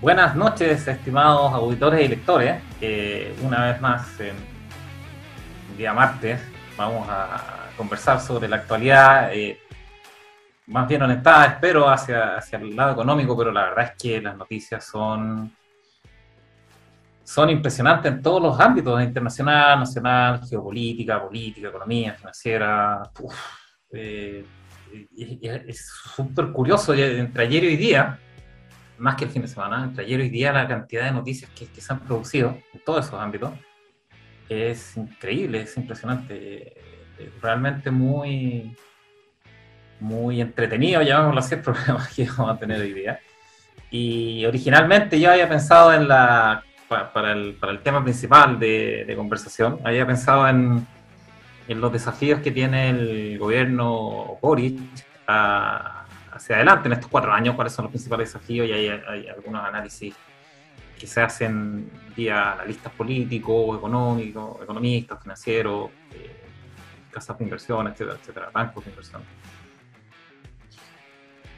Buenas noches, estimados auditores y lectores. Eh, una vez más, en día martes, vamos a conversar sobre la actualidad, eh, más bien orientada, espero, hacia, hacia el lado económico, pero la verdad es que las noticias son, son impresionantes en todos los ámbitos, internacional, nacional, geopolítica, política, economía, financiera. Eh, es súper curioso, entre ayer y hoy día, más que el fin de semana, entre ayer y hoy día la cantidad de noticias que, se han producido en todos esos ámbitos es increíble, es impresionante, es realmente muy, muy entretenido, llamémoslo así, el programa que vamos a tener hoy día. Y originalmente yo había pensado en la, para, el, para el tema principal de, de conversación, había pensado en, en, los desafíos que tiene el gobierno Boric a, hacia adelante en estos cuatro años, cuáles son los principales desafíos y hay, hay algunos análisis que se hacen vía analistas políticos, económicos, economistas, financieros, eh, casas de inversión, etcétera, etcétera, bancos de inversión.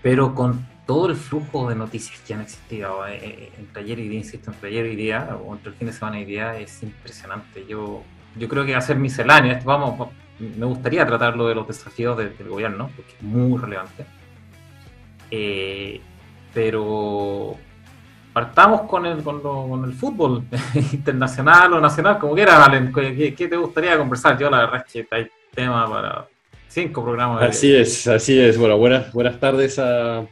Pero con todo el flujo de noticias que han existido eh, eh, entre ayer y día, insisto, entre ayer y día, o entre el fin de semana y día, es impresionante. Yo, yo creo que va a ser misceláneo. vamos, me gustaría tratarlo de los desafíos del gobierno, porque es muy relevante eh, pero partamos con el, con, el fútbol internacional o nacional, como quiera, Valen. ¿Qué, te gustaría conversar? Yo la verdad es que hay tema para cinco programas. Así es, así es. Bueno, buenas, buenas tardes a,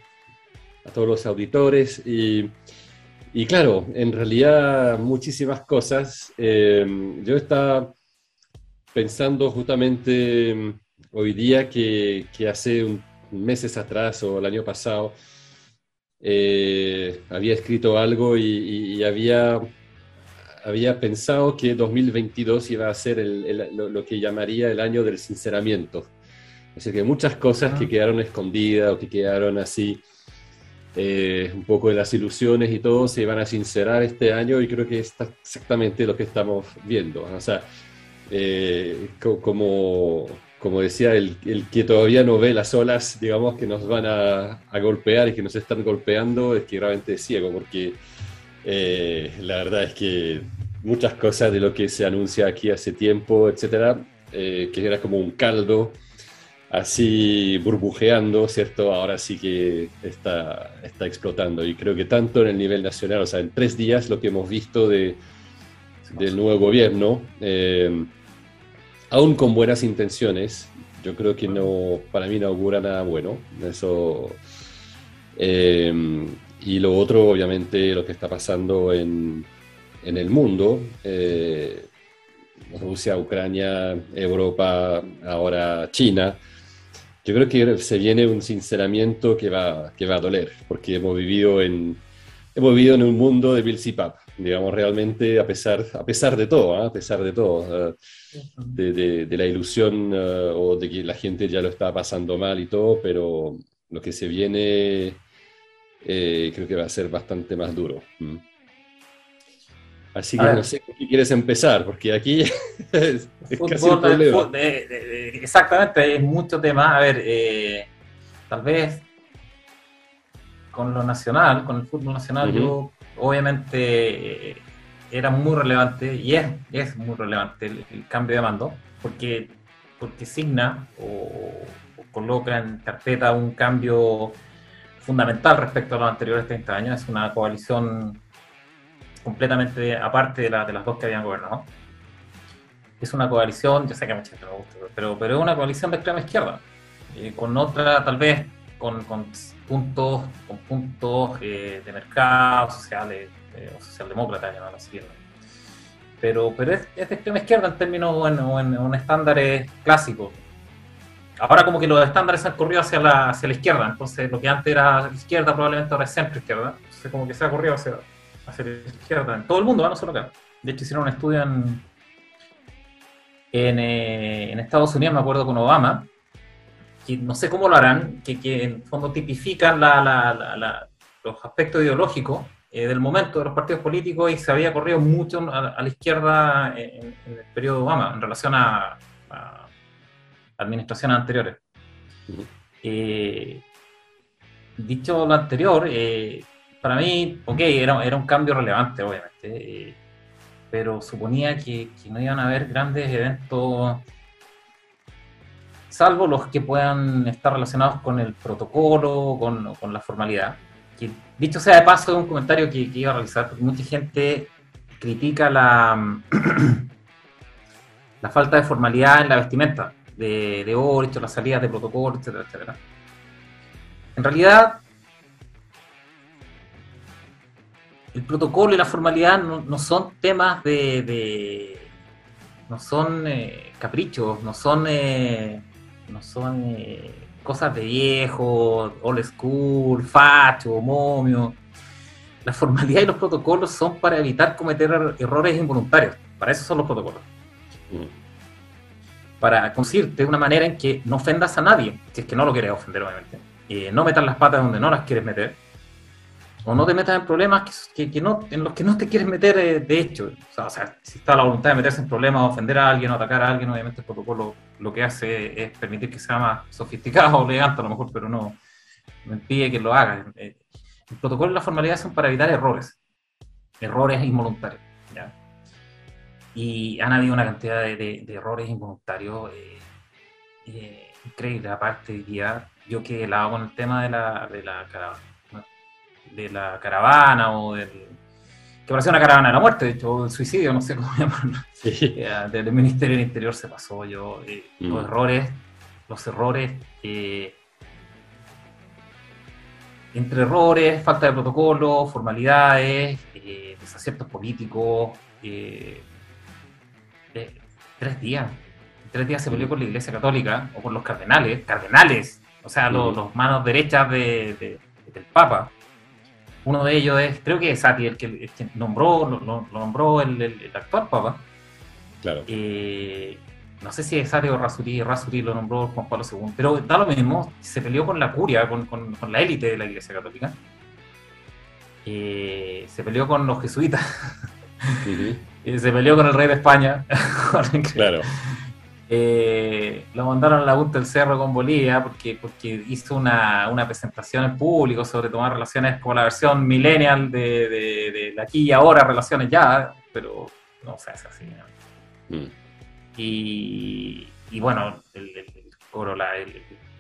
todos los auditores. Y, y, claro, en realidad muchísimas cosas. Eh, yo estaba pensando justamente mm, hoy día que hace un meses atrás o el año pasado, eh, había escrito algo y, había, había pensado que 2022 iba a ser lo, que llamaría el año del sinceramiento. Así que muchas cosas que ah. quedaron escondidas o que quedaron así, eh, un poco de las ilusiones y todo, se iban a sincerar este año y creo que es exactamente lo que estamos viendo. O sea, eh, como como decía, el, que todavía no ve las olas, digamos, que nos van a, golpear y que nos están golpeando, es que realmente es ciego, porque eh, la verdad es que muchas cosas de lo que se anuncia aquí hace tiempo, etcétera, eh, que era como un caldo, así burbujeando, ¿cierto? Ahora sí que está, está explotando. Y creo que tanto en el nivel nacional, o sea, en tres días lo que hemos visto de, del nuevo gobierno, eh, aún con buenas intenciones, yo creo que no, para mí no augura nada bueno. Eso. Eh, y lo otro, obviamente, lo que está pasando en, en el mundo. Eh, Rusia, Ucrania, Europa, ahora China. Yo creo que se viene un sinceramiento que va, que va a doler, porque hemos vivido en, hemos vivido en un mundo de Bill Pap, digamos, realmente a pesar, a pesar de todo, ¿ah? a pesar de todo de, la ilusión eh, o de que la gente ya lo está pasando mal y todo, pero lo que se viene eh, creo que va a ser bastante más duro. Mm. Así que no sé qué quieres empezar, porque aquí es, casi exactamente, hay mucho tema. A ver, eh, tal vez con lo nacional, con el fútbol nacional, yo obviamente era muy relevante y es, es muy relevante el, cambio de mando, porque, porque signa o, coloca en carpeta un cambio fundamental respecto a los anteriores 30 años. Es una coalición completamente aparte de, la, de las dos que habían gobernado. Es una coalición, yo sé que a no gusta, pero, pero es una coalición de extrema izquierda, eh, con otra, tal vez, con puntos, con puntos eh, de mercado, sociales, eh, o socialdemócrata, llamarlo así. Pero, pero es, es, de extrema izquierda en términos o en, un estándares clásicos. Ahora como que los estándares han corrido hacia la, hacia la izquierda, entonces lo que antes era izquierda probablemente ahora es centro izquierda, entonces como que se ha corrido hacia, hacia la izquierda en todo el mundo, no solo acá. De hecho hicieron un estudio en, en, eh, en Estados Unidos, me acuerdo con Obama, que no sé cómo lo harán, que, que en fondo tipifican la, la, los aspectos ideológicos eh, del momento de los partidos políticos y se había corrido mucho a, la izquierda en, el periodo Obama en relación a, administraciones anteriores. Eh, dicho lo anterior, eh, para mí, ok, era, era un cambio relevante, obviamente, pero suponía que, no iban a haber grandes eventos, salvo los que puedan estar relacionados con el protocolo, con, con la formalidad. Que, dicho sea de paso, un comentario que, iba a realizar, porque mucha gente critica la, la falta de formalidad en la vestimenta de, de Orich, las salidas de protocolo, etcétera, etcétera. En realidad, el protocolo y la formalidad no, son temas de, no son eh, caprichos, no son eh, no son eh, cosas de viejo, old school, facho, momio. La formalidad y los protocolos son para evitar cometer er-, errores involuntarios. Para eso son los protocolos. Mm. Para conseguirte una manera en que no ofendas a nadie, si es que no lo quieres ofender, obviamente. no metas las patas donde no las quieres meter o no te metas en problemas que, que, no, en los que no te quieres meter eh, de hecho. O sea, si está la voluntad de meterse en problemas, ofender a alguien o atacar a alguien, obviamente el protocolo lo que hace es permitir que sea más sofisticado o elegante a lo mejor, pero no, me impide que lo haga. Eh, el protocolo y la formalidad son para evitar errores, errores involuntarios. ¿ya? Y han habido una cantidad de, errores involuntarios eh, eh, increíble. Aparte, día, yo que la hago con el tema de la, de la de la caravana o del que parecía una caravana de la muerte, de hecho, o del suicidio, no sé cómo llamarlo. Del Ministerio del Interior se pasó yo. Eh, los mm. errores, los errores, eh, entre errores, falta de protocolo, formalidades, eh, desaciertos políticos, tres días. tres días se peleó mm. con la Iglesia Católica o con los cardenales, cardenales, o sea, los, mm. manos derechas del Papa uno de ellos es, creo que es Sati, el que, nombró, lo, nombró el, actual Papa. Claro. Eh, no sé si es Sati o Rasuri, Rasuri lo nombró Juan Pablo II, pero da lo mismo, se peleó con la curia, con, la élite de la Iglesia Católica. Eh, se peleó con los jesuitas. Eh, se peleó con el rey de España. claro. Eh, lo mandaron a la Junta del Cerro con Bolivia porque, porque hizo una, presentación en público sobre tomar relaciones como la versión millennial de, de, aquí y ahora, relaciones ya, pero no sé, es así. Mm. Y, bueno, el,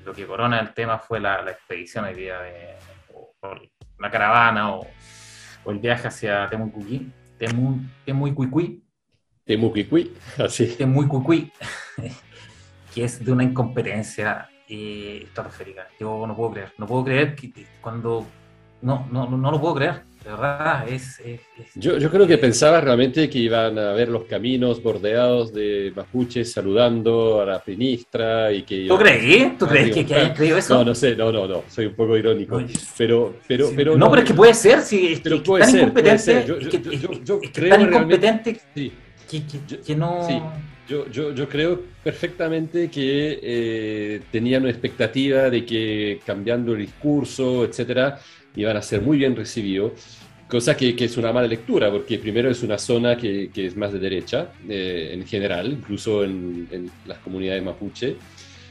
lo que corona el tema fue la, expedición hoy día de la caravana o, el viaje hacia Temucuquí, Temu, Temucuicui Temucuicui, así. Temucuicui, que es de una incompetencia eh, estratosférica. Yo no puedo creer, no puedo creer que cuando... No, no, no lo puedo creer, de verdad, es... Yo, yo, creo que pensaba realmente que iban a ver los caminos bordeados de mapuches saludando a la ministra y que... ¿Tú crees? ¿Tú crees que, que hayan creído eso? No, no sé, no, no, no, soy un poco irónico. Pero, pero, pero... No, pero es que puede ser, si pero puede ser, incompetente, Yo, yo, creo tan incompetente... Sí que, no... Sí, yo, yo, yo, creo perfectamente que eh, tenían una expectativa de que cambiando el discurso, etcétera, iban a ser muy bien recibidos. Cosa que, que, es una mala lectura, porque primero es una zona que, que es más de derecha eh, en general, incluso en, en, las comunidades mapuche.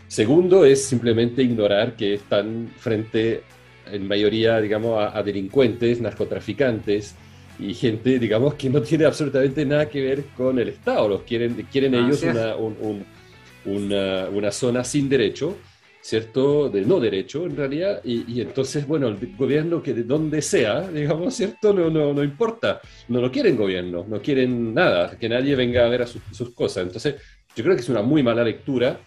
Segundo es simplemente ignorar que están frente, en mayoría, digamos, a delincuentes, narcotraficantes, y gente, digamos, que no tiene absolutamente nada que ver con el Estado. Los quieren, quieren ellos una, una, una, zona sin derecho, ¿cierto? De no derecho, en realidad. Y, entonces, bueno, el gobierno que de donde sea, digamos, ¿cierto? No, no, no importa. No lo quieren gobierno, no quieren nada, que nadie venga a ver a sus, cosas. Entonces, yo creo que es una muy mala lectura.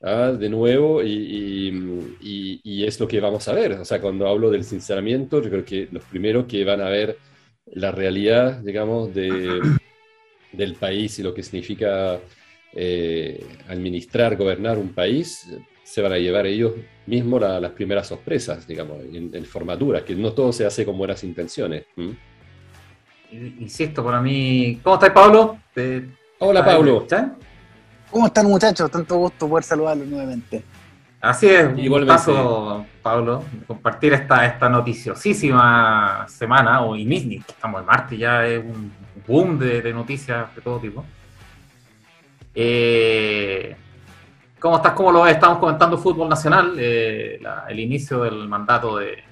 ¿ah? de nuevo, y, y, y, es lo que vamos a ver. O sea, cuando hablo del sinceramiento, yo creo que los primeros que van a ver la realidad, digamos, de, del país y lo que significa eh, administrar, gobernar un país, se van a llevar ellos mismos las primeras sorpresas, digamos, en, formatura, que no todo se hace con buenas intenciones. Insisto, para mí... ¿Cómo estás, Pablo? Hola, Pablo. ¿Cómo están, muchachos? Tanto gusto poder saludarlos nuevamente. Así es, un paso, Pablo, compartir esta, esta noticiosísima semana, o que estamos en martes, ya es un boom de, noticias de todo tipo. Eh, ¿Cómo estás? ¿Cómo lo ves? Estamos comentando fútbol nacional, eh, el inicio del mandato de,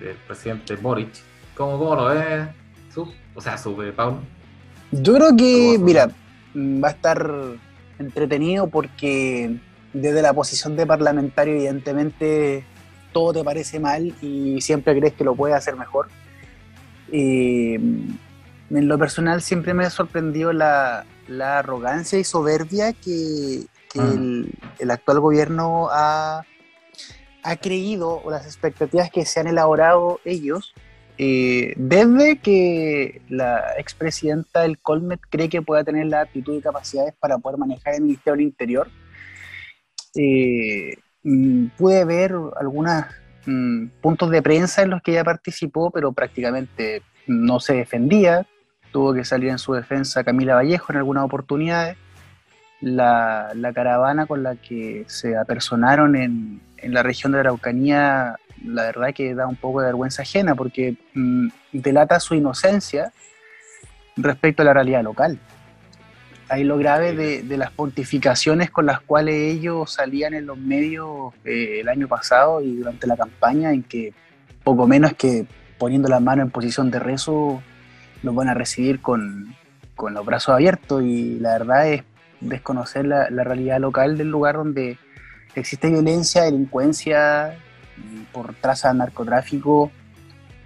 del presidente Boric. ¿Cómo, cómo lo ves? O sea, sube, Pablo. Yo creo que, mira, va a estar entretenido porque desde la posición de parlamentario, evidentemente, todo te parece mal y siempre crees que lo puedes hacer mejor. en lo personal siempre me ha sorprendido la, arrogancia y soberbia que, mm. el, actual gobierno ha, ha creído o las expectativas que se han elaborado ellos eh, desde que la expresidenta del Colmet cree que pueda tener la actitud y capacidades para poder manejar el Ministerio del Interior, eh, mm, pude ver algunos mm, puntos de prensa en los que ella participó, pero prácticamente no se defendía. Tuvo que salir en su defensa Camila Vallejo en algunas oportunidades. La, caravana con la que se apersonaron en, la región de la Araucanía la verdad que da un poco de vergüenza ajena porque mm, delata su inocencia respecto a la realidad local. Ahí lo grave de, las pontificaciones con las cuales ellos salían en los medios eh, el año pasado y durante la campaña, en que poco menos que poniendo la mano en posición de rezo, los van a recibir con, los brazos abiertos. Y la verdad es desconocer la realidad local del lugar donde existe violencia, delincuencia, por traza de narcotráfico,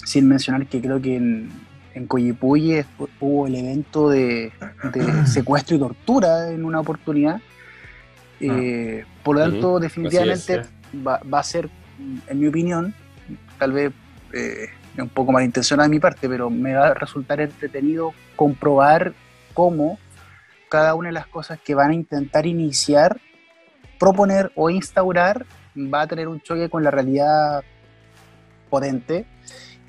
sin mencionar que creo que en, en Coyipuye hubo el evento de, secuestro y tortura en una oportunidad. Eh, ah. por lo tanto, definitivamente va, a ser, en mi opinión, tal vez eh, un poco malintencionada de mi parte, pero me va a resultar entretenido comprobar cómo cada una de las cosas que van a intentar iniciar, proponer o instaurar va a tener un choque con la realidad potente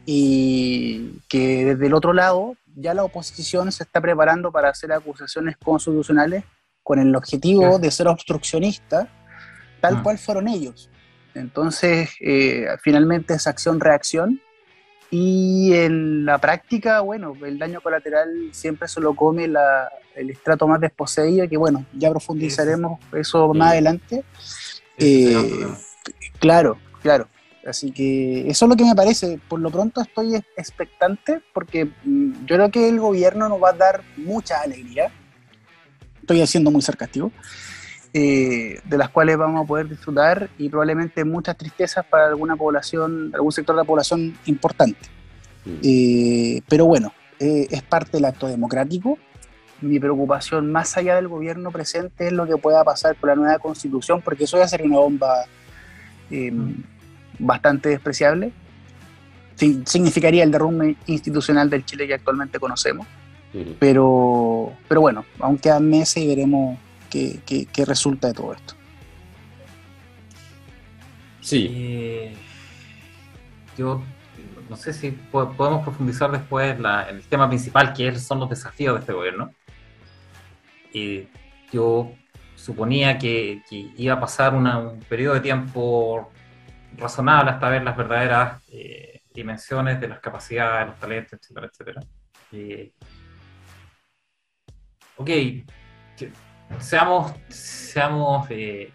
y que desde el otro lado ya la oposición se está preparando para hacer acusaciones constitucionales con el objetivo de ser obstruccionista, tal ah. cual fueron ellos. Entonces, eh, finalmente es acción-reacción y en la práctica, bueno, el daño colateral siempre se lo come el estrato más desposeído, que bueno, ya profundizaremos eso más adelante. Eh, claro, claro. Así que eso es lo que me parece. Por lo pronto estoy expectante porque mm, yo creo que el gobierno nos va a dar mucha alegría. Estoy haciendo muy sarcástico. Eh, de las cuales vamos a poder disfrutar y probablemente muchas tristezas para alguna población, algún sector de la población importante. Mm. Eh, pero bueno, es parte del acto democrático mi preocupación más allá del gobierno presente es lo que pueda pasar con la nueva constitución, porque eso va a ser una bomba eh, bastante despreciable. significaría el derrumbe institucional del Chile que actualmente conocemos. Pero, pero bueno, aún quedan meses y veremos qué, qué, resulta de todo esto. Sí. Eh, yo no sé si podemos profundizar después en el tema principal, que son los desafíos de este gobierno yo suponía que, iba a pasar un periodo de tiempo razonable hasta ver las verdaderas eh, dimensiones de las capacidades, los talentos, etcétera, etcétera. ok, seamos, seamos eh,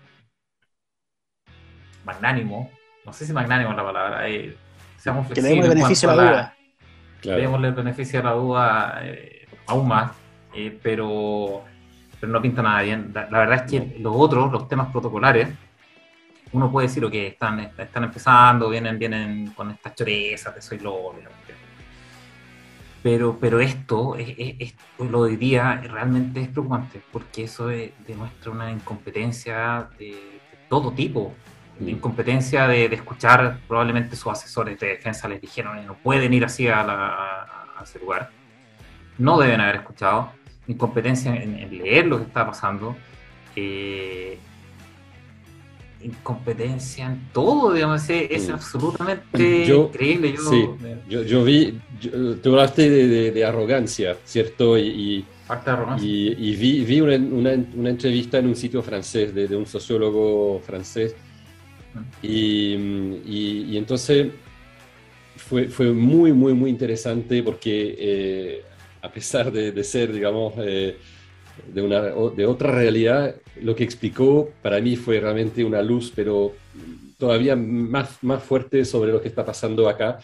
magnánimos, no sé si magnánimo es la palabra, eh, seamos flexibles. Que le demos el beneficio a la duda. Claro. el beneficio a la duda aún más, pero pero no pinta nada bien. La, verdad es que los otros, los temas protocolares, uno puede decir, que están, están empezando, vienen, vienen con estas chorezas de soy lo pero, pero esto, es, lo de hoy día realmente es preocupante, porque eso demuestra una incompetencia de, todo tipo. Mm. incompetencia de, escuchar, probablemente sus asesores de defensa les dijeron no pueden ir así a, a ese lugar. No deben haber escuchado incompetencia en, leer lo que está pasando, eh, incompetencia en todo, digamos, es, mm. absolutamente increíble. Yo, yo, vi, tú hablaste de, arrogancia, ¿cierto? Y, y, vi, vi una, una, entrevista en un sitio francés de, un sociólogo francés. Mm. Y, entonces fue, fue muy, muy, muy interesante porque eh, a pesar de, ser, digamos, eh, de, una, de otra realidad, lo que explicó para mí fue realmente una luz, pero todavía más, más fuerte sobre lo que está pasando acá.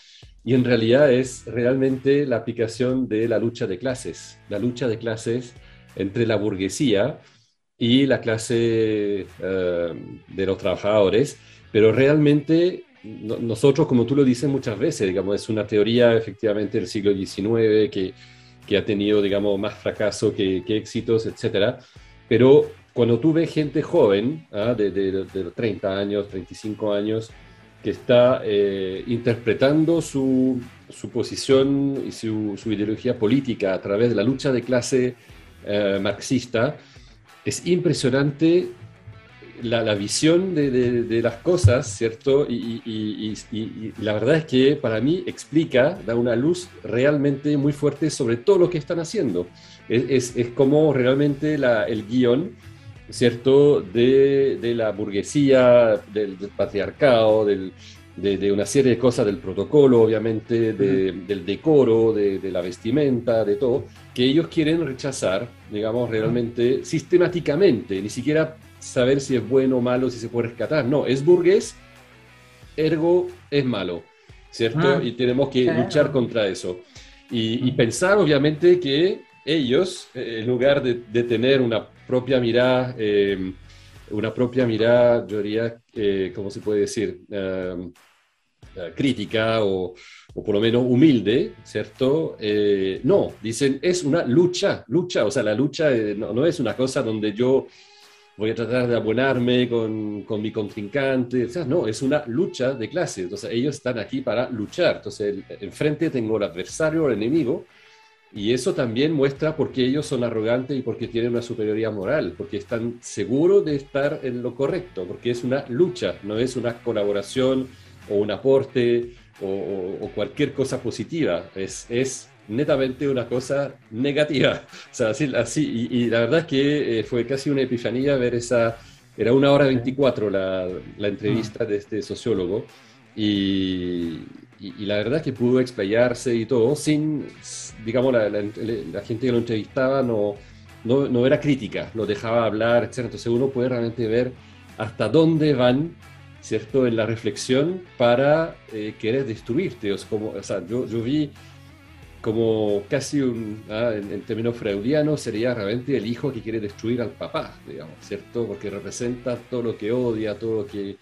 Y en realidad es realmente la aplicación de la lucha de clases, la lucha de clases entre la burguesía y la clase eh, de los trabajadores, pero realmente nosotros, como tú lo dices muchas veces, digamos, es una teoría efectivamente del siglo XIX que, que ha tenido, digamos, más fracaso que, que éxitos, etcétera, pero cuando tú ves gente joven, ¿ah? de, de, de, 30 años, 35 años, que está eh, interpretando su, su, posición y su, su, ideología política a través de la lucha de clase eh, marxista, es impresionante la, la visión de, de, las cosas, ¿cierto? Y, y, y, y, la verdad es que para mí explica, da una luz realmente muy fuerte sobre todo lo que están haciendo. Es, es, es como realmente la, el guion, ¿cierto? De, de la burguesía, del, del patriarcado, del, de, una serie de cosas del protocolo, obviamente, del decoro, de, la vestimenta, de todo, que ellos quieren rechazar, digamos, realmente sistemáticamente, ni siquiera saber si es bueno o malo, si se puede rescatar. No, es burgués, ergo es malo, ¿cierto? y tenemos que luchar contra eso. Y, pensar, obviamente, que ellos, eh, en lugar de, tener una propia mirada, eh, una propia mirada, yo diría, eh, ¿cómo se puede decir? crítica o, o, por lo menos humilde, ¿cierto? no, dicen, es una lucha, lucha, o sea, la lucha no, no, es una cosa donde yo voy a tratar de abonarme con, con mi contrincante. O sea, no, es una lucha de clases. Entonces, ellos están aquí para luchar. Entonces, enfrente tengo el adversario, el enemigo, y eso también muestra por qué ellos son arrogantes y por qué tienen una superioridad moral, porque están seguros de estar en lo correcto, porque es una lucha, no es una colaboración o un aporte o, o, o cualquier cosa positiva. Es, es netamente una cosa negativa. O sea, así, así y, la verdad es que eh, fue casi una epifanía ver esa, era una hora 24 la, la entrevista de este sociólogo y, y, la verdad que pudo explayarse y todo sin, digamos, la, la, la gente que lo entrevistaba no, no, no, era crítica, lo dejaba hablar, etc. Entonces uno puede realmente ver hasta dónde van ¿cierto? En la reflexión para eh, querer destruirte. O sea, como, o sea yo, yo vi como casi un, ah, en, en, términos freudianos, sería realmente el hijo que quiere destruir al papá, digamos, ¿cierto? Porque representa todo lo que odia, todo lo que...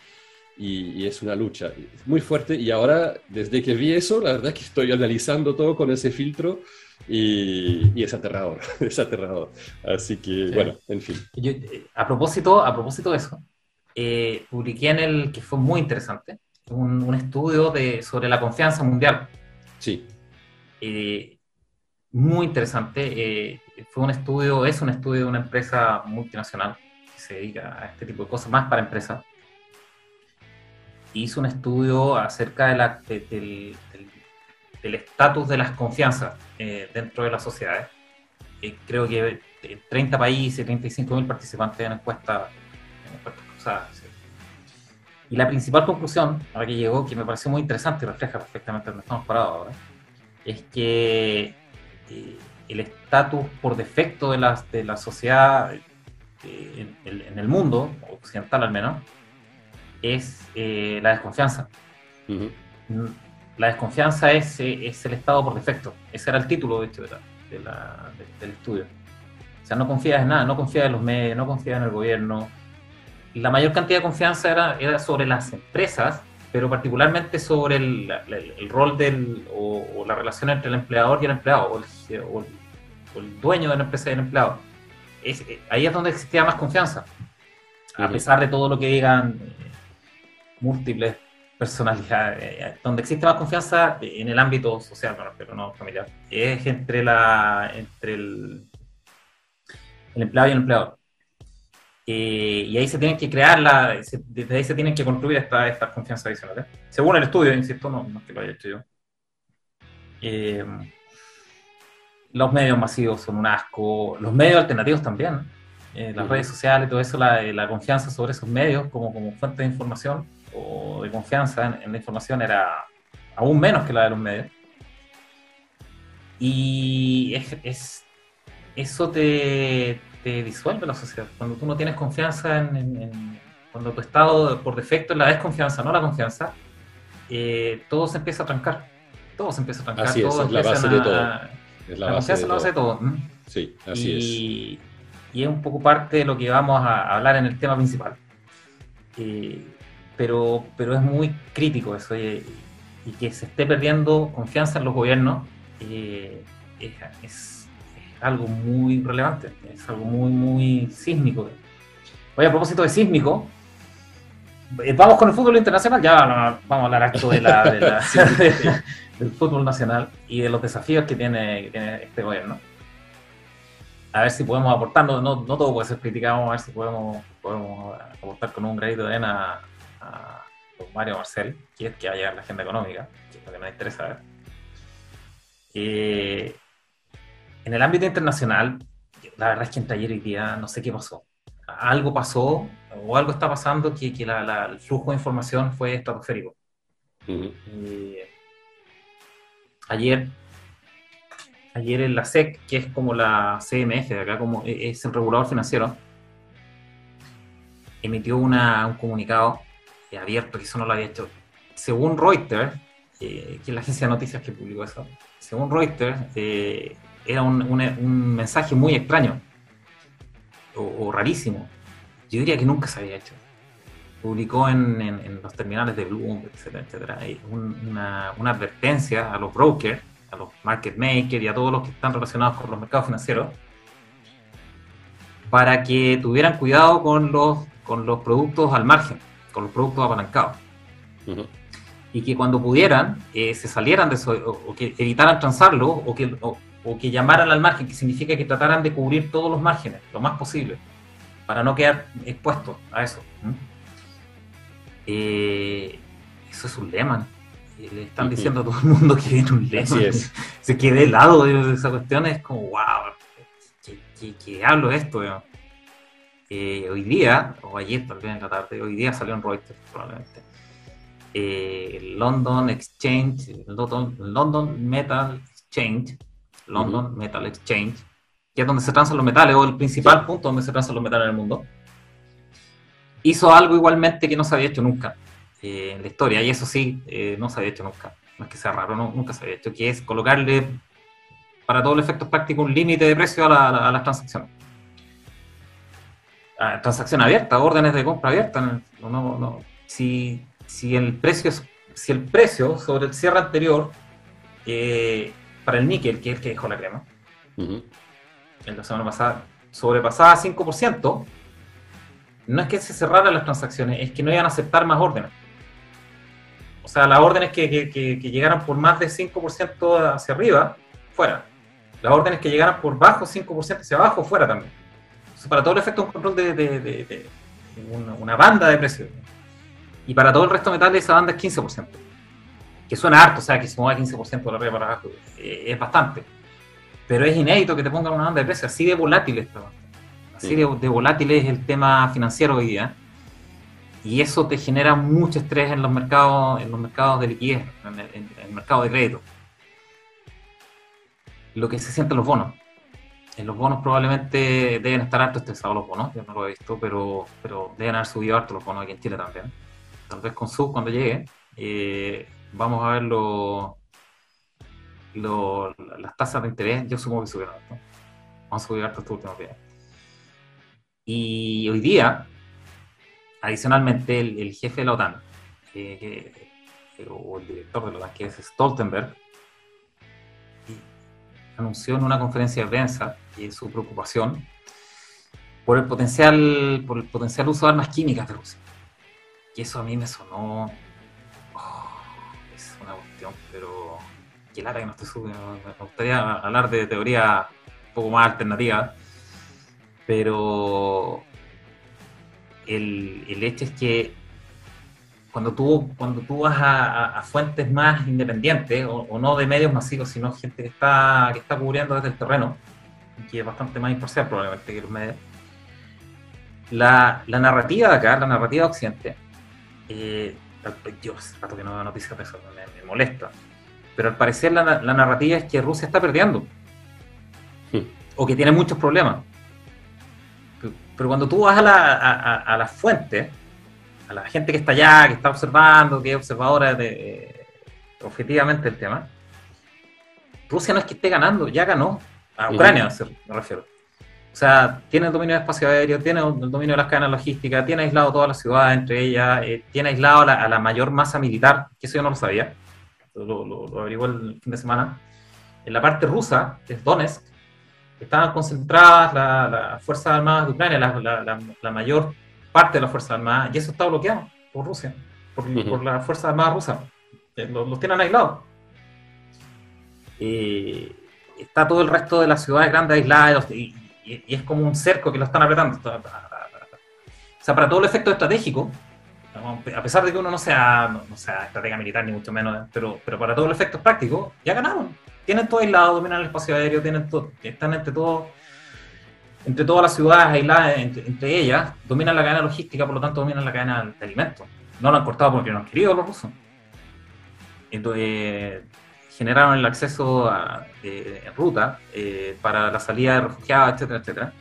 Y, y, es una lucha muy fuerte. Y ahora, desde que vi eso, la verdad es que estoy analizando todo con ese filtro y, y es aterrador, es aterrador. Así que, sí. bueno, en fin. Yo, eh, a, propósito, a propósito de eso, eh, publiqué en el, que fue muy interesante, un, un estudio de, sobre la confianza mundial. Sí eh, muy interesante. Eh, fue un estudio, es un estudio de una empresa multinacional que se dedica a este tipo de cosas, más para empresas. Hizo un estudio acerca de la, de, del estatus de las confianzas eh, dentro de las sociedades. Eh, creo que 30 países, 35 mil participantes en encuestas encuesta cruzadas. Y la principal conclusión a la que llegó, que me pareció muy interesante y refleja perfectamente donde estamos parados ahora, es que eh, el estatus por defecto de la, de la sociedad eh, en, el, en, el, mundo, occidental al menos, es eh, la desconfianza. Uh -huh. La desconfianza es, es, el estado por defecto. Ese era el título, de hecho, de de la, del estudio. O sea, no confías en nada, no confías en los medios, no confías en el gobierno. La mayor cantidad de confianza era, era sobre las empresas pero particularmente sobre el, el, el rol del, o, o, la relación entre el empleador y el empleado, o el, o el, o el dueño de la empresa y el empleado. Es, eh, ahí es donde existía más confianza, a pesar de todo lo que digan eh, múltiples personalidades, eh, donde existe más confianza en el ámbito social, pero no familiar, es entre, la, entre el, el empleado y el empleador. Eh, y ahí se tienen que crear, la, se, desde ahí se tienen que construir estas esta confianzas adicionales. Según el estudio, insisto, no, no es que lo haya hecho yo. Eh, los medios masivos son un asco, los medios alternativos también, eh, las redes sociales, todo eso, la, la, confianza sobre esos medios como, como fuente de información o de confianza en, en la información era aún menos que la de los medios. Y es, es, eso te, te disuelve la sociedad. Cuando tú no tienes confianza en, en, en cuando tu estado por defecto es la desconfianza, no la confianza, eh, todo se empieza a trancar. Todo se empieza a trancar. Así es, todo es la base de a- todo. a- Es la, la, base confianza de es la base de todo. todo. ¿m? Sí, así es. y, y es un poco parte de lo que vamos a hablar en el tema principal. Eh, pero, pero es muy crítico eso eh, y que se esté perdiendo confianza en los gobiernos eh, es algo muy relevante, es algo muy, muy sísmico. Oye, a propósito de sísmico, eh, vamos con el fútbol internacional, ya vamos a hablar harto de la, de la- de- del fútbol nacional y de los desafíos que tiene, que tiene este gobierno a ver si podemos aportar, no, no, no todo puede ser criticado, a ver si podemos, podemos aportar con un granito de arena a, don Mario Marcel, que es que va a llegar la agenda económica, que es lo que me interesa ver. Eh, en el ámbito internacional, la verdad es que entre ayer y día no sé qué pasó. Algo pasó o algo está pasando que, que la- la- el flujo de información fue estratosférico. Eh, ayer, ayer en la SEC, que es como la CMF de acá, como e, es el regulador financiero, emitió una- un comunicado eh, abierto, que eso no lo había hecho. Según Reuters, eh, que es la agencia de noticias que publicó eso, según Reuters, eh, era un, un- un mensaje muy extraño o, o rarísimo. Yo diría que nunca se había hecho publicó en, en- en los terminales de Bloomberg, etcétera, etcétera, un- una, una advertencia a los brokers, a los market makers y a todos los que están relacionados con los mercados financieros para que tuvieran cuidado con los, con los productos al margen, con los productos apalancados Ujú. y que cuando pudieran eh, se salieran de eso o, o que evitaran transarlo o que, o, o que llamaran al margen, que significa que trataran de cubrir todos los márgenes lo más posible para no quedar expuestos a eso. Eh, eso es un lema. Eh, Le están diciendo a todo el mundo que viene un lema. Así es. Se quede de lado de esa cuestión, es como, wow, ¿qué, qué, qué hablo de esto? Eh, hoy día, o ayer tal vez en la tarde, hoy día salió en Reuters probablemente. eh, London Exchange, London Metal Exchange, London Metal Exchange, que es donde se transan los metales, o el principal punto donde se transan los metales en el mundo, hizo algo igualmente que no se había hecho nunca eh, en la historia, y eso sí, eh, no se había hecho nunca. No es que sea raro, no, nunca se había hecho, que es colocarle, para todos los efectos prácticos, un límite de precio a, la- a las transacciones. A transacción abierta, órdenes de compra abiertas. No, no, no. Si, si el precio si el precio sobre el cierre anterior eh, para el níquel, que es el que dejó la crema, Ujú. en la semana pasada, sobrepasaba 5%, no es que se cerraran las transacciones, es que no iban a aceptar más órdenes. O sea, las órdenes que, que- que- que llegaran por más de 5% hacia arriba, fuera. Las órdenes que llegaran por bajo 5% hacia abajo, fuera también. Entonces, para todo el efecto, un control de, de- de- de una, una banda de precios. Y para todo el resto de metales, esa banda es 15%. Que suena harto, o sea, que se mueva 15% de arriba para abajo, eh, es bastante pero es inédito que te pongan una banda de precios así de volátil esto. Así Sí. de, de volátil es el tema financiero hoy día. Y eso te genera mucho estrés en los mercados, en los mercados de liquidez, en el, en el mercado de crédito. Lo que se siente en los bonos. En los bonos probablemente deben estar harto estresados los bonos, yo no lo he visto, pero, pero deben haber subido harto los bonos aquí en Chile también. Tal vez con sub cuando llegue, eh, vamos a ver los lo- las tasas de interés, yo supongo que subieron harto. Vamos a subir harto estos últimos días. Y hoy día, adicionalmente, el, el jefe de la OTAN, que- o el director de la OTAN, que es Stoltenberg, anunció en una conferencia de prensa que su preocupación por el potencial, por el potencial uso de armas químicas de Rusia. Y eso a mí me sonó. Qué lata que no esté subiendo. Me gustaría hablar de teoría un poco más alternativa, pero el, el hecho es que cuando tú, cuando tú vas a, fuentes más independientes, o, no de medios masivos, sino gente que está, que está cubriendo desde el terreno, que es bastante más imparcial probablemente que los medios, la, la narrativa de acá, la narrativa de Occidente, eh, yo hace rato que no veo noticias de eso, me molesta, pero al parecer la, la narrativa es que Rusia está perdiendo, Hmm. o que tiene muchos problemas. Pero- Pero cuando tú vas a la, a, a- a la fuente, la gente que está allá, que está observando, que es observadora de, objetivamente el tema, Rusia no es que esté ganando, ya ganó. A Ucrania, me refiero. O sea, tiene el dominio del espacio aéreo, tiene el dominio de las cadenas logísticas, tiene aislado todas las ciudades entre ellas, eh, tiene aislado a la, mayor masa militar, que eso yo no lo sabía, lo, lo, averiguó el fin de semana. En la parte rusa, que es Donetsk, estaban concentradas las Fuerzas Armadas de Ucrania, la, la, mayor parte de las Fuerzas Armadas, y eso está bloqueado por Rusia, por, por las Fuerzas Armadas rusas. Eh, los, tienen aislados. Y está todo el resto de las ciudades grandes aisladas y, y, es como un cerco que lo están apretando. O sea, para todo el efecto estratégico, a pesar de que uno no sea, no, sea estratega militar ni mucho menos, pero, pero para todo el efecto práctico, ya ganaron. Tienen todo aislado, dominan el espacio aéreo, tienen todo, están entre todo, entre todas las ciudades aisladas, entre, ellas, dominan la cadena logística, por lo tanto dominan la cadena de alimentos. No lo han cortado porque no han querido los rusos. Entonces, generaron el acceso a, en ruta eh, para la salida de refugiados, etcétera, etcétera.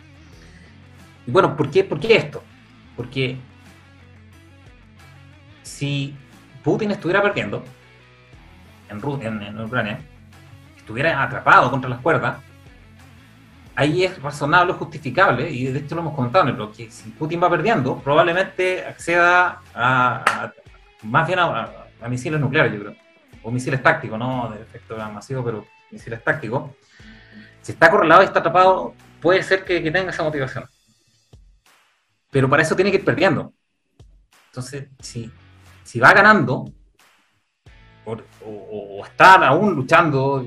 Bueno, ¿por qué, ¿por qué esto? Porque si Putin estuviera perdiendo en, en, Ucrania, estuviera atrapado contra las cuerdas, ahí es razonable, justificable, y de hecho lo hemos comentado en el que si Putin va perdiendo, probablemente acceda a, más bien a, misiles nucleares, yo creo o misiles tácticos, no de efecto masivo, pero misiles tácticos, si está correlado y está atrapado, puede ser que, tenga esa motivación. Pero para eso tiene que ir perdiendo. Entonces, si, si va ganando, o, o, está aún luchando,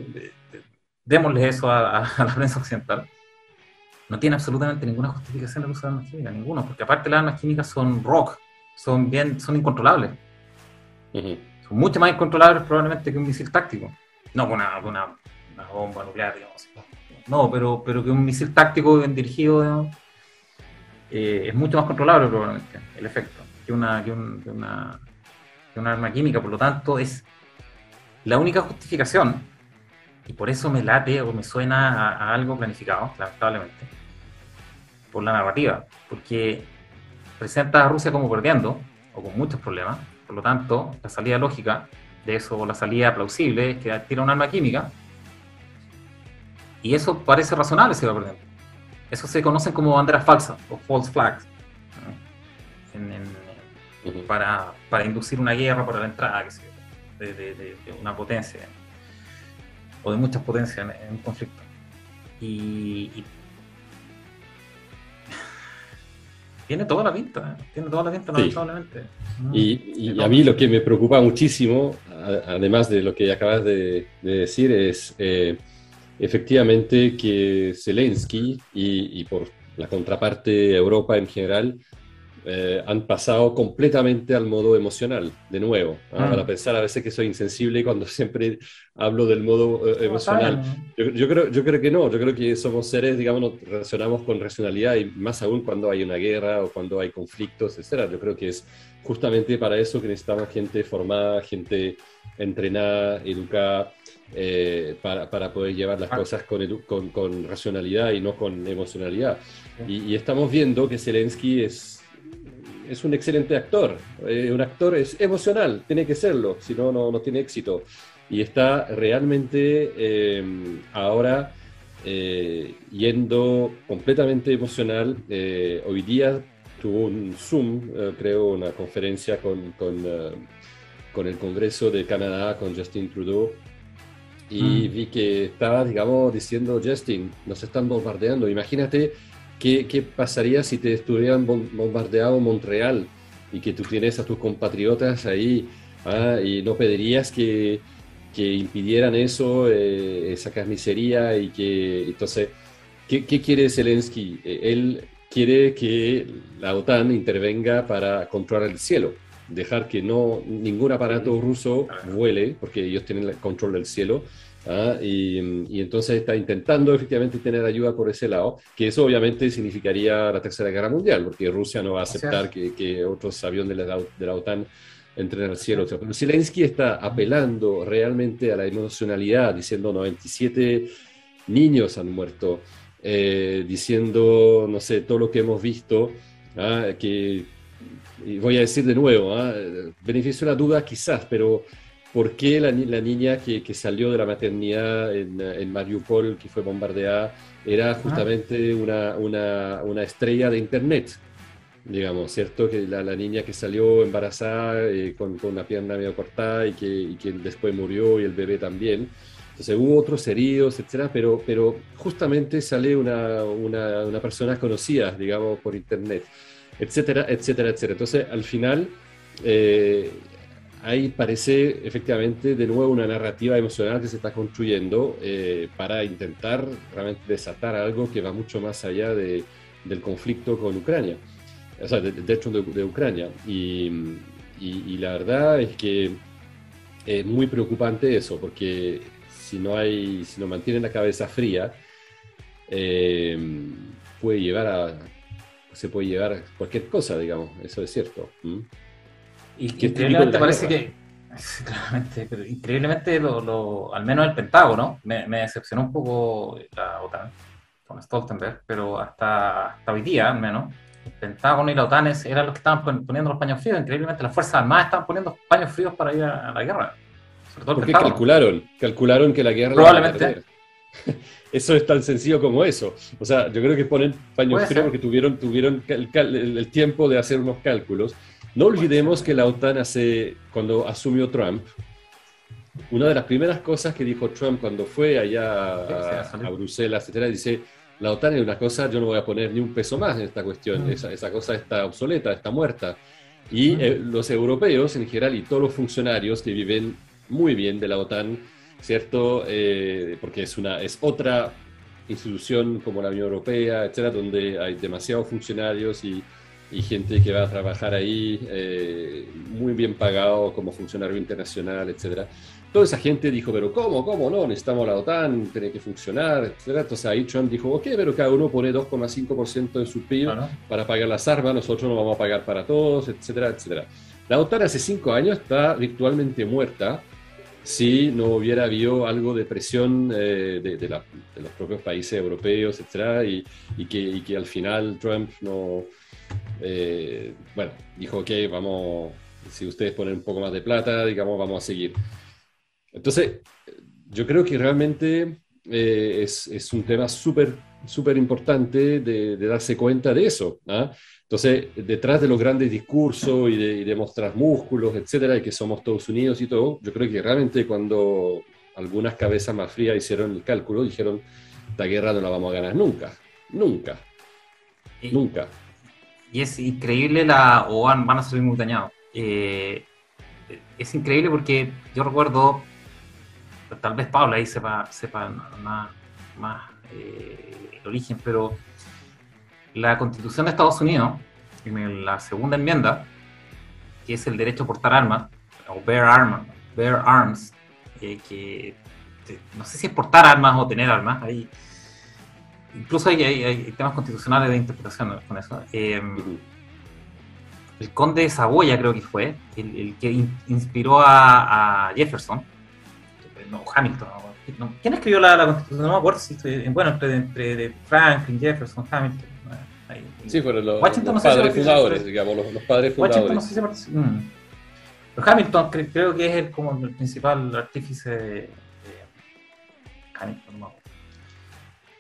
démosle eso a, la prensa occidental, no tiene absolutamente ninguna justificación el uso de armas químicas, ninguno, porque aparte las armas químicas son rock, son bien, son incontrolables son mucho más incontrolables probablemente que un misil táctico. No con una, una, bomba nuclear, digamos. No, pero, pero que un misil táctico bien dirigido eh, es mucho más controlable probablemente el efecto que una, que, una, que una arma química. Por lo tanto, es la única justificación, y por eso me late o me suena a, a algo planificado, lamentablemente, por la narrativa, porque presenta a Rusia como perdiendo o con muchos problemas por lo tanto, la salida lógica de eso, o la salida plausible, es que tira un arma química. Y eso parece razonable si va perdiendo. Eso se conocen como banderas falsas o false flags. Para, para, inducir una guerra para la entrada de, una potencia o de muchas potencias en, un conflicto. y tiene toda la pinta, ¿eh? tiene toda la pinta, lamentablemente. Y, a mí lo que me preocupa muchísimo, además de lo que acabas de, decir, es eh, efectivamente que Zelensky y, y, por la contraparte Europa en general eh, han pasado completamente al modo emocional, de nuevo. ¿ah? Mm. Para pensar a veces que soy insensible cuando siempre hablo del modo eh, emocional. Yo, creo, yo creo que no, yo creo que somos seres, digamos, nos relacionamos con racionalidad y más aún cuando hay una guerra o cuando hay conflictos, etc. Yo creo que es justamente para eso que necesitamos gente formada, gente entrenada, educada. Eh, para, para, poder llevar las ah. cosas con, con, con, racionalidad y no con emocionalidad. Y, y, estamos viendo que Zelensky es, es un excelente actor. Eh, un actor es emocional, tiene que serlo, si no, no tiene éxito. Y está realmente eh, ahora eh, yendo completamente emocional. hoy día tuvo un Zoom, creo, una conferencia con, con, con, el Congreso de Canadá, con Justin Trudeau. Y mm. vi que estaba, digamos, diciendo, Justin, nos están bombardeando. Imagínate ¿Qué, pasaría si te estuvieran bombardeado Montreal y que tú tienes a tus compatriotas ahí ah, y no pedirías que, que impidieran eso, eh, esa carnicería y que entonces, ¿qué, ¿qué, quiere Zelensky? Eh, él quiere que la OTAN intervenga para controlar el cielo, dejar que no ningún aparato ruso vuele, porque ellos tienen el control del cielo, ¿ah? Y, entonces está intentando efectivamente tener ayuda por ese lado, que eso obviamente significaría la Tercera Guerra Mundial, porque Rusia no va a aceptar que, otros aviones de la, de la OTAN entren al cielo. Pero Zelensky está apelando realmente a la emocionalidad, diciendo 97 niños han muerto, eh, diciendo, no sé, todo lo que hemos visto, ¿ah? que y voy a decir de nuevo, ¿ah? beneficio de la duda quizás, pero ¿por qué la, niña que, salió de la maternidad en, Mariupol, que fue bombardeada, era justamente una, estrella de Internet? Digamos, ¿cierto? Que la, niña que salió embarazada eh, con, una pierna medio cortada y que, después murió y el bebé también. Entonces hubo otros heridos, etcétera, pero, pero justamente sale una, una persona conocida, digamos, por Internet etcétera, etcétera, etcétera. Entonces, al final, eh, ahí parece efectivamente de nuevo una narrativa emocional que se está construyendo eh, para intentar realmente desatar algo que va mucho más allá de, del conflicto con Ucrania, o sea, de, hecho de, Ucrania. Y, y, la verdad es que es muy preocupante eso, porque si no hay, si no mantienen la cabeza fría, eh, puede llevar a se puede llevar cualquier cosa, digamos, eso es cierto. Y que increíblemente parece que, claramente, pero increíblemente, lo, al menos el Pentágono, me, me, decepcionó un poco la OTAN con Stoltenberg, pero hasta, hasta hoy día, al menos, el Pentágono y la OTAN eran los que estaban poniendo los paños fríos. Increíblemente, las Fuerzas Armadas estaban poniendo paños fríos para ir a, la guerra. Sobre todo Porque calcularon, calcularon que la guerra. Probablemente. eso es tan sencillo como eso. O sea, yo creo que ponen paños fríos porque tuvieron, tuvieron el, tiempo de hacer unos cálculos. No olvidemos que la OTAN hace, cuando asumió Trump, una de las primeras cosas que dijo Trump cuando fue allá a, Bruselas, etcétera, dice, la OTAN es una cosa, yo no voy a poner ni un peso más en esta cuestión, esa, esa, cosa está obsoleta, está muerta. Y eh, los europeos en general y todos los funcionarios que viven muy bien de la OTAN, ¿cierto? Eh, porque es, una, es otra institución como la Unión Europea, etcétera, donde hay demasiados funcionarios y, y gente que va a trabajar ahí eh, muy bien pagado como funcionario internacional, etcétera. Toda esa gente dijo, pero ¿cómo? ¿Cómo no? Necesitamos la OTAN, tiene que funcionar, etcétera. Entonces ahí Trump dijo, ok, pero cada uno pone 2,5% de su PIB para pagar las armas, nosotros no vamos a pagar para todos, etcétera, etcétera. La OTAN hace cinco años está virtualmente muerta si no hubiera habido algo de presión eh, de, los propios países europeos, etcétera, y, que, que, al final Trump no, eh, bueno, dijo, ok, vamos, si ustedes ponen un poco más de plata, digamos, vamos a seguir. Entonces, yo creo que realmente eh, es, es, un tema súper, súper importante de, darse cuenta de eso. ¿ah? Entonces, detrás de los grandes discursos y de, mostrar músculos, etcétera, y que somos Estados Unidos y todo, yo creo que realmente cuando algunas cabezas más frías hicieron el cálculo, dijeron, esta guerra no la vamos a ganar nunca, nunca, nunca. Y es increíble la, o van, a subir muy dañados. Eh, es increíble porque yo recuerdo, tal vez Pablo ahí sepa, sepa más, más eh, el origen, pero la Constitución de Estados Unidos, en la segunda enmienda, que es el derecho a portar armas, o bear, armas, bear arms, que no sé si es portar armas o tener armas, hay, incluso hay, temas constitucionales de interpretación con eso. Em, el conde de Saboya creo que fue, el, que inspiró a, Jefferson, no, Hamilton, ¿quién escribió la, constitución? No me acuerdo si estoy, bueno, entre, entre Franklin, Jefferson, Hamilton Sí, fueron los, padres fundadores, digamos, los, padres fundadores. no sé si mm. Pero Hamilton creo que es el, como el principal artífice de, Hamilton, no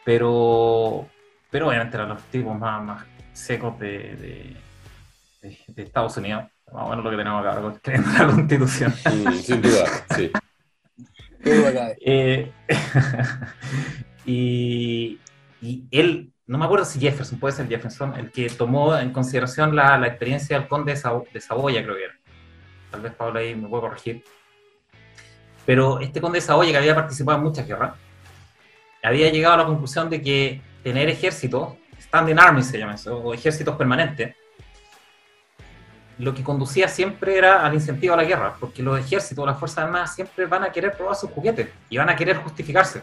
Pero, pero obviamente eran los tipos más, más secos de, de, de, Estados Unidos. Más o menos lo que tenemos acá creyendo la constitución. Mm, sin duda, sí. eh, y, y él no me acuerdo si Jefferson, puede ser Jefferson, el que tomó en consideración la, la experiencia del conde de, Saboya, creo que era. Tal vez Pablo ahí me puede corregir. Pero este conde de Saboya, que había participado en muchas guerras, había llegado a la conclusión de que tener ejércitos, standing army se llama eso, o ejércitos permanentes, lo que conducía siempre era al incentivo a la guerra, porque los ejércitos, las fuerzas armadas siempre van a querer probar sus juguetes y van a querer justificarse.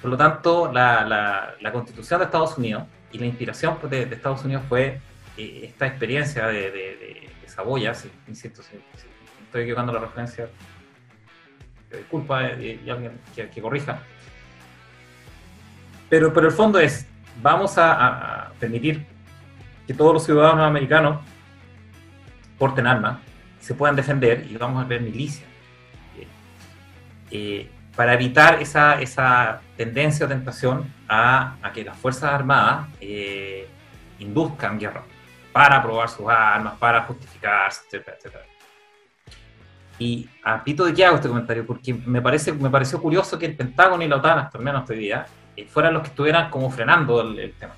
Por lo tanto, la, constitución de Estados Unidos y la inspiración de, Estados Unidos fue eh, esta experiencia de, de, Saboya, si, insisto, si, estoy equivocando la referencia, disculpa eh, y alguien que, corrija. Pero, pero el fondo es, vamos a, permitir que todos los ciudadanos americanos porten armas, se puedan defender y vamos a ver milicias. Eh, para evitar esa, esa tendencia o tentación a, a que las Fuerzas Armadas eh, induzcan guerra para probar sus armas, para justificarse, etcétera, etcétera. Y a pito de qué hago este comentario, porque me, parece, me pareció curioso que el Pentágono y la OTAN, hasta al menos este día, eh, fueran los que estuvieran como frenando el, tema.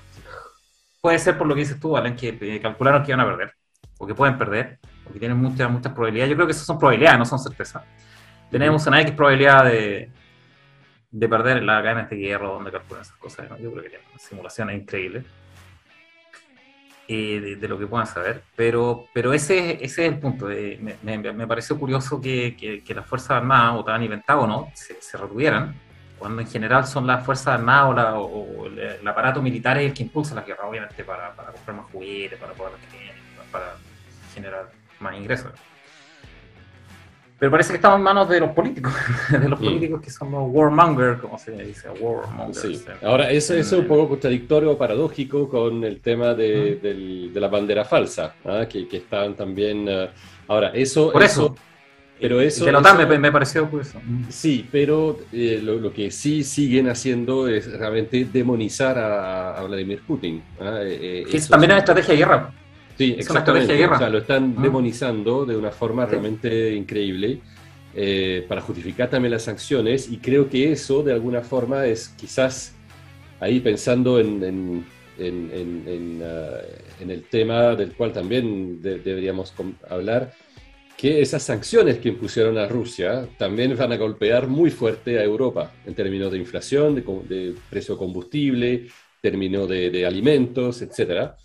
Puede ser por lo que dices tú, Alan, que eh, calcularon que iban a perder, o que pueden perder, o que tienen muchas, muchas probabilidades. Yo creo que esas son probabilidades, no son certezas. Tenemos una X probabilidad de, de perder en la cadena de guerra donde calculan esas cosas. Yo creo que tienen simulaciones increíbles. Eh, de, lo que puedan saber, pero, pero ese, ese es el punto. me, me, pareció curioso que, que, las Fuerzas Armadas, OTAN y Pentágono, se, se retuvieran, cuando en general son las Fuerzas Armadas o, el, aparato militar es el que impulsa la guerra, obviamente, para, para comprar más juguetes, para poder para generar más ingresos. Pero parece que estamos en manos de los políticos, de los mm. políticos que somos warmongers, como se dice, warmongers. Sí. Ahora, eso, es un poco contradictorio o paradójico con el tema de, mm. de la bandera falsa, ¿ah? que, que, están también... Uh, ahora, eso... Por eso, pero eso, que me, me, pareció curioso. Sí, pero eh, lo, lo, que sí siguen haciendo es realmente demonizar a, a Vladimir Putin. ¿ah? Eh, eh también es estrategia de guerra. Sí, exactamente. O sea, lo están ah. demonizando de una forma realmente increíble eh, para justificar también las sanciones y creo que eso de alguna forma es quizás ahí pensando en, en, en, ah, el tema del cual también deberíamos hablar, que esas sanciones que impusieron a Rusia también van a golpear muy fuerte a Europa en términos de inflación, de, precio de combustible, términos de, alimentos, etcétera.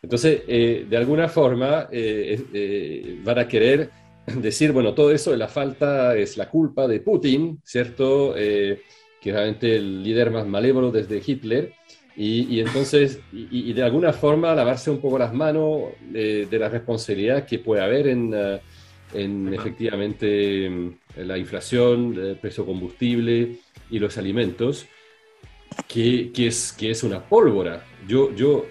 Entonces, eh, de alguna forma, eh, eh, van a querer decir, bueno, todo eso de la falta es la culpa de Putin, ¿cierto? que realmente el líder más malévolo desde Hitler. Y, entonces, y, de alguna forma, lavarse un poco las manos de la responsabilidad que puede haber en, en efectivamente la inflación, el precio combustible y los alimentos, que, que, es, que es una pólvora. Yo, yo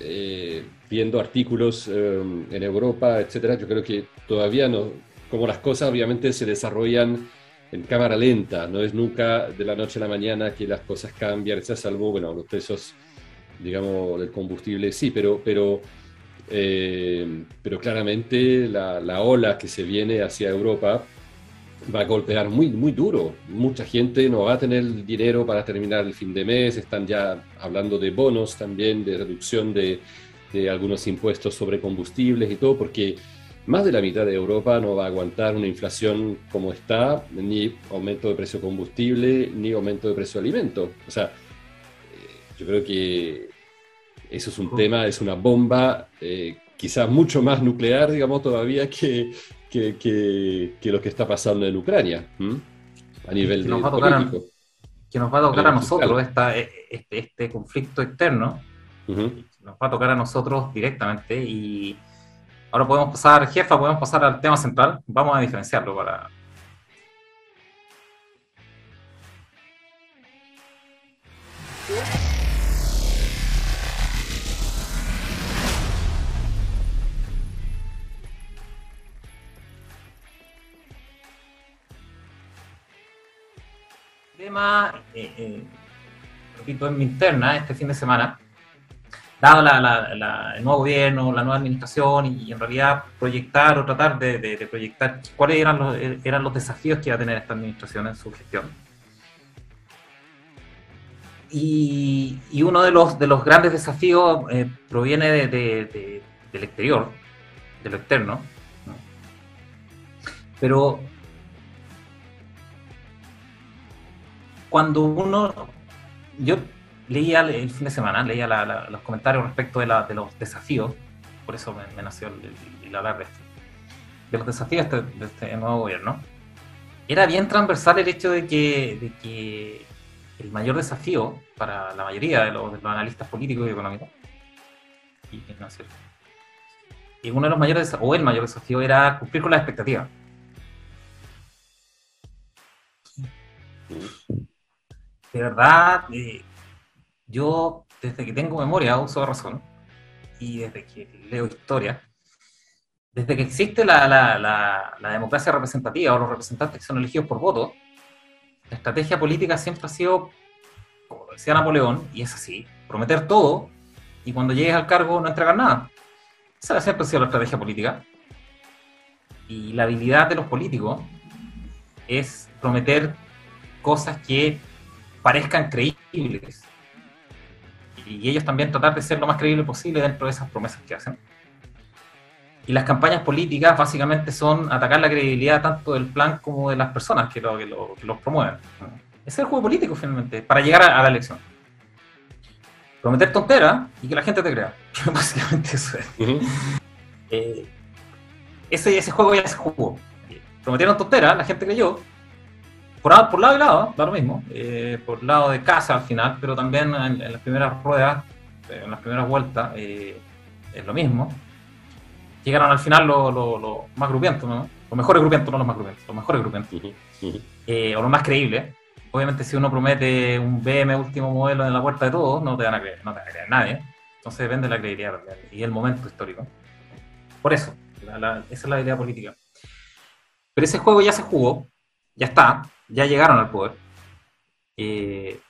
eh, viendo artículos eh, en Europa, etcétera, yo creo que todavía no, como las cosas obviamente se desarrollan en cámara lenta, no es nunca de la noche a la mañana que las cosas cambian, salvo, bueno, los precios, digamos, del combustible, sí, pero, pero, eh, pero claramente la, la, ola que se viene hacia Europa va a golpear muy, muy duro. Mucha gente no va a tener dinero para terminar el fin de mes, están ya hablando de bonos también, de reducción de, de algunos impuestos sobre combustibles y todo, porque más de la mitad de Europa no va a aguantar una inflación como está, ni aumento de precio de combustible, ni aumento de precio de alimento. O sea, eh, yo creo que eso es un tema, es una bomba, eh, quizás mucho más nuclear, digamos, todavía que, que, lo que está pasando en Ucrania, a nivel que nos va a tocar A, que nos va a tocar a nosotros esta, e, este, este, conflicto externo, nos va a tocar a nosotros directamente y ahora podemos pasar, jefa, podemos pasar al tema central, vamos a diferenciarlo para... tema, eh, eh, repito, en mi interna este fin de semana, dado el nuevo gobierno, la nueva administración y, en realidad proyectar o tratar de, proyectar cuáles eran los, los desafíos que iba a tener esta administración en su gestión. Y, uno de los, de los grandes desafíos eh, proviene del exterior, de lo externo. Pero cuando uno, yo leía el fin de semana, leía los comentarios respecto de, los desafíos, por eso me, nació el, hablar de esto, de los desafíos de este, este, nuevo gobierno. Era bien transversal el hecho de que, el mayor desafío para la mayoría de los, analistas políticos y económicos, y, y uno de los mayores, o el mayor desafío era cumplir con las expectativas de verdad, eh, yo desde que tengo memoria uso razón y desde que leo historia, desde que existe la, la, la, democracia representativa o los representantes que son elegidos por voto, la estrategia política siempre ha sido, como decía Napoleón, y es así, prometer todo y cuando llegues al cargo no entregar nada. Esa siempre ha sido la estrategia política. Y la habilidad de los políticos es prometer cosas que parezcan creíbles. Y ellos también tratar de ser lo más creíble posible dentro de esas promesas que hacen. Y las campañas políticas básicamente son atacar la credibilidad tanto del plan como de las personas que, lo, que, los promueven. Ese es el juego político finalmente, para llegar a, la elección. Prometer tonteras y que la gente te crea. básicamente eso es. Eh, ese, ese juego ya se jugó. Prometieron tonteras, la gente creyó. Por, por lado y lado, da lo mismo. Eh, por lado de casa al final, pero también en, las primeras ruedas, en las primeras vueltas, eh, es lo mismo llegaron al final los más grupientos, ¿no? Los mejores grupientos, no los más grupientos, los mejores grupientos. Eh, o los más creíbles. Obviamente, si uno promete un BM último modelo en la puerta de todos, no te van a creer, no te van a creer nadie. Entonces depende de la credibilidad y el momento histórico. Por eso, esa es la idea política. Pero ese juego ya se jugó, ya está, ya llegaron al poder. Eh,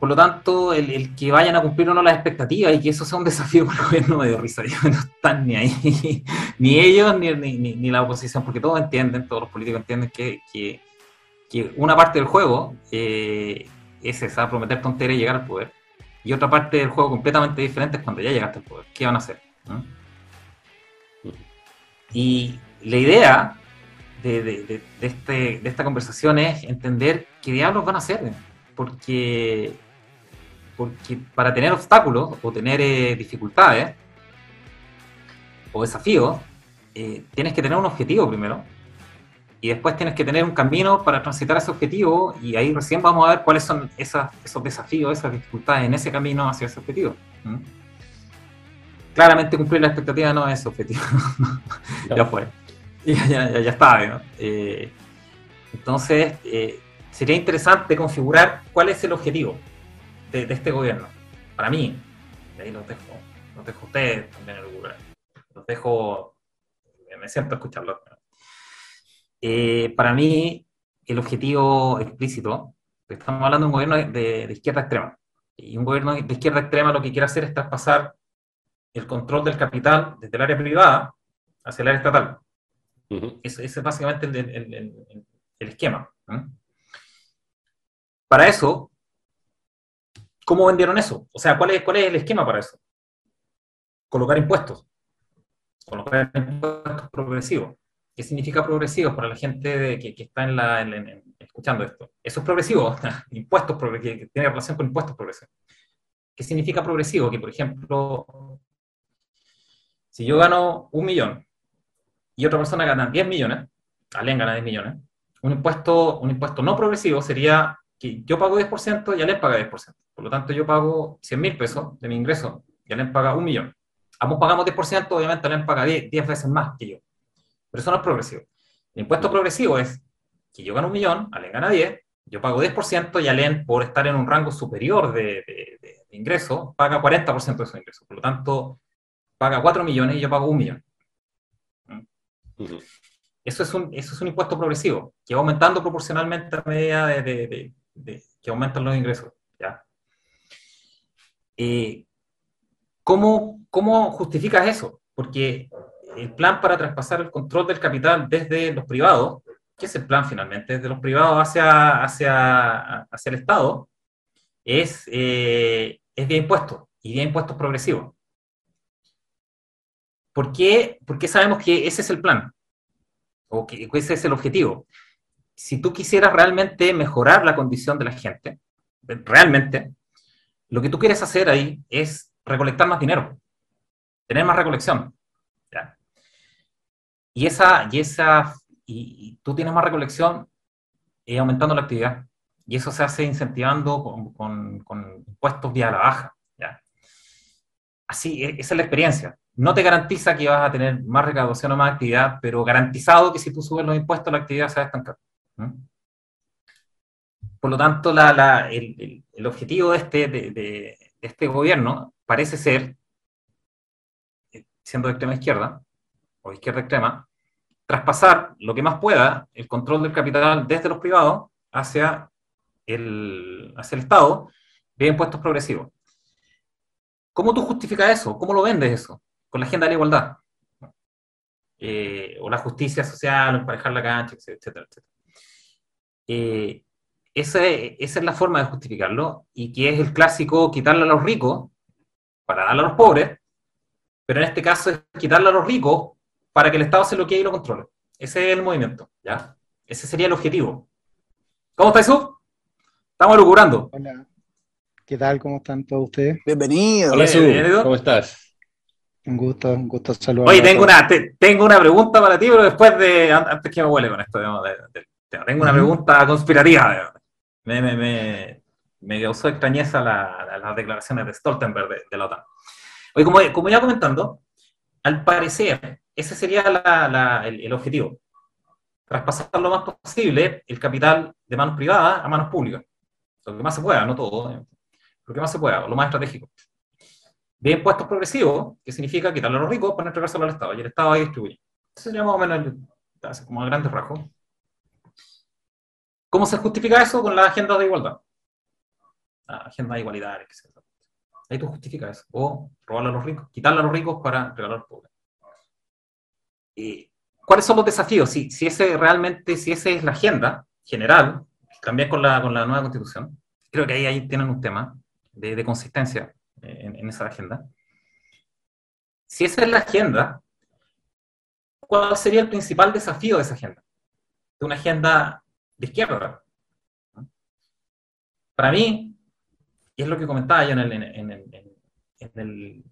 por lo tanto, el, que vayan a cumplir o no las expectativas y que eso sea un desafío para el gobierno me dio risa. no están ni ahí, ni ellos ni, ni, la oposición, porque todos entienden, todos los políticos entienden que, que, una parte del juego eh, es esa, prometer tonterías y llegar al poder. Y otra parte del juego completamente diferente es cuando ya llegaste al poder. ¿Qué van a hacer? Y la idea de, de, este, de esta conversación es entender qué diablos van a hacer. Porque porque para tener obstáculos o tener eh, dificultades o desafíos, eh, tienes que tener un objetivo primero y después tienes que tener un camino para transitar ese objetivo y ahí recién vamos a ver cuáles son esas, esos desafíos, esas dificultades en ese camino hacia ese objetivo. Claramente cumplir la expectativa no es objetivo, ya fue, ya, ya, ya está. Eh, entonces, sería interesante configurar cuál es el objetivo de, este gobierno. Para mí, y ahí los dejo, los dejo a ustedes también Los dejo, me siento a escucharlo. Eh, para mí, el objetivo explícito, estamos hablando de un gobierno de, de, izquierda extrema. Y un gobierno de izquierda extrema lo que quiere hacer es traspasar el control del capital desde el área privada hacia el área estatal. Ese, es básicamente el, esquema. Para eso, ¿Cómo vendieron eso? O sea, ¿cuál es, cuál es el esquema para eso? Colocar impuestos. Colocar impuestos progresivos. ¿Qué significa progresivos para la gente que, está en la, escuchando esto? Eso es progresivo, impuestos que tiene relación con impuestos progresivos. ¿Qué significa progresivo? Que, por ejemplo, si yo gano un millón y otra persona gana 10 millones, alguien gana 10 millones, un impuesto, un impuesto no progresivo sería que yo pago 10% y Alem paga 10%. Por lo tanto, yo pago 100 mil pesos de mi ingreso y Alem paga un millón. Ambos pagamos 10%, obviamente Alem paga 10, veces más que yo. Pero eso no es progresivo. El impuesto progresivo es que yo gano un millón, Alem gana 10, yo pago 10% y Alem, por estar en un rango superior de, ingreso, paga 40% de su ingreso. Por lo tanto, paga 4 millones y yo pago un millón. Eso es, un, eso es un impuesto progresivo, que va aumentando proporcionalmente a medida de, que aumentan los ingresos. ¿ya? Eh, ¿cómo, ¿Cómo justificas eso? Porque el plan para traspasar el control del capital desde los privados, ¿qué es el plan finalmente? Desde los privados hacia, hacia, hacia el Estado, es, eh, es vía impuestos y vía impuestos progresivos. ¿Por qué? Porque sabemos que ese es el plan, o que ese es el objetivo si tú quisieras realmente mejorar la condición de la gente, realmente, lo que tú quieres hacer ahí es recolectar más dinero, tener más recolección. Y esa, y esa, y, tú tienes más recolección y aumentando la actividad. Y eso se hace incentivando con, con, impuestos vía la baja. ¿ya? Así, e, esa es la experiencia. No te garantiza que vas a tener más recaudación o más actividad, pero garantizado que si tú subes los impuestos, la actividad se va a estancar. Por lo tanto, el, objetivo de este, de, este gobierno parece ser, siendo de extrema izquierda, o izquierda extrema, traspasar lo que más pueda el control del capital desde los privados hacia el, hacia el Estado vía impuestos progresivos. ¿Cómo tú justificas eso? ¿Cómo lo vendes eso? Con la agenda de la igualdad. Eh, o la justicia social, emparejar la cancha, etcétera, etcétera. Eh, esa, esa, es la forma de justificarlo, y que es el clásico quitarle a los ricos para darle a los pobres, pero en este caso es quitarle a los ricos para que el Estado se lo quede y lo controle. Ese es el movimiento, ¿ya? Ese sería el objetivo. ¿Cómo estás, Jesús? Estamos locurando. Hola. ¿Qué tal? ¿Cómo están todos ustedes? Bienvenido. Hola. ¿Cómo estás? Un gusto, un gusto saludar. Oye, tengo una, tengo una pregunta para ti, pero después de, antes que me huele con esto, digamos, tengo una pregunta conspirativa. Me, me, me, me, causó extrañeza las declaraciones de Stoltenberg de, la OTAN. Oye, como, como ya comentando, al parecer, ese sería el, el, objetivo. Traspasar lo más posible el capital de manos privadas a manos públicas. Lo que más se pueda, no todo, eh, lo que más se pueda, lo más estratégico de impuestos progresivos, que significa quitarle a los ricos para entregárselo al Estado, y el Estado ahí distribuye. Eso sería más o menos como a grandes rasgos. ¿Cómo se justifica eso? Con la agenda de igualdad. La agenda de igualdad, etc. Ahí tú justificas eso. O robarle a los ricos, quitarle a los ricos para regalar a los pobres. ¿Cuáles son los desafíos? Si, si ese realmente, si esa es la agenda general, también con la, con la nueva constitución, creo que ahí, ahí tienen un tema de, de consistencia en, esa agenda. Si esa es la agenda, ¿cuál sería el principal desafío de esa agenda? De una agenda de izquierda. Para mí, y es lo que comentaba yo en, el, en, el,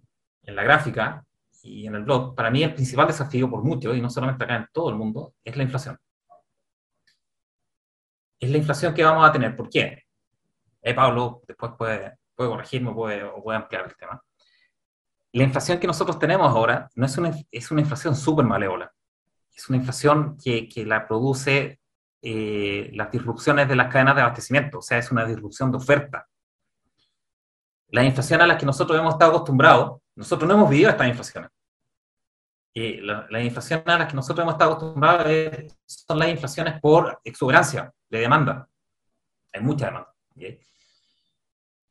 en, la gráfica y en el blog, para mí el principal desafío por mucho, y no solamente acá en todo el mundo, es la inflación. Es la inflación que vamos a tener. ¿Por qué? Eh, Pablo después puede puede corregirme o puede ampliar el tema. La inflación que nosotros tenemos ahora no es una, es una inflación súper malévola. Es una inflación que, que la produce eh, las disrupciones de las cadenas de abastecimiento, o sea, es una disrupción de oferta. La inflación a la que nosotros hemos estado acostumbrados, nosotros no hemos vivido estas inflaciones. Eh, la, la, inflación a la que nosotros hemos estado acostumbrados son las inflaciones por exuberancia de demanda. Hay mucha demanda.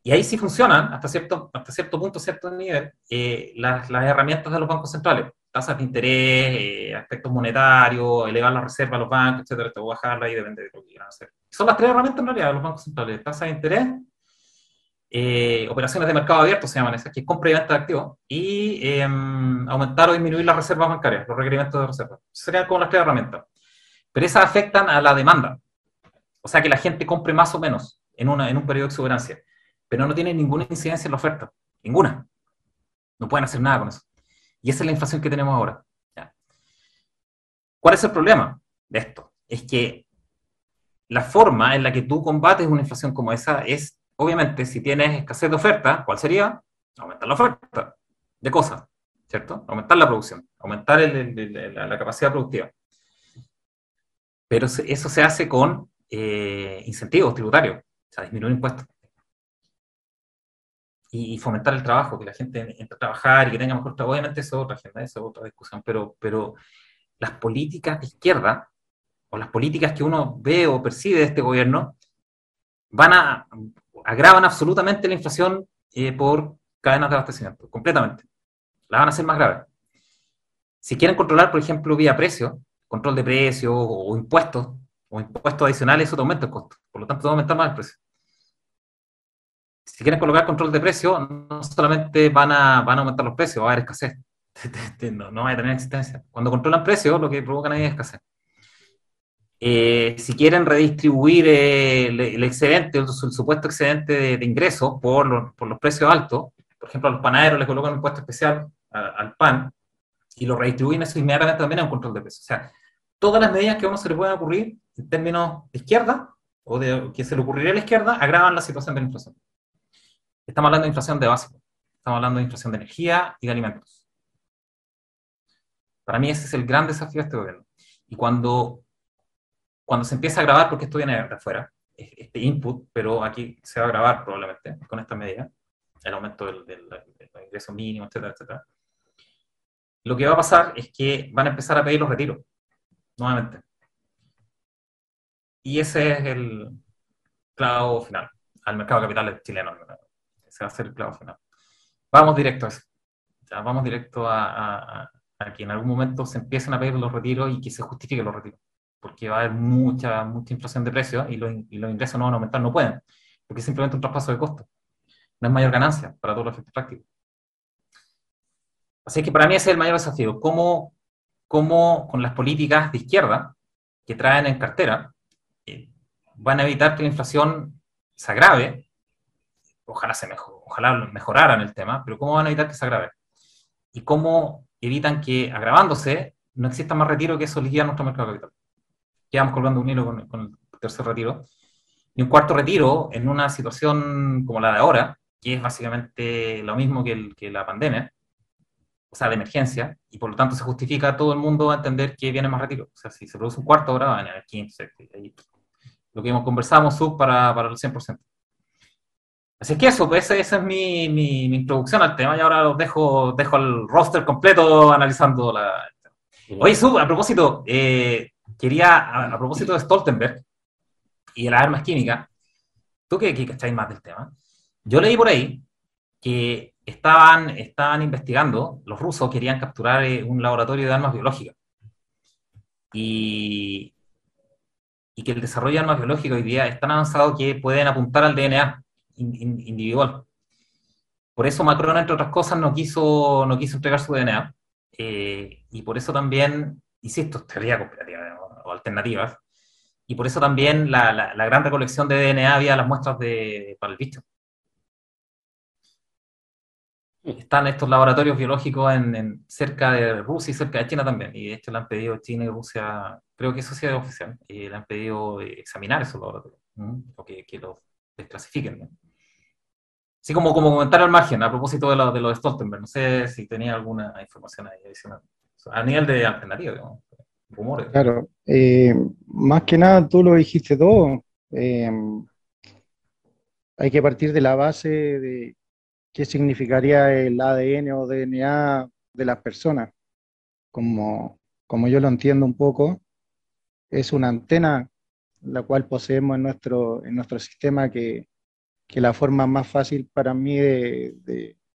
Y ahí sí funcionan, hasta cierto, hasta cierto punto, cierto nivel, eh, las, las, herramientas de los bancos centrales. Tasas de interés, eh, aspectos monetarios, elevar la reserva a los bancos, etcétera, a bajarla ahí depende de lo que quieran hacer. Son las tres herramientas en realidad de los bancos centrales. Tasas de interés, eh, operaciones de mercado abierto se llaman esas, que es compra y venta de activos, y em, aumentar o disminuir las reservas bancarias, los requerimientos de reserva. Serían como las tres herramientas. Pero esas afectan a la demanda. O sea, que la gente compre más o menos en, una, en un periodo de exuberancia pero no tiene ninguna incidencia en la oferta, ninguna. No pueden hacer nada con eso. Y esa es la inflación que tenemos ahora. ¿Cuál es el problema de esto? Es que la forma en la que tú combates una inflación como esa es, obviamente, si tienes escasez de oferta, ¿cuál sería? Aumentar la oferta de cosas, ¿cierto? Aumentar la producción, aumentar la, capacidad productiva. Pero eso se hace con eh, incentivos tributarios, o sea, disminuir impuestos y, fomentar el trabajo, que la gente entre a trabajar y que tenga mejor trabajo. Obviamente eso es otra agenda, eso es otra discusión, pero, pero las políticas de izquierda o las políticas que uno ve o percibe de este gobierno van a agravan absolutamente la inflación eh, por cadenas de abastecimiento, completamente. La van a hacer más grave. Si quieren controlar, por ejemplo, vía precio, control de precios o, impuestos, o impuestos adicionales, eso te aumenta el costo. Por lo tanto, te va a aumentar más el precio si quieren colocar control de precio, no solamente van a, van a aumentar los precios, va a haber escasez. no, no va a tener existencia. Cuando controlan precios, lo que provocan ahí es escasez. Eh, si quieren redistribuir el, excedente, el, supuesto excedente de, ingresos por, por, los precios altos, por ejemplo, a los panaderos les colocan un impuesto especial al pan y lo redistribuyen eso inmediatamente también a un control de precios. O sea, todas las medidas que a uno se le puedan ocurrir en términos de izquierda o de que se le ocurriría a la izquierda agravan la situación de la inflación. Estamos hablando de inflación de básico. Estamos hablando de inflación de energía y de alimentos. Para mí ese es el gran desafío de este gobierno. Y cuando, cuando se empieza a grabar, porque esto viene de afuera, este input, pero aquí se va a grabar probablemente con esta medida, el aumento del, del, ingreso mínimo, etcétera, etcétera. lo que va a pasar es que van a empezar a pedir los retiros, nuevamente. Y ese es el clavo final al mercado de capitales chileno. Va a ser el clavo final. Vamos directo a eso. vamos directo a, que en algún momento se empiecen a pedir los retiros y que se justifiquen los retiros. Porque va a haber mucha, mucha inflación de precios y los, ingresos no van a aumentar, no pueden. Porque es simplemente un traspaso de costos. No es mayor ganancia para todos los efectos prácticos. Así que para mí ese es el mayor desafío. ¿Cómo, cómo con las políticas de izquierda que traen en cartera eh, van a evitar que la inflación se agrave? Ojalá, se mejor, ojalá mejoraran el tema, pero ¿cómo van a evitar que se agrave? ¿Y cómo evitan que, agravándose, no exista más retiro que eso liquida nuestro mercado capital? Quedamos colgando un hilo con, con el tercer retiro. Y un cuarto retiro en una situación como la de ahora, que es básicamente lo mismo que, el, que la pandemia, o sea, de emergencia, y por lo tanto se justifica, todo el mundo a entender que viene más retiro. O sea, si se produce un cuarto, ahora van a venir 15. Lo que hemos conversado, sub para, para el 100%. Así es que eso, pues esa es mi, mi, introducción al tema y ahora los dejo, dejo el roster completo analizando la... Oye, Sub, a propósito, eh, quería, a, propósito de Stoltenberg y de las armas químicas, tú que, que cacháis más del tema, yo leí por ahí que estaban, estaban investigando, los rusos querían capturar eh, un laboratorio de armas biológicas. Y, y que el desarrollo de armas biológicas hoy día es tan avanzado que pueden apuntar al DNA individual. Por eso Macron, entre otras cosas, no quiso, no quiso entregar su DNA. Eh, y por eso también, insisto, teoría cooperativa o alternativas, y por eso también la, la, gran recolección de DNA había las muestras de, para el bicho están estos laboratorios biológicos en, cerca de Rusia y cerca de China también. Y de hecho le han pedido China y Rusia, creo que eso sí es oficial, y le han pedido examinar esos laboratorios, o que, los desclasifiquen. Así como, como comentario al margen, a propósito de lo de, lo de Stoltenberg, no sé si tenía alguna información ahí adicional. A nivel de alternativa, digamos, rumores. Claro, eh, más que nada tú lo dijiste todo. Eh, hay que partir de la base de qué significaría el ADN o DNA de las personas. Como, como yo lo entiendo un poco, es una antena la cual poseemos en nuestro, en nuestro sistema que, que la forma más fácil para mí de,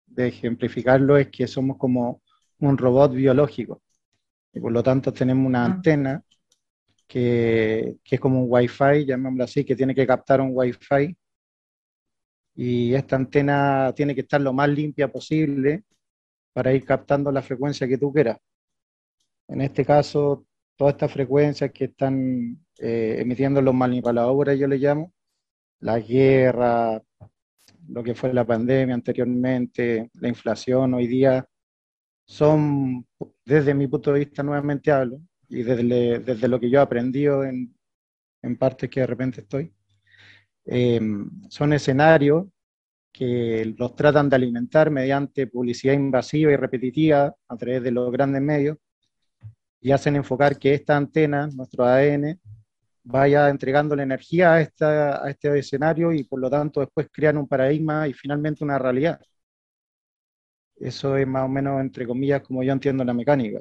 de, ejemplificarlo es que somos como un robot biológico y por lo tanto tenemos una ah. antena que, que, es como un wifi, llamémoslo así, que tiene que captar un wifi y esta antena tiene que estar lo más limpia posible para ir captando la frecuencia que tú quieras. En este caso, todas estas frecuencias que están eh, emitiendo los manipuladores, yo le llamo, la guerra, lo que fue la pandemia anteriormente, la inflación hoy día, son, desde mi punto de vista, nuevamente hablo, y desde, desde lo que yo he aprendido en, en partes que de repente estoy, Em, son escenarios que los tratan de alimentar mediante publicidad invasiva y repetitiva a través de los grandes medios y hacen enfocar que esta antena, nuestro ADN, vaya entregando la energía a, esta, a este escenario y por lo tanto después crean un paradigma y finalmente una realidad. Eso es más o menos, entre comillas, como yo entiendo la mecánica.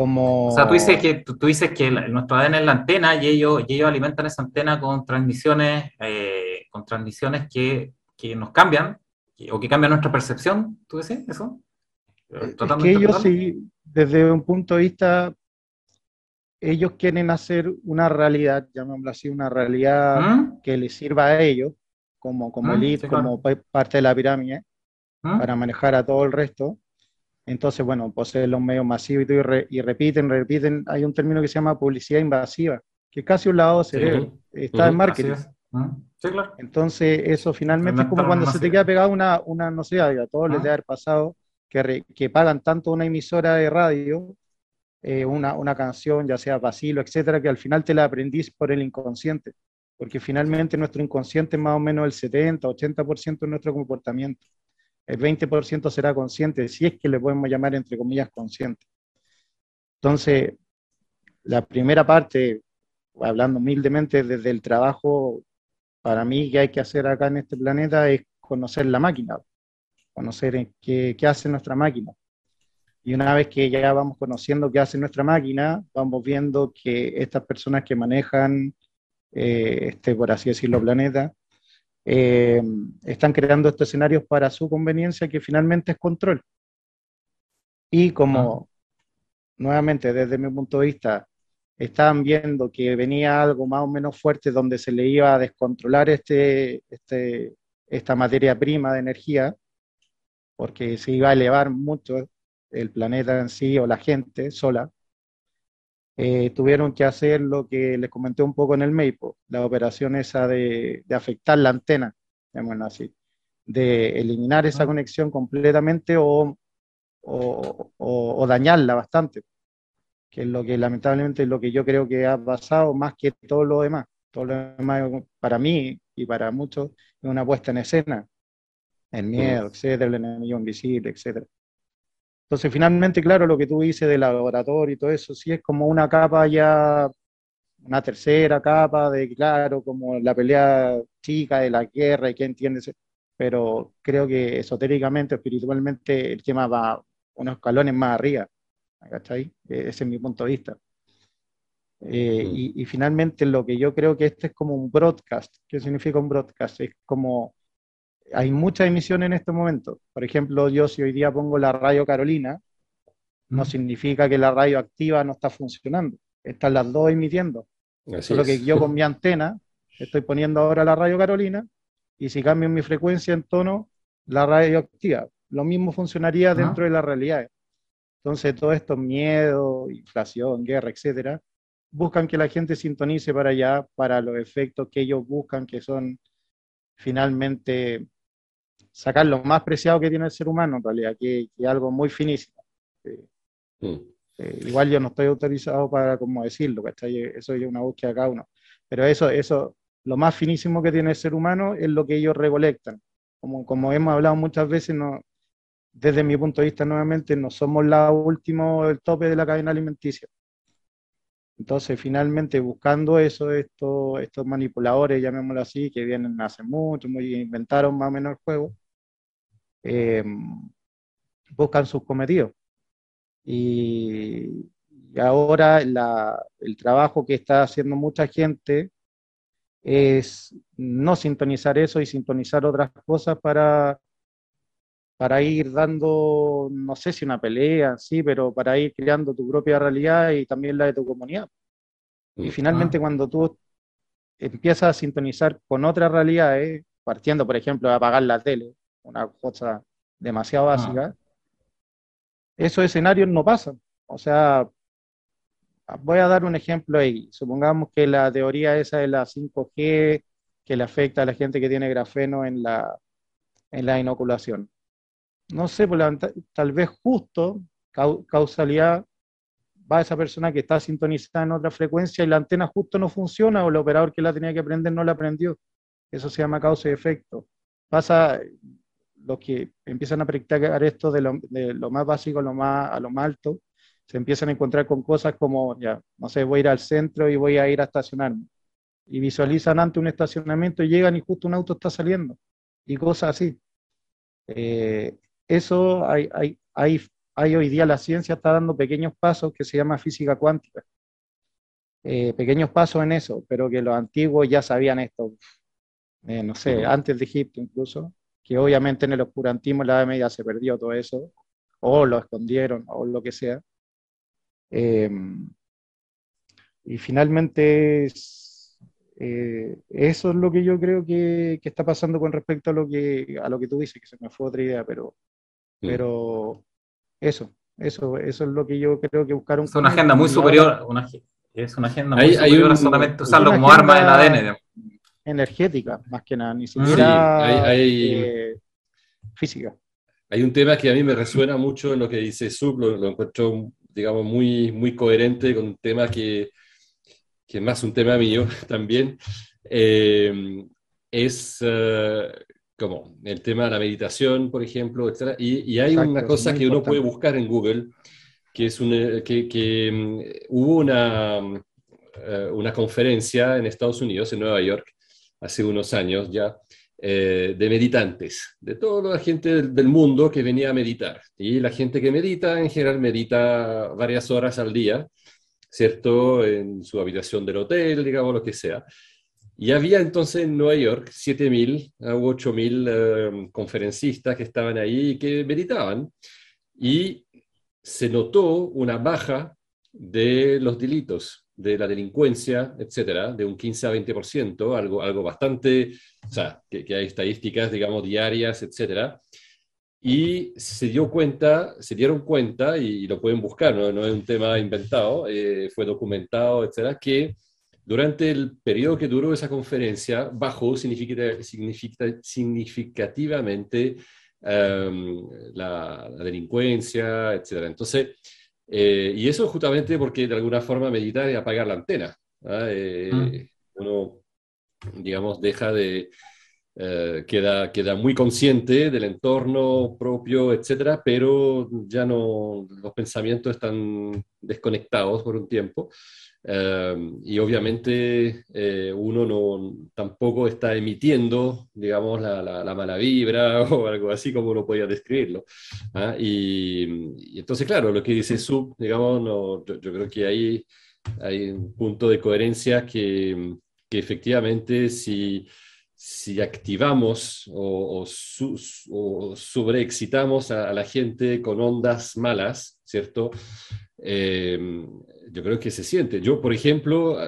O sea, tú dices que, tú, dices que nuestro ADN es la antena y ellos, y ellos alimentan esa antena con transmisiones, eh, con transmisiones que, que, nos cambian o que cambian nuestra percepción, ¿tú dices eso? Es que ellos sí, desde un punto de vista, ellos quieren hacer una realidad, llamémoslo así, una realidad ¿Mm? que les sirva a ellos, como, como como parte de la pirámide, ¿Mm? para manejar a todo el resto entonces, bueno, poseen los medios masivos y, repiten, repiten. Hay un término que se llama publicidad invasiva, que casi un lado cerebro, está en marketing. Sí, claro. Entonces, eso finalmente es como cuando se te queda pegado una, una no sé, a todos les debe haber pasado que, que pagan tanto una emisora de radio, eh, una, una canción, ya sea vacilo, etcétera, que al final te la aprendís por el inconsciente. Porque finalmente nuestro inconsciente es más o menos el 70, 80% de nuestro comportamiento el 20% será consciente, si es que le podemos llamar entre comillas consciente. Entonces, la primera parte, hablando humildemente desde el trabajo, para mí que hay que hacer acá en este planeta es conocer la máquina, conocer qué, qué hace nuestra máquina. Y una vez que ya vamos conociendo qué hace nuestra máquina, vamos viendo que estas personas que manejan eh, este, por así decirlo, planeta, eh, están creando estos escenarios para su conveniencia, que finalmente es control. Y como, nuevamente, desde mi punto de vista, estaban viendo que venía algo más o menos fuerte donde se le iba a descontrolar este, este, esta materia prima de energía, porque se iba a elevar mucho el planeta en sí o la gente sola, eh, tuvieron que hacer lo que les comenté un poco en el MEIPO, la operación esa de, afectar la antena, llamémoslo así, de eliminar esa conexión completamente o, o, dañarla bastante, que es lo que lamentablemente es lo que yo creo que ha pasado más que todo lo demás. Todo lo demás para mí y para muchos es una puesta en escena, el miedo, etcétera, el enemigo invisible, etcétera. Entonces, finalmente, claro, lo que tú dices del laboratorio y todo eso, sí es como una capa ya, una tercera capa de, claro, como la pelea chica de la guerra y qué entiendes, pero creo que esotéricamente, espiritualmente, el tema va unos escalones más arriba, ¿cachai? E-, ese es mi punto de vista. Eh, y, y, finalmente lo que yo creo que este es como un broadcast. ¿Qué significa un broadcast? Es como hay muchas emisiones en este momento. Por ejemplo, yo si hoy día pongo la radio Carolina, no significa que la radio activa no está funcionando. Están las dos emitiendo. Solo que yo con mi antena estoy poniendo ahora la radio Carolina y si cambio mi frecuencia en tono, la radio activa. Lo mismo funcionaría dentro de la realidad. Entonces, todo esto, miedo, inflación, guerra, etcétera, buscan que la gente sintonice para allá, para los efectos que ellos buscan, que son finalmente sacar lo más preciado que tiene el ser humano, en realidad, que, es algo muy finísimo. Mm. Eh, igual yo no estoy autorizado para como decirlo, Eso es una búsqueda de cada uno. Pero eso, eso, lo más finísimo que tiene el ser humano es lo que ellos recolectan. Como, como hemos hablado muchas veces, no, desde mi punto de vista nuevamente, no somos la última, el tope de la cadena alimenticia. Entonces, finalmente, buscando eso, estos, estos manipuladores, llamémoslo así, que vienen hace mucho, muy, inventaron más o menos el juego, eh, buscan sus cometidos. Y, ahora el trabajo que está haciendo mucha gente es no sintonizar eso y sintonizar otras cosas para, para ir dando, no sé si una pelea, sí, pero para ir creando tu propia realidad y también la de tu comunidad. Y finalmente cuando tú empiezas a sintonizar con otras realidades, partiendo, por ejemplo, de apagar la tele, una cosa demasiado ah. básica, esos escenarios no pasan. O sea, voy a dar un ejemplo ahí. Supongamos que la teoría esa de la 5G que le afecta a la gente que tiene grafeno en la, en la inoculación. No sé, pues, tal vez justo, causalidad, va esa persona que está sintonizada en otra frecuencia y la antena justo no funciona o el operador que la tenía que prender no la prendió. Eso se llama causa y efecto. Pasa, los que empiezan a practicar esto de lo, más básico a lo más, a lo más alto, se empiezan a encontrar con cosas como, ya, no sé, voy a ir al centro y voy a ir a estacionarme. Y visualizan ante un estacionamiento y llegan y justo un auto está saliendo. Y cosas así. Eh, eso hay, hay, hay, hay, hoy día la ciencia está dando pequeños pasos que se llama física cuántica. Eh, pequeños pasos en eso, pero que los antiguos ya sabían esto, eh, no sé, antes de Egipto incluso, que obviamente en el oscurantismo la Edad Media se perdió todo eso, o lo escondieron, o lo que sea. Em, y finalmente eh, eso es lo que yo creo que, está pasando con respecto a lo que a lo que tú dices, que se me fue otra idea, pero, pero eso, eso, eso es lo que yo creo que buscaron. Es una agenda muy superior, es una agenda muy superior a solamente usarlo como arma del ADN energética, más que nada, ni siquiera hay, eh, física. Hay un tema que a mí me resuena mucho en lo que dice Sub, lo, encuentro, digamos, muy, muy coherente con un tema que, que es más un tema mío también, eh, es uh, como el tema de la meditación, por ejemplo, etc. Y, y hay una cosa que uno puede buscar en Google, que es un, que, que um, hubo una, una conferencia en Estados Unidos, en Nueva York, hace unos años ya, eh, de meditantes, de toda la gente del, mundo que venía a meditar. Y la gente que medita, en general, medita varias horas al día, ¿cierto? En su habitación del hotel, digamos, lo que sea. Y había entonces en Nueva York 7.000 u 8.000 eh, conferencistas que estaban ahí y que meditaban. Y se notó una baja de los delitos, de la delincuencia, etcétera, de un 15 a 20%, algo, algo bastante, o sea, que, hay estadísticas, digamos, diarias, etcétera. Y se dio cuenta, se dieron cuenta, y, lo pueden buscar, no, no, es un tema inventado, eh, fue documentado, etcétera, que durante el periodo que duró esa conferencia bajó significativamente em, la, la, delincuencia, etcétera. Entonces, eh, y eso justamente porque de alguna forma meditar y apagar la antena. ¿ah? Eh, mm. Uno, digamos, deja de... Eh, queda, queda muy consciente del entorno propio, etcétera, pero ya no, los pensamientos están desconectados por un tiempo. Em, y obviamente eh, uno no, tampoco está emitiendo, digamos, la, la, mala vibra o algo así como uno podía describirlo. ¿ah? Y, entonces, claro, lo que dice Sub, digamos, no, yo, creo que ahí hay un punto de coherencia que, que efectivamente si, si activamos o, o, sobreexcitamos a, a, la gente con ondas malas, ¿cierto? Eh, yo creo que se siente. Yo, por ejemplo,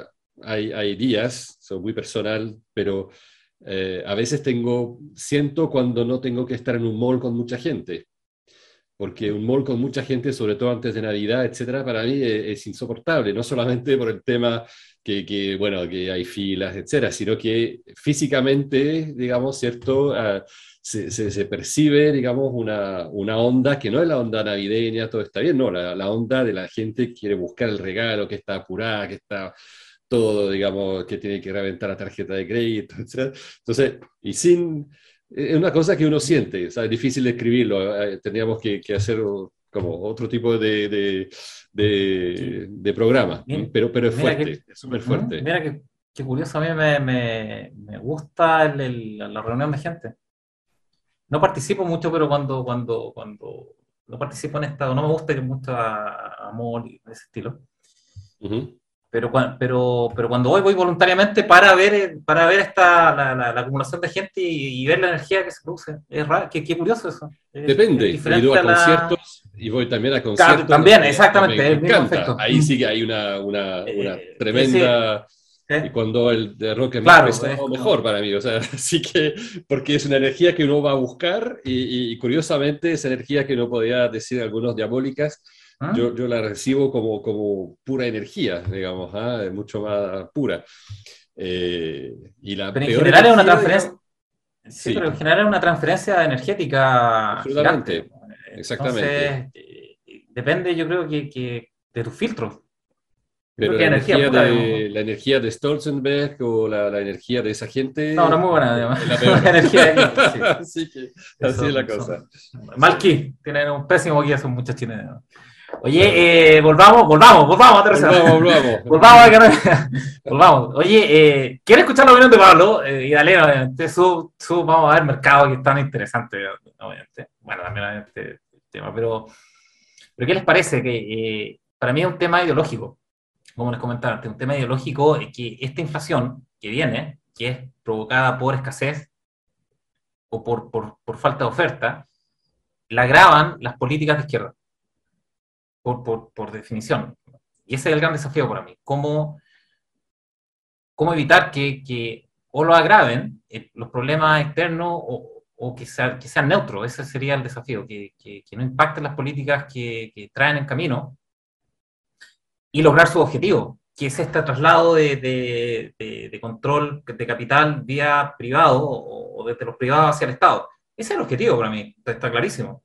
hay, hay días, soy muy personal, pero eh, a veces tengo, siento cuando no tengo que estar en un mall con mucha gente, porque un mall con mucha gente, sobre todo antes de Navidad, etcétera, para mí es, insoportable, no solamente por el tema que, que, bueno, que hay filas, etcétera, sino que físicamente, digamos, ¿cierto? Ah, se, se, percibe, digamos, una, una, onda que no es la onda navideña, todo está bien, no, la, la, onda de la gente que quiere buscar el regalo, que está apurada, que está todo, digamos, que tiene que reventar la tarjeta de crédito, etc. Entonces, y sin... Es una cosa que uno siente, es difícil de escribirlo, eh, tendríamos que, que hacer como otro tipo de, de, de, de programa, pero, pero es fuerte, es súper fuerte. Mira que, que, curioso, a mí me, me, me gusta el, la reunión de gente no participo mucho, pero cuando, cuando, cuando no participo en esta, no me gusta ir mucho a, amor y ese estilo. pero, pero, pero cuando voy, voy voluntariamente para ver, para ver esta, la, la, acumulación de gente y, ver la energía que se produce. Es raro, qué, qué curioso eso. Depende, he ido a, conciertos y voy también a conciertos. también, exactamente. Me, encanta. Ahí sí que hay una, una, una eh, tremenda... ¿Eh? Y cuando el de rock es claro, mejor para mí, o sea, así que, porque es una energía que uno va a buscar y, curiosamente esa energía que no podía decir algunos diabólicas, ¿Ah? yo, yo, la recibo como, como pura energía, digamos, ¿ah? mucho más pura. Eh, y la pero en general es una transferencia. Sí, pero en general es una transferencia energética. Absolutamente, exactamente. Entonces, eh, depende, yo creo que, que de tus filtros. Pero la energía, de, la energía de Stolzenberg o la, la, energía de esa gente. No, no es muy buena, además. La, energía de sí. así, que, así es la cosa. Malky, tienen un pésimo guía, son muchas chilenas. Oye, eh, volvamos, volvamos, volvamos a Volvamos, volvamos. volvamos, volvamos. Oye, eh, ¿quieres escuchar la opinión de Pablo? Eh, y dale, obviamente, su, su, vamos a ver mercado que es tan interesante, obviamente. Bueno, también obviamente el tema, pero, pero ¿qué les parece? Que eh, para mí es un tema ideológico como les comentaba antes, un tema ideológico es que esta inflación que viene, que es provocada por escasez o por, por, por falta de oferta, la agravan las políticas de izquierda, por, por, por, definición. Y ese es el gran desafío para mí, cómo, cómo evitar que, que o lo agraven eh, los problemas externos o, o que, sea, que, sean neutros, ese sería el desafío, que, que, que no impacten las políticas que, traen en camino y lograr su objetivo, que es este traslado de, de, de, control de capital vía privado o, desde los privados hacia el Estado. Ese es el objetivo para mí, está clarísimo.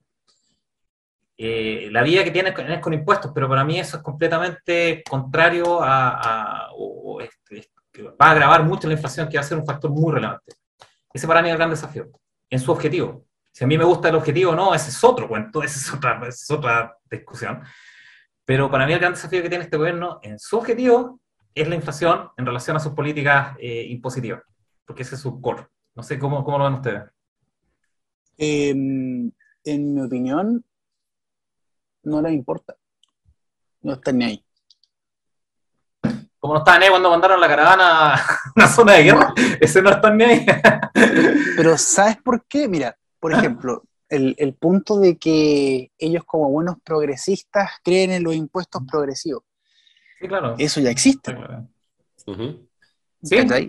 Eh, la vía que tiene es con impuestos, pero para mí eso es completamente contrario a, o, este, va a agravar mucho la inflación, que va a ser un factor muy relevante. Ese para mí es el gran desafío, en su objetivo. Si a mí me gusta el objetivo o no, ese es otro cuento, esa es otra, esa es otra discusión. Pero para mí el gran desafío que tiene este gobierno en su objetivo es la inflación en relación a sus políticas eh, impositivas, porque ese es su core. No sé cómo, cómo lo ven ustedes. Em, en mi opinión, no les importa. No están ni ahí. Como no estaban ahí cuando mandaron la caravana a una zona de guerra, ese no están ni ahí. Pero ¿sabes por qué? Mira, por ejemplo, el, el punto de que ellos como buenos progresistas creen en los impuestos progresivos. Sí, claro. Eso ya existe.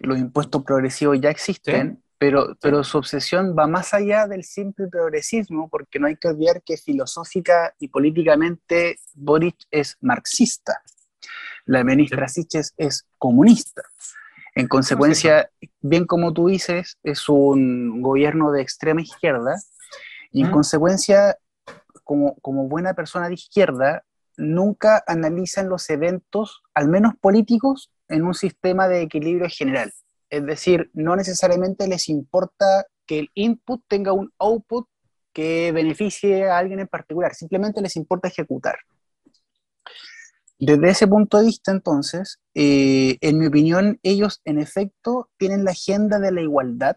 Los impuestos progresivos ya existen, pero, pero su obsesión va más allá del simple progresismo, porque no hay que olvidar que filosófica y políticamente Boric es marxista. La ministra Siches es comunista. En consecuencia, bien como tú dices, es un gobierno de extrema izquierda y en Mm. consecuencia, como, como buena persona de izquierda, nunca analizan los eventos, al menos políticos, en un sistema de equilibrio general. Es decir, no necesariamente les importa que el input tenga un output que beneficie a alguien en particular, simplemente les importa ejecutar. Desde ese punto de vista, entonces, eh, en mi opinión, ellos en efecto tienen la agenda de la igualdad,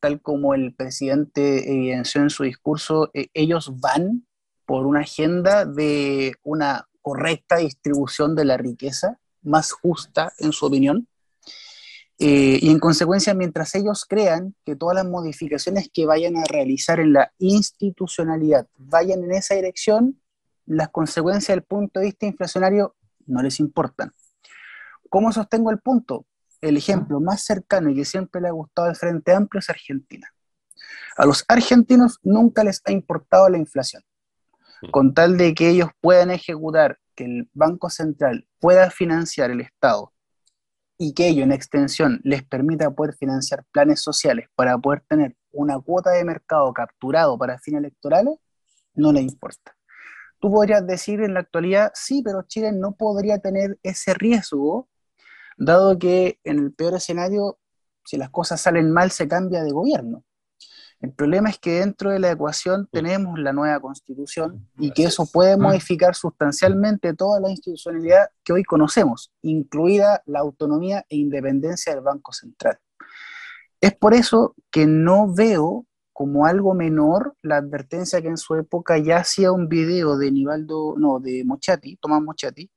tal como el presidente evidenció en su discurso, eh, ellos van por una agenda de una correcta distribución de la riqueza, más justa en su opinión. Eh, y en consecuencia, mientras ellos crean que todas las modificaciones que vayan a realizar en la institucionalidad vayan en esa dirección, las consecuencias del punto de vista inflacionario no les importan. ¿Cómo sostengo el punto? El ejemplo más cercano y que siempre le ha gustado al Frente Amplio es Argentina. A los argentinos nunca les ha importado la inflación. Con tal de que ellos puedan ejecutar, que el Banco Central pueda financiar el Estado y que ello en extensión les permita poder financiar planes sociales para poder tener una cuota de mercado capturado para fines electorales, no les importa. Tú podrías decir en la actualidad, sí, pero Chile no podría tener ese riesgo, dado que en el peor escenario, si las cosas salen mal, se cambia de gobierno. El problema es que dentro de la ecuación tenemos la nueva constitución y que eso puede modificar sustancialmente toda la institucionalidad que hoy conocemos, incluida la autonomía e independencia del Banco Central. Es por eso que no veo como algo menor la advertencia que en su época ya hacía un video de Nivaldo, no, de Mochati, Tomás Mochati,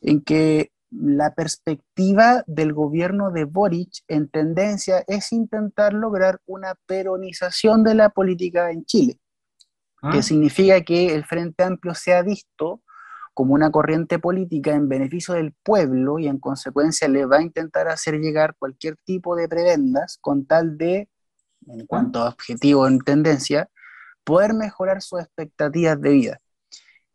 en que la perspectiva del gobierno de Boric en tendencia es intentar lograr una peronización de la política en Chile, que significa que el Frente Amplio se ha visto como una corriente política en beneficio del pueblo y en consecuencia le va a intentar hacer llegar cualquier tipo de prebendas con tal de, en cuanto a objetivo en tendencia, poder mejorar sus expectativas de vida.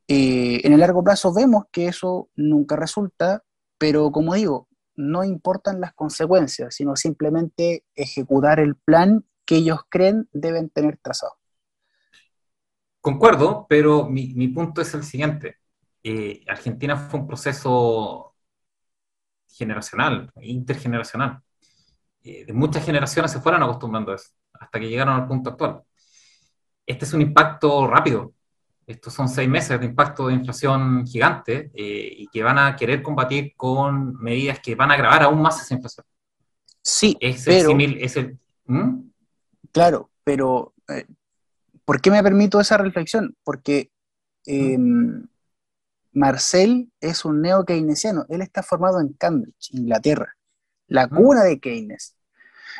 Eh, en el largo plazo vemos que eso nunca resulta, pero como digo, no importan las consecuencias, sino simplemente ejecutar el plan que ellos creen deben tener trazado. Concuerdo, pero mi, mi punto es el siguiente. Eh, Argentina fue un proceso generacional, intergeneracional. Eh, de muchas generaciones se fueron acostumbrando a eso, hasta que llegaron al punto actual. Este es un impacto rápido. Estos son seis meses de impacto de inflación gigante eh, y que van a querer combatir con medidas que van a agravar aún más esa inflación. Sí, Es el pero, símil, es el... ¿Mm? claro, pero eh, ¿por qué me permito esa reflexión? Porque eh, Marcel es un neo-keynesiano, él está formado en Cambridge, Inglaterra, la cuna de Keynes.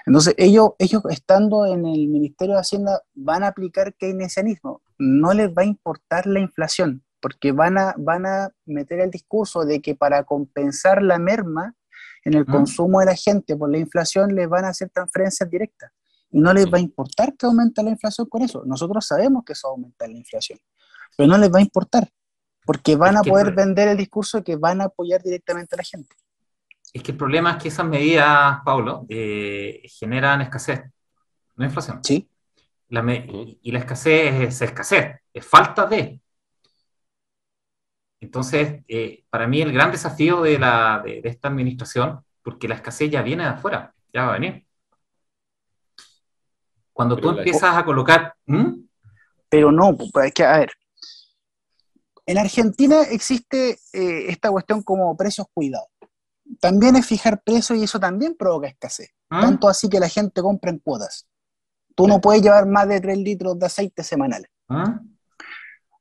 Entonces, ellos, ellos estando en el Ministerio de Hacienda van a aplicar keynesianismo. No les va a importar la inflación, porque van a, van a meter el discurso de que para compensar la merma en el Mm. consumo de la gente por la inflación les van a hacer transferencias directas. Y no les va a importar que aumente la inflación con eso. Nosotros sabemos que eso aumenta la inflación, pero no les va a importar, porque van Es a poder vender el discurso de que van a apoyar directamente a la gente. Es que el problema es que esas medidas, Pablo, eh, generan escasez, no inflación. ¿Sí? La me- Ujú. y la escasez es escasez, es falta de. Entonces, eh, para mí el gran desafío de, la, de, de esta administración, porque la escasez ya viene de afuera, ya va a venir. Cuando Pero tú la- empiezas a colocar... ¿Mm? Pero no, pues es que, a ver, en Argentina existe eh, esta cuestión como precios cuidados. También es fijar precios y eso también provoca escasez. ¿Ah? Tanto así que la gente compra en cuotas. Tú no puedes llevar más de 3 litros de aceite semanales. ¿Ah?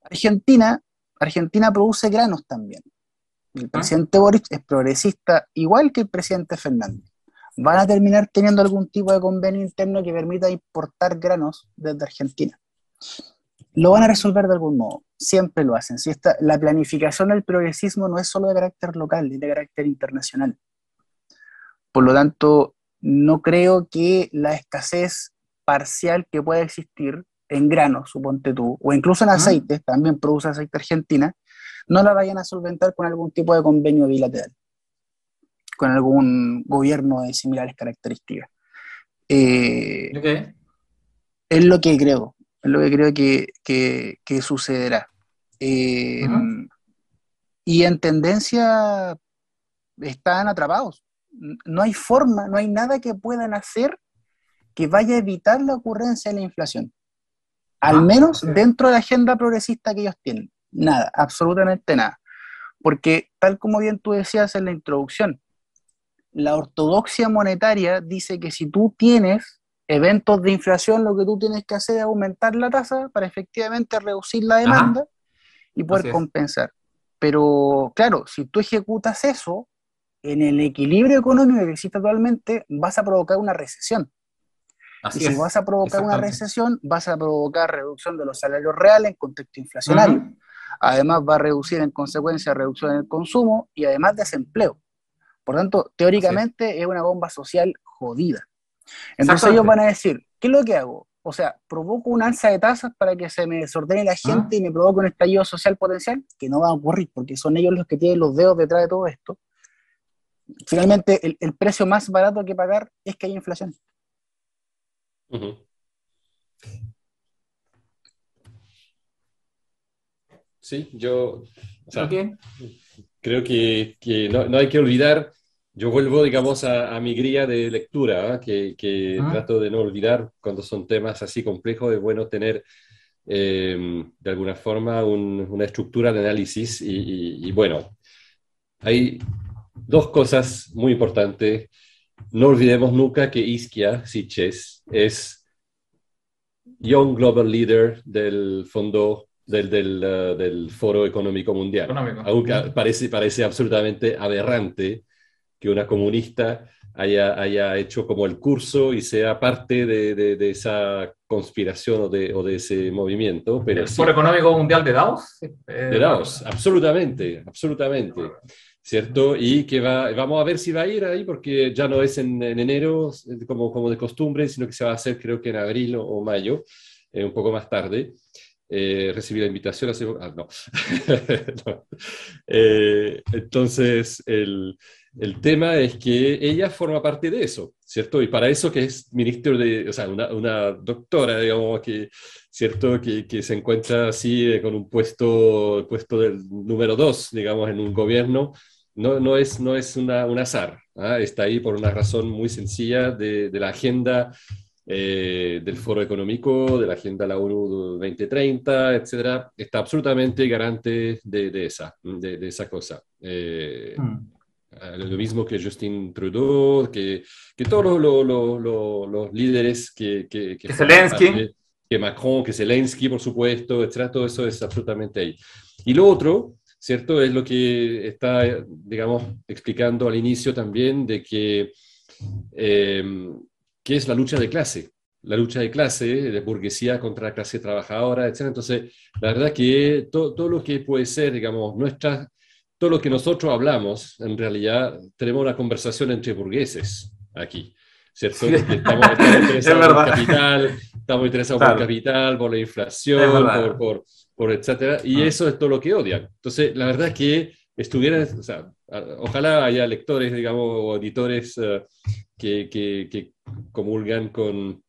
Argentina, Argentina produce granos también. ¿Ah? El presidente Boric es progresista igual que el presidente Fernández. Van a terminar teniendo algún tipo de convenio interno que permita importar granos desde Argentina. Lo van a resolver de algún modo. Siempre lo hacen. Si esta, la planificación del progresismo no es solo de carácter local, es de carácter internacional. Por lo tanto, no creo que la escasez parcial que pueda existir en granos, suponte tú, o incluso en aceites, también produce aceite Argentina, no la vayan a solventar con algún tipo de convenio bilateral, con algún gobierno de similares características. Eh, es lo que creo, es lo que creo que, que- que sucederá. Eh. Y en tendencia están atrapados. No hay forma, no hay nada que puedan hacer que vaya a evitar la ocurrencia de la inflación. Al Ah, menos dentro de la agenda progresista que ellos tienen. Nada, absolutamente nada. Porque tal como bien tú decías en la introducción, la ortodoxia monetaria dice que si tú tienes eventos de inflación, lo que tú tienes que hacer es aumentar la tasa para efectivamente reducir la demanda y poder compensar. Pero claro, si tú ejecutas eso, en el equilibrio económico que existe actualmente, vas a provocar una recesión. Así y si es. vas a provocar una recesión, vas a provocar reducción de los salarios reales en contexto inflacionario. Además, va a reducir en consecuencia reducción en el consumo y además desempleo. Por tanto, teóricamente es una bomba social jodida. Entonces ellos van a decir, ¿qué es lo que hago? O sea, provoco un alza de tasas para que se me desordene la gente y me provoque un estallido social potencial, que no va a ocurrir, porque son ellos los que tienen los dedos detrás de todo esto. Finalmente, el, el precio más barato que pagar es que haya inflación. Sí, yo o sea, Ok. creo que, que no, no hay que olvidar, yo vuelvo, digamos, a, a mi grilla de lectura, ¿ah? que, que Ah. trato de no olvidar cuando son temas así complejos, es bueno tener eh, de alguna forma un- una estructura de análisis y, y- y bueno, hay dos cosas muy importantes. No olvidemos nunca que Isquia Siches es Young Global Leader del fondo del, del, uh, del Foro Económico Mundial. Económico. Aunque parece, parece absolutamente aberrante que una comunista haya, haya hecho como el curso y sea parte de, de- de esa conspiración o de, o de ese movimiento, pero el sí, Foro Económico Mundial de Davos. eh, de Davos, absolutamente, absolutamente. ¿Cierto? Y que va, vamos a ver si va a ir ahí, porque ya no es en, en enero como, como de costumbre, sino que se va a hacer creo que en abril o, o mayo, eh, un poco más tarde. Eh, recibí la invitación hace... Ah, no. No. Eh, entonces, el, el tema es que ella forma parte de eso, ¿cierto? Y para eso que es ministro de, o sea, una, una doctora, digamos, que, ¿cierto? Que, que se encuentra así eh, con un puesto, puesto del número dos, digamos, en un gobierno, no, no es, no es una, un azar, ¿ah? está ahí por una razón muy sencilla de, de la agenda eh, del Foro Económico, de la Agenda de la ONU 2030, etcétera, está absolutamente garante de, de esa, de, de, esa cosa. Eh, Mm. Lo mismo que Justin Trudeau, que, que todos los, los, los, los líderes que... Que, que Zelensky. Que Macron, que Zelensky, por supuesto, etcétera, todo eso es absolutamente ahí. Y lo otro, ¿cierto? Es lo que está, digamos, explicando al inicio también de que... Eh, que es la lucha de clase, la lucha de clase, de burguesía contra la clase trabajadora, etc. Entonces, la verdad que to, todo lo que puede ser, digamos, nuestra, todo lo que nosotros hablamos, en realidad tenemos una conversación entre burgueses aquí, ¿cierto? Estamos, estamos interesados Es por el capital, estamos interesados Claro. por el capital, por la Es inflación, por, por, por etcétera, y Ah. eso es todo lo que odian. Entonces, la verdad que estuvieran, o sea, ojalá haya lectores, digamos, o editores eh, que, que, que comulgan con,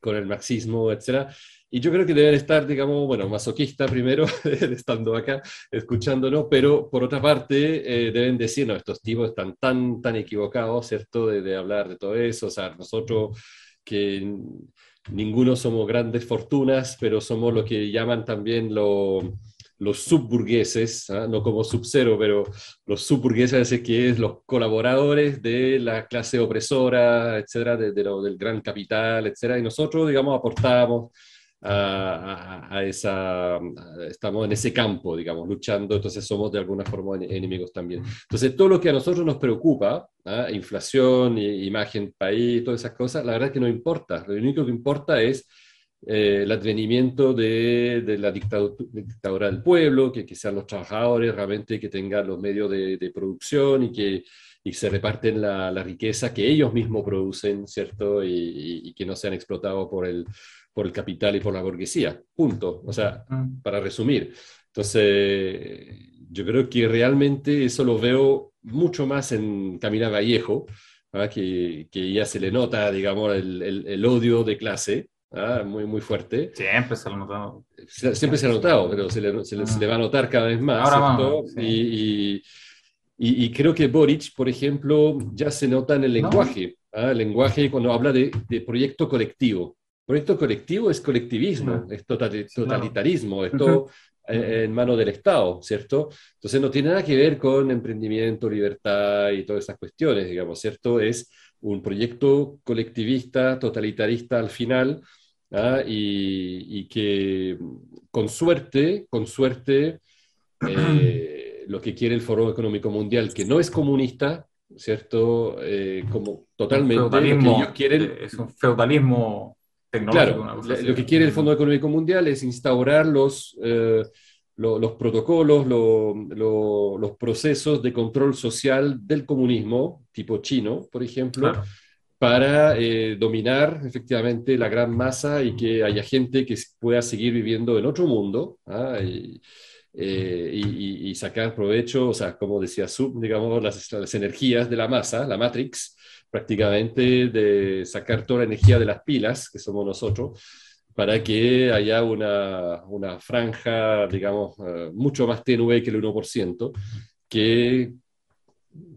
con el marxismo, etcétera. Y yo creo que deben estar, digamos, bueno, masoquista primero, estando acá, escuchándonos, pero por otra parte eh, deben decir, no, estos tipos están tan, tan equivocados, ¿cierto?, de, de hablar de todo eso. O sea, nosotros que ninguno somos grandes fortunas, pero somos lo que llaman también lo- los subburgueses, ¿ah? no como sub-cero, pero los subburgueses, que es los colaboradores de la clase opresora, etcétera, de, del gran capital, etcétera, y nosotros, digamos, aportábamos a, esa, estamos en ese campo, digamos, luchando, entonces somos de alguna forma enemigos también. Entonces, todo lo que a nosotros nos preocupa, ¿ah? inflación, imagen país, todas esas cosas, la verdad es que no importa. Lo único que importa es eh, el advenimiento de, de la dictadura, del pueblo, que, que, sean los trabajadores realmente que tengan los medios de, de producción y que y se reparten la, la, riqueza que ellos mismos producen, ¿cierto? Y, y, que no sean explotados por el, por el capital y por la burguesía. Punto. O sea, para resumir. Entonces, yo creo que realmente eso lo veo mucho más en Camila Vallejo, que, que, ya se le nota, digamos, el, el, el odio de clase, Ah, muy, muy fuerte. Siempre se lo ha notado. Siempre se ha notado, pero se le, se, le, se le, va a notar cada vez más. Ahora vamos, sí. y, y, y, creo que Boric, por ejemplo, ya se nota en el lenguaje. No. ¿ah? El lenguaje cuando habla de, de, proyecto colectivo. Proyecto colectivo es colectivismo, es totalitarismo, esto uh -huh. en manos del Estado, ¿cierto? Entonces no tiene nada que ver con emprendimiento, libertad y todas esas cuestiones, digamos, ¿cierto? Es un proyecto colectivista, totalitarista al final, ¿ah? y, y, que con suerte, con suerte, eh, lo que quiere el Foro Económico Mundial, que no es comunista, ¿cierto? Eh, como totalmente. Lo que ellos quieren, es un feudalismo tecnológico. Claro, lo que quiere el Fondo Económico Mundial es instaurar los, eh, lo, los protocolos, lo, lo, los procesos de control social del comunismo, tipo chino, por ejemplo. Claro para eh, dominar efectivamente la gran masa y que haya gente que pueda seguir viviendo en otro mundo ¿ah? y, eh, y, y, sacar provecho, o sea, como decía Sub, digamos, las, las, energías de la masa, la Matrix, prácticamente de sacar toda la energía de las pilas, que somos nosotros, para que haya una, una franja, digamos, uh, mucho más tenue que el 1%, que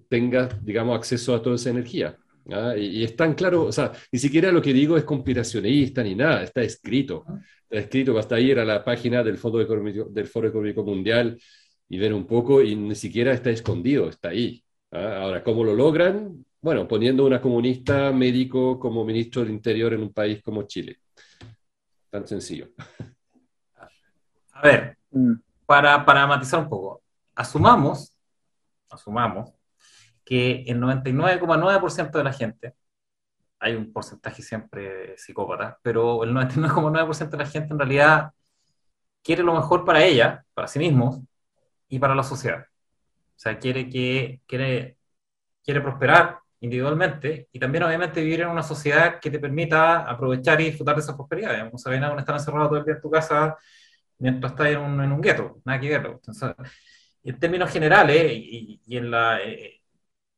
tenga, digamos, acceso a toda esa energía. ¿ah? Y, y, es tan claro, o sea, ni siquiera lo que digo es conspiracionista ni nada, está escrito. Está escrito, basta ir a la página del, Fondo Económico, del Foro Económico Mundial y ver un poco, y ni siquiera está escondido, está ahí. ¿ah? Ahora, ¿cómo lo logran? Bueno, poniendo una comunista médico como ministro del Interior en un país como Chile. Tan sencillo. A ver, mm. para, para matizar un poco, asumamos, asumamos que el 99,9% de la gente, hay un porcentaje siempre psicópata, pero el 99,9% de la gente en realidad quiere lo mejor para ella, para sí mismos y para la sociedad. O sea, quiere, que, quiere, quiere prosperar individualmente y también obviamente vivir en una sociedad que te permita aprovechar y disfrutar de esa prosperidad. No sabes nada, estar encerrado todo el día en tu casa mientras estás en un, en un gueto, nada que ver. Entonces, en términos generales y, y en la... Eh,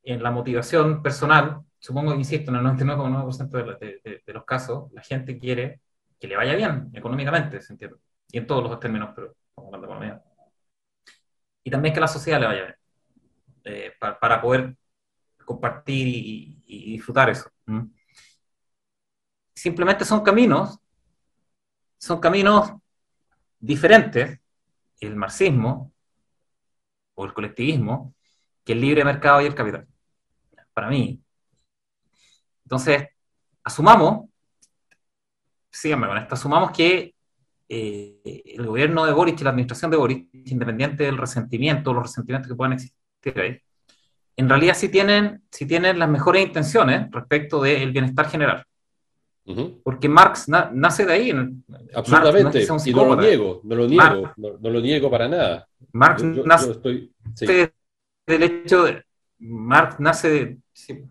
en la motivación personal, supongo, insisto, en el 99,9% de, de, de, de, los casos, la gente quiere que le vaya bien económicamente, ¿se entiende? Y en todos los términos, pero hablando de economía. Y también que la sociedad le vaya bien, eh, para, para, poder compartir y, disfrutar eso. Simplemente son caminos, son caminos diferentes, el marxismo o el colectivismo, que el libre mercado y el capital para mí. Entonces, asumamos, síganme con esto, asumamos que eh, el gobierno de Boric y la administración de Boric, independiente del resentimiento, los resentimientos que puedan existir ahí, en realidad sí tienen, sí tienen las mejores intenciones respecto del bienestar general. Uh -huh. Porque Marx na nace de ahí. Absolutamente, no es y no lo niego, no lo niego, Marx, no, no, lo niego para nada. Marx yo, yo, nace yo estoy, sí. del hecho de, Marx nace de, sí,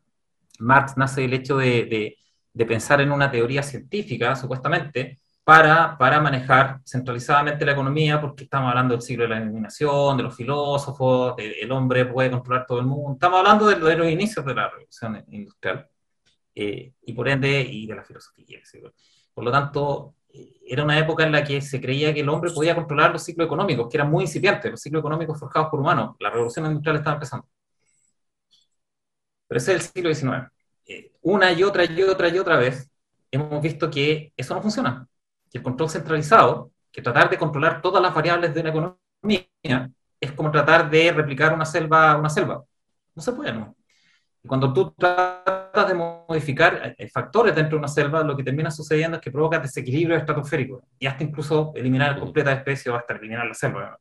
Marx nace del hecho de, de, de, pensar en una teoría científica, supuestamente, para, manejar centralizadamente la economía, porque estamos hablando del siglo de la iluminación, de los filósofos, el hombre puede controlar todo el mundo, estamos hablando de, de los inicios de la revolución industrial, eh, y por ende, y de la filosofía. Por lo tanto, eh, era una época en la que se creía que el hombre podía controlar los ciclos económicos, que eran muy incipientes, los ciclos económicos forjados por humanos. La revolución industrial estaba empezando. Pero ese es el siglo XIX. Eh, una y otra y otra y otra vez hemos visto que eso no funciona. Que el control centralizado, que tratar de controlar todas las variables de una economía, es como tratar de replicar una selva, una selva. No se puede, ¿no? Cuando tú tratas de modificar eh, factores dentro de una selva, lo que termina sucediendo es que provoca desequilibrio estratosférico y hasta incluso eliminar completa especie o hasta eliminar la selva.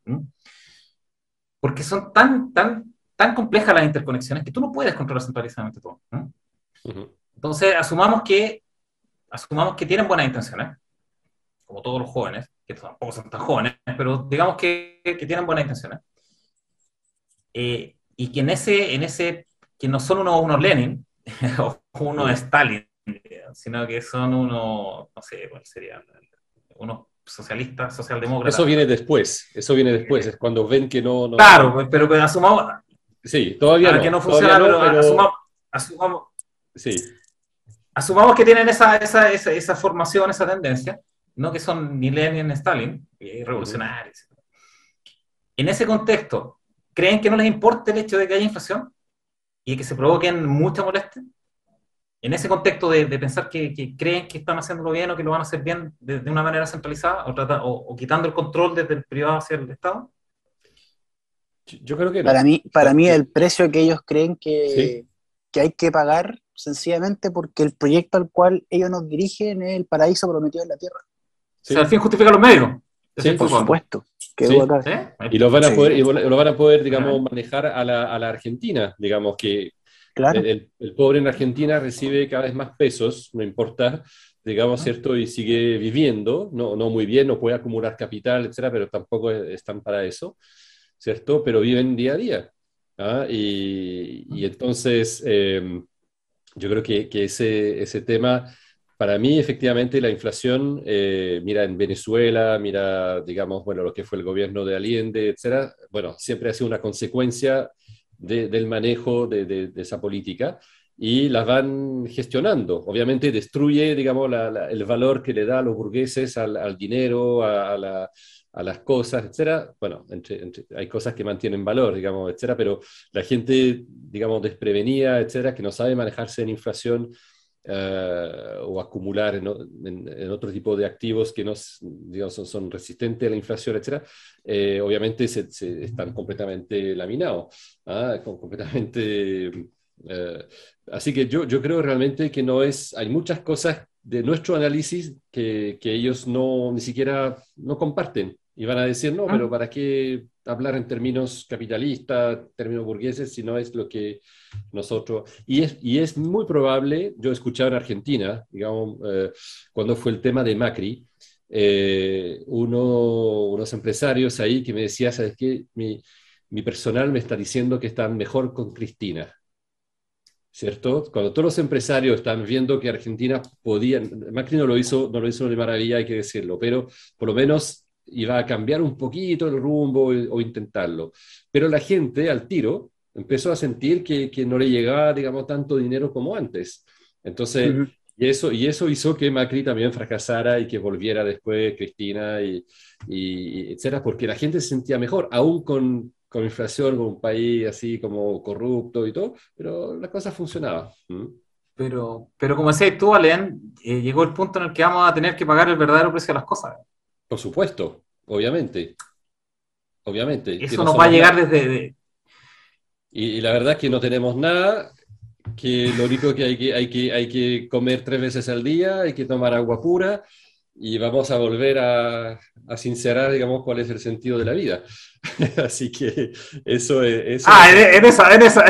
Porque son tan, tan, tan complejas las interconexiones que tú no puedes controlar centralizadamente todo. Entonces, asumamos que, asumamos que tienen buenas intenciones, como todos los jóvenes, que tampoco son tan jóvenes, pero digamos que, que tienen buenas intenciones. Eh, y que en ese, en ese que no son unos, unos Lenin o unos Stalin, sino que son unos, no sé cuál sería, unos socialistas, socialdemócratas. Eso viene después, eso viene después, es cuando ven que no... claro, pero, pero asumamos... Sí, todavía no. que no funciona, pero, Asumamos, asumamos, sí. asumamos que tienen esa, esa, esa, esa, formación, esa tendencia, no que son ni Lenin ni Stalin, revolucionarios. En ese contexto, ¿creen que no les importa el hecho de que haya inflación? y que se provoquen mucha molestia? En ese contexto de, pensar que, creen que están haciéndolo bien o que lo van a hacer bien de, una manera centralizada o, o, quitando el control desde el privado hacia el Estado? Yo creo que Para mí, para mí el precio que ellos creen que, que hay que pagar sencillamente porque el proyecto al cual ellos nos dirigen es el paraíso prometido en la Tierra. O sea, al fin justifica los medios. Sí, por supuesto. Y los van a poder, y lo van a poder, digamos, manejar a la, a la Argentina, digamos que claro. el, el, pobre en Argentina recibe cada vez más pesos, no importa, digamos, ¿cierto? Y sigue viviendo, no, no muy bien, no puede acumular capital, etcétera, pero tampoco están para eso, ¿cierto? Pero viven día a día. ¿ah? Y, y, entonces, eh, yo creo que, que ese, ese tema para mí, efectivamente, la inflación, eh, mira en Venezuela, mira, digamos, bueno, lo que fue el gobierno de Allende, etcétera, bueno, siempre ha sido una consecuencia de, del manejo de, de, de, esa política y las van gestionando. Obviamente destruye, digamos, la, la, el valor que le da a los burgueses al, al dinero, a, a, la, a, las cosas, etcétera. Bueno, entre, entre, hay cosas que mantienen valor, digamos, etcétera, pero la gente, digamos, desprevenida, etcétera, que no sabe manejarse en inflación, Uh, o acumular en, en, en, otro tipo de activos que no digamos, son, son resistentes a la inflación, etc., eh, obviamente se, se, están completamente laminados, ¿ah? completamente... Uh, así que yo, yo creo realmente que no es, hay muchas cosas de nuestro análisis que, que ellos no, ni siquiera no comparten y van a decir, no, pero ¿para qué hablar en términos capitalistas, términos burgueses, si no es lo que nosotros... Y es, y es muy probable, yo he escuchado en Argentina, digamos, eh, cuando fue el tema de Macri, eh, uno, unos empresarios ahí que me decían, ¿sabes qué? Mi, mi personal me está diciendo que están mejor con Cristina. ¿Cierto? Cuando todos los empresarios están viendo que Argentina podía, Macri no lo hizo, no lo hizo de maravilla, hay que decirlo, pero por lo menos iba a cambiar un poquito el rumbo o intentarlo. Pero la gente al tiro empezó a sentir que, que no le llegaba, digamos, tanto dinero como antes. Entonces, uh -huh. y, eso, y eso hizo que Macri también fracasara y que volviera después Cristina y, y etcétera, porque la gente se sentía mejor, aún con, con inflación, con un país así como corrupto y todo, pero la cosa funcionaba. ¿Mm? Pero, pero como decías tú, Alen, eh, llegó el punto en el que vamos a tener que pagar el verdadero precio de las cosas. Por supuesto, obviamente. Obviamente. Eso no nos va a llegar nada. desde... Y, y, la verdad es que no tenemos nada, que lo único que hay que, hay que hay que comer tres veces al día, hay que tomar agua pura y vamos a volver a, a sincerar, digamos, cuál es el sentido de la vida. Así que eso es... Eso ah, es... en esa, en esa,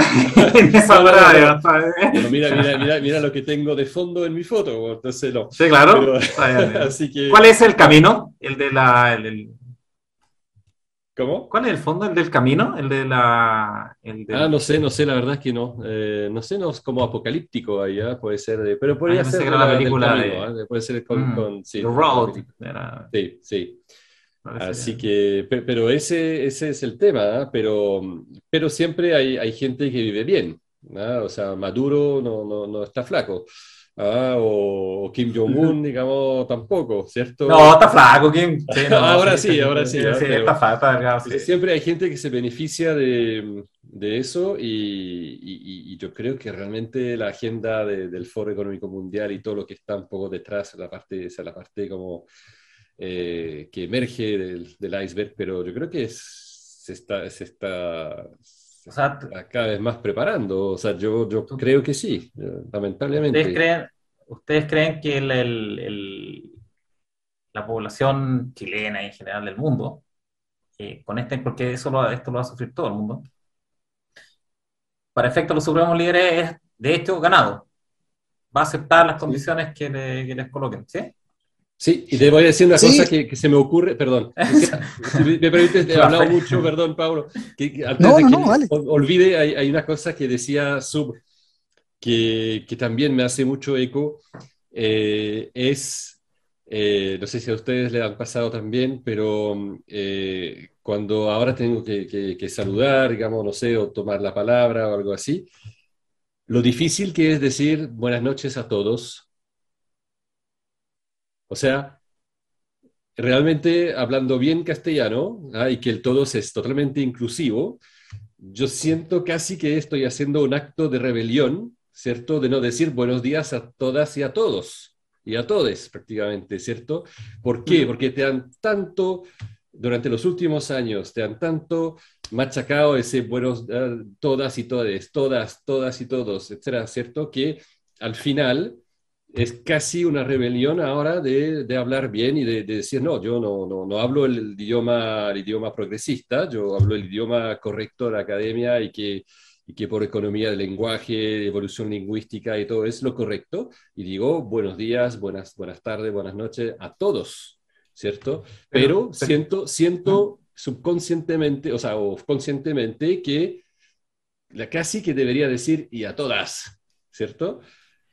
en esa bueno, bueno, mira, mira, mira, mira, lo que tengo de fondo en mi foto, entonces no. Sí, claro. Pero, así que... ¿Cuál es el camino? El de la... El, el... ¿Cómo? ¿Cuál es el fondo? ¿El del camino? ¿El de la...? El del... Ah, no sé, no sé, la verdad es que no. Eh, no sé, no es como apocalíptico allá, puede ser de... Pero podría ah, ser la, la película camino, de... ¿eh? Puede ser con... Mm, con sí, The Road. Era... Sí, sí. Así que, pero ese, ese es el tema, ¿eh? pero, pero siempre hay, hay gente que vive bien, ¿no? o sea, Maduro no, no, no está flaco. ¿Ah? O, Kim Jong-un, digamos, tampoco, ¿cierto? No, está flaco, Kim. Sí, no, ahora sí, ahora sí. sí, sí está flaco, sí. Siempre hay gente que se beneficia de, de eso y, y, y, yo creo que realmente la agenda de, del Foro Económico Mundial y todo lo que está un poco detrás, la parte, esa, la parte como que emerge del, iceberg, pero yo creo que se está, se está, cada vez más preparando. O sea, yo, yo creo que sí, lamentablemente. ¿Ustedes creen, ¿ustedes creen que el, la población chilena y en general del mundo, con este, porque eso lo, esto lo va a sufrir todo el mundo, para efecto los supremos líderes es de hecho ganado. Va a aceptar las condiciones que, les coloquen, ¿sí? Sí, y te voy a decir una cosa que, se me ocurre, perdón, me permites, he hablado mucho, perdón, Pablo, que antes de que olvide, hay, una cosa que decía Sub, que, que también me hace mucho eco, eh, es eh, no sé si a ustedes le han pasado también, pero eh, cuando ahora tengo que, saludar, digamos, no sé, o tomar la palabra o algo así, lo difícil que es decir buenas noches a todos. O sea, realmente hablando bien castellano ah, y que el todos es totalmente inclusivo, yo siento casi que estoy haciendo un acto de rebelión, ¿cierto? De no decir buenos días a todas y a todos y a todos prácticamente, ¿cierto? ¿Por qué? Porque te han tanto, durante los últimos años, te han tanto machacado ese buenos, ah, todas y todes, todas, todas y todos, etcétera, ¿cierto? Que al final es casi una rebelión ahora de, de hablar bien y de, decir, no, yo no, no, no hablo el, idioma, el idioma progresista, yo hablo el idioma correcto de la academia y que y que por economía del lenguaje, evolución lingüística y todo es lo correcto. Y digo buenos días, buenas, buenas tardes, buenas noches a todos, ¿cierto? Pero, siento, siento subconscientemente, o sea, o conscientemente que la casi que debería decir y a todas, ¿cierto?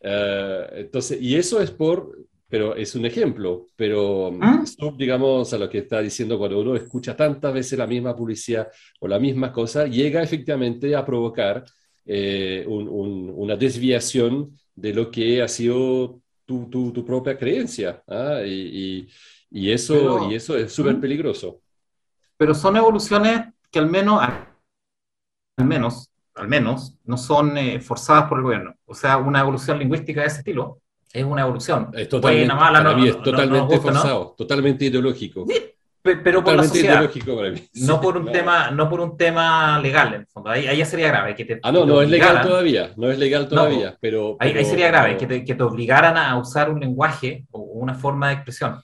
Eh, entonces, y eso es por pero es un ejemplo, pero ¿Ah? digamos, a lo que está diciendo, cuando uno escucha tantas veces la misma publicidad o la misma cosa, llega efectivamente a provocar eh, una desviación de lo que ha sido tu, tu, propia creencia. ¿ah? Y, y, eso, y eso es súper ¿Mm? peligroso. Pero son evoluciones que al menos, al menos, al menos, no son eh, forzadas por el gobierno. O sea, una evolución lingüística de ese estilo es una evolución. Es totalmente, es totalmente forzado, totalmente ideológico. pero por la sociedad. No por un tema, no por un tema legal, en el fondo. Ahí, ahí sería grave. Que te, ah, no, no es legal todavía. No es legal todavía. pero, Ahí, sería grave que te, que te, obligaran a usar un lenguaje o una forma de expresión.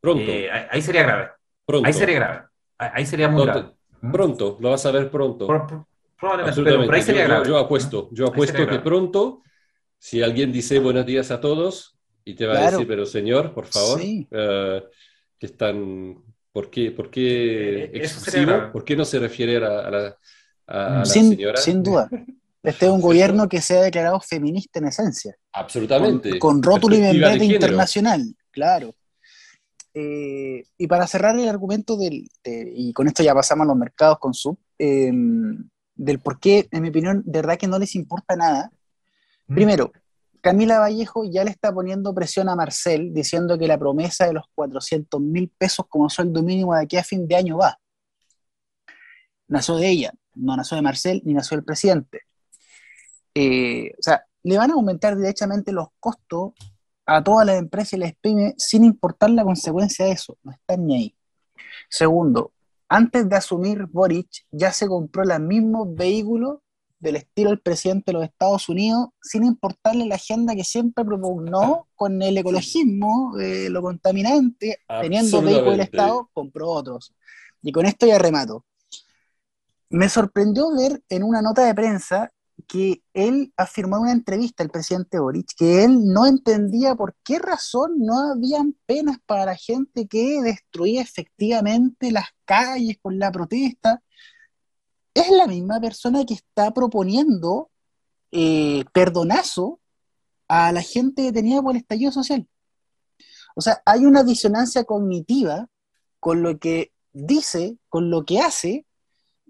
Pronto. Eh, ahí sería grave. Pronto. Ahí sería grave. Ahí sería muy grave. ¿Mm? Pronto, lo vas a ver pronto. Probablemente, pero, ahí sería yo, grave. Yo, apuesto, yo apuesto que pronto si alguien dice buenos días a todos y te va a decir, pero señor, por favor, eh, que están, ¿por qué, por qué eh, exclusivo? ¿Por qué no se refiere a, la, a, sin, señora? Sin duda. Este es un gobierno que se ha declarado feminista en esencia. Absolutamente. Con, rótulo y vendetta internacional, claro. Eh, y para cerrar el argumento del, y con esto ya pasamos a los mercados con sub, del por qué, en mi opinión, de verdad que no les importa nada Primero, Camila Vallejo ya le está poniendo presión a Marcel diciendo que la promesa de los 400 mil pesos como sueldo mínimo de aquí a fin de año va. Nació de ella, no nació de Marcel ni nació del presidente. Eh, o sea, le van a aumentar directamente los costos a todas las empresas y las pymes sin importar la consecuencia de eso, no están ni ahí. Segundo, antes de asumir Boric, ya se compró los mismos vehículos del estilo del presidente de los Estados Unidos, sin importarle la agenda que siempre propugnó con el ecologismo, eh, lo contaminante, teniendo vehículos del Estado, compró otros. Y con esto ya remato. Me sorprendió ver en una nota de prensa que él afirmó en una entrevista al presidente Boric que él no entendía por qué razón no habían penas para la gente que destruía efectivamente las calles con la protesta es la misma persona que está proponiendo eh, perdonazo a la gente detenida por el estallido social. O sea, hay una disonancia cognitiva con lo que dice, con lo que hace,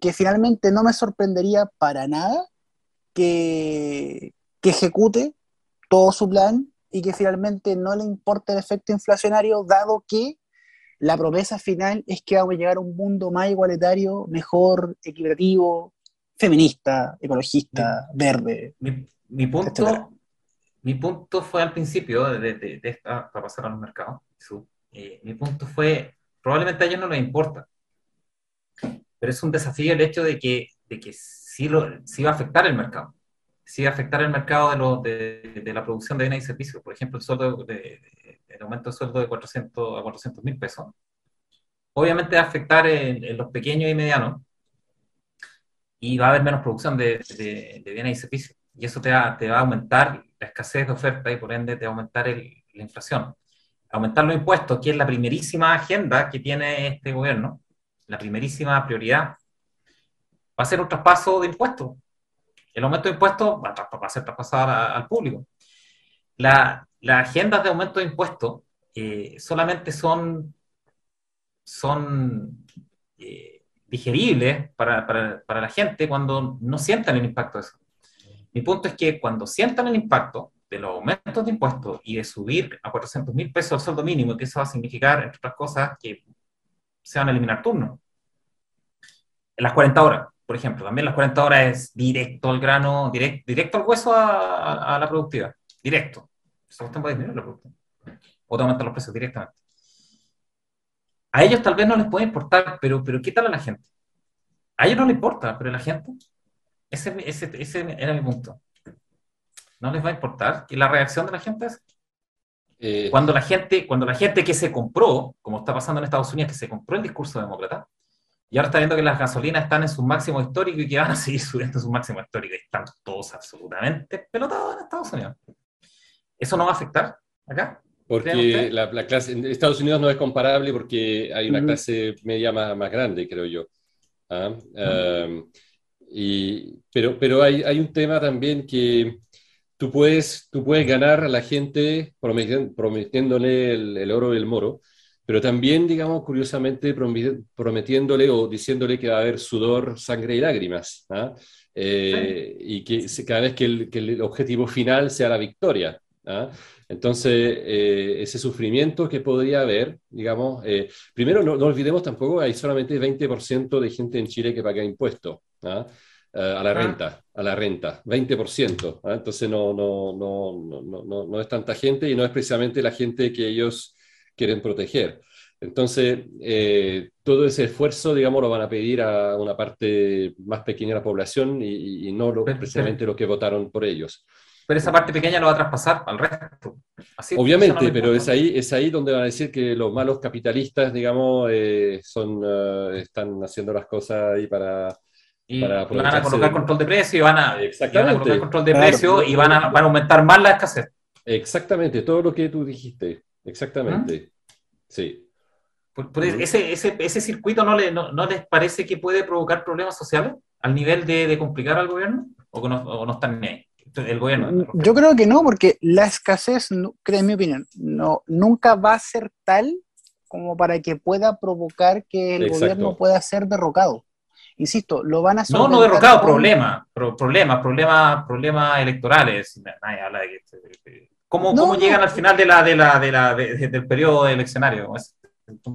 que finalmente no me sorprendería para nada que, que ejecute todo su plan y que finalmente no le importe el efecto inflacionario, dado que la promesa final es que vamos a llegar a un mundo más igualitario, mejor, equitativo, feminista, ecologista, verde. Mi, punto, mi punto fue al principio de, esta, para pasar al mercado, Eh, mi punto fue, probablemente a ellos no les importa, pero es un desafío el hecho de que, de que sí, lo, sí va a afectar el mercado. Sí va a afectar el mercado de, lo, de, de la producción de bienes y servicios. Por ejemplo, el, sueldo de, el aumento de sueldo de 400 a 400 mil pesos. Obviamente va a afectar en, en, los pequeños y medianos y va a haber menos producción de, bienes y servicios. Y eso te va, te va, a aumentar la escasez de oferta y por ende te va a aumentar el, la inflación. Aumentar los impuestos, que es la primerísima agenda que tiene este gobierno, la primerísima prioridad, va a ser un traspaso de impuestos. El aumento de impuestos va a, va a ser traspasado al público. Las la agendas de aumento de impuestos eh, solamente son, son eh, digeribles para, para, para, la gente cuando no sientan el impacto de eso. Mi punto es que cuando sientan el impacto de los aumentos de impuestos y de subir a 400 mil pesos el sueldo mínimo, que eso va a significar, entre otras cosas, que se van a eliminar turnos. En las 40 horas, por ejemplo, también las 40 horas es directo al grano, direct, directo al hueso a, a, a la productividad, directo. Eso va a disminuir la productividad. O te aumentan los precios directamente. A ellos tal vez no les puede importar, pero, pero ¿qué tal a la gente? A ellos no les importa, pero a la gente, ese, ese, ese era mi punto. No les va a importar. ¿Y la reacción de la gente es? Eh, cuando la gente, cuando la gente que se compró, como está pasando en Estados Unidos, que se compró el discurso demócrata, y ahora está viendo que las gasolinas están en su máximo histórico y que van a seguir subiendo su máximo histórico, y están todos absolutamente pelotados en Estados Unidos. ¿Eso no va a afectar acá? Porque la, la, clase en Estados Unidos no es comparable porque hay una uh -huh. clase media más, más, grande, creo yo. ¿Ah? Uh -huh. um, y, pero pero hay, hay, un tema también que tú puedes, tú puedes ganar a la gente prometiéndole el, el oro y el moro, pero también, digamos, curiosamente prometiéndole o diciéndole que va a haber sudor, sangre y lágrimas. ¿ah? Eh. Y que cada vez que el, que el, objetivo final sea la victoria. ¿ah? Entonces, eh, ese sufrimiento que podría haber, digamos, eh, primero no, no, olvidemos tampoco, hay solamente 20% de gente en Chile que paga impuestos ¿ah? uh, a la renta, a la renta, 20%. ¿ah? Entonces, no, no, no, no, no, no es tanta gente y no es precisamente la gente que ellos quieren proteger. Entonces, eh, todo ese esfuerzo, digamos, lo van a pedir a una parte más pequeña de la población y, y no lo, precisamente los que votaron por ellos pero esa parte pequeña lo va a traspasar al resto. Así Obviamente, no pero es ahí, es ahí donde van a decir que los malos capitalistas, digamos, eh, son, uh, están haciendo las cosas ahí para... Y para van a colocar control de precio y van a, Exactamente. van a colocar control de claro, precio y van a, van a aumentar más la escasez. Exactamente, todo lo que tú dijiste. Exactamente. ¿Mm? Sí. Por, por ese, ese, ese, circuito no, le, no, no, les parece que puede provocar problemas sociales al nivel de, de complicar al gobierno? ¿O no, o no están ahí? el gobierno. Yo creo que no, porque la escasez, en mi opinión, no, nunca va a ser tal como para que pueda provocar que el Exacto. gobierno pueda ser derrocado. Insisto, lo van a No, no derrocado, con... problemas, pro, problemas, problemas, problemas electorales. Nadie habla de ¿Cómo, no, cómo no. llegan al final de la, de la, de la, de, de, del periodo eleccionario?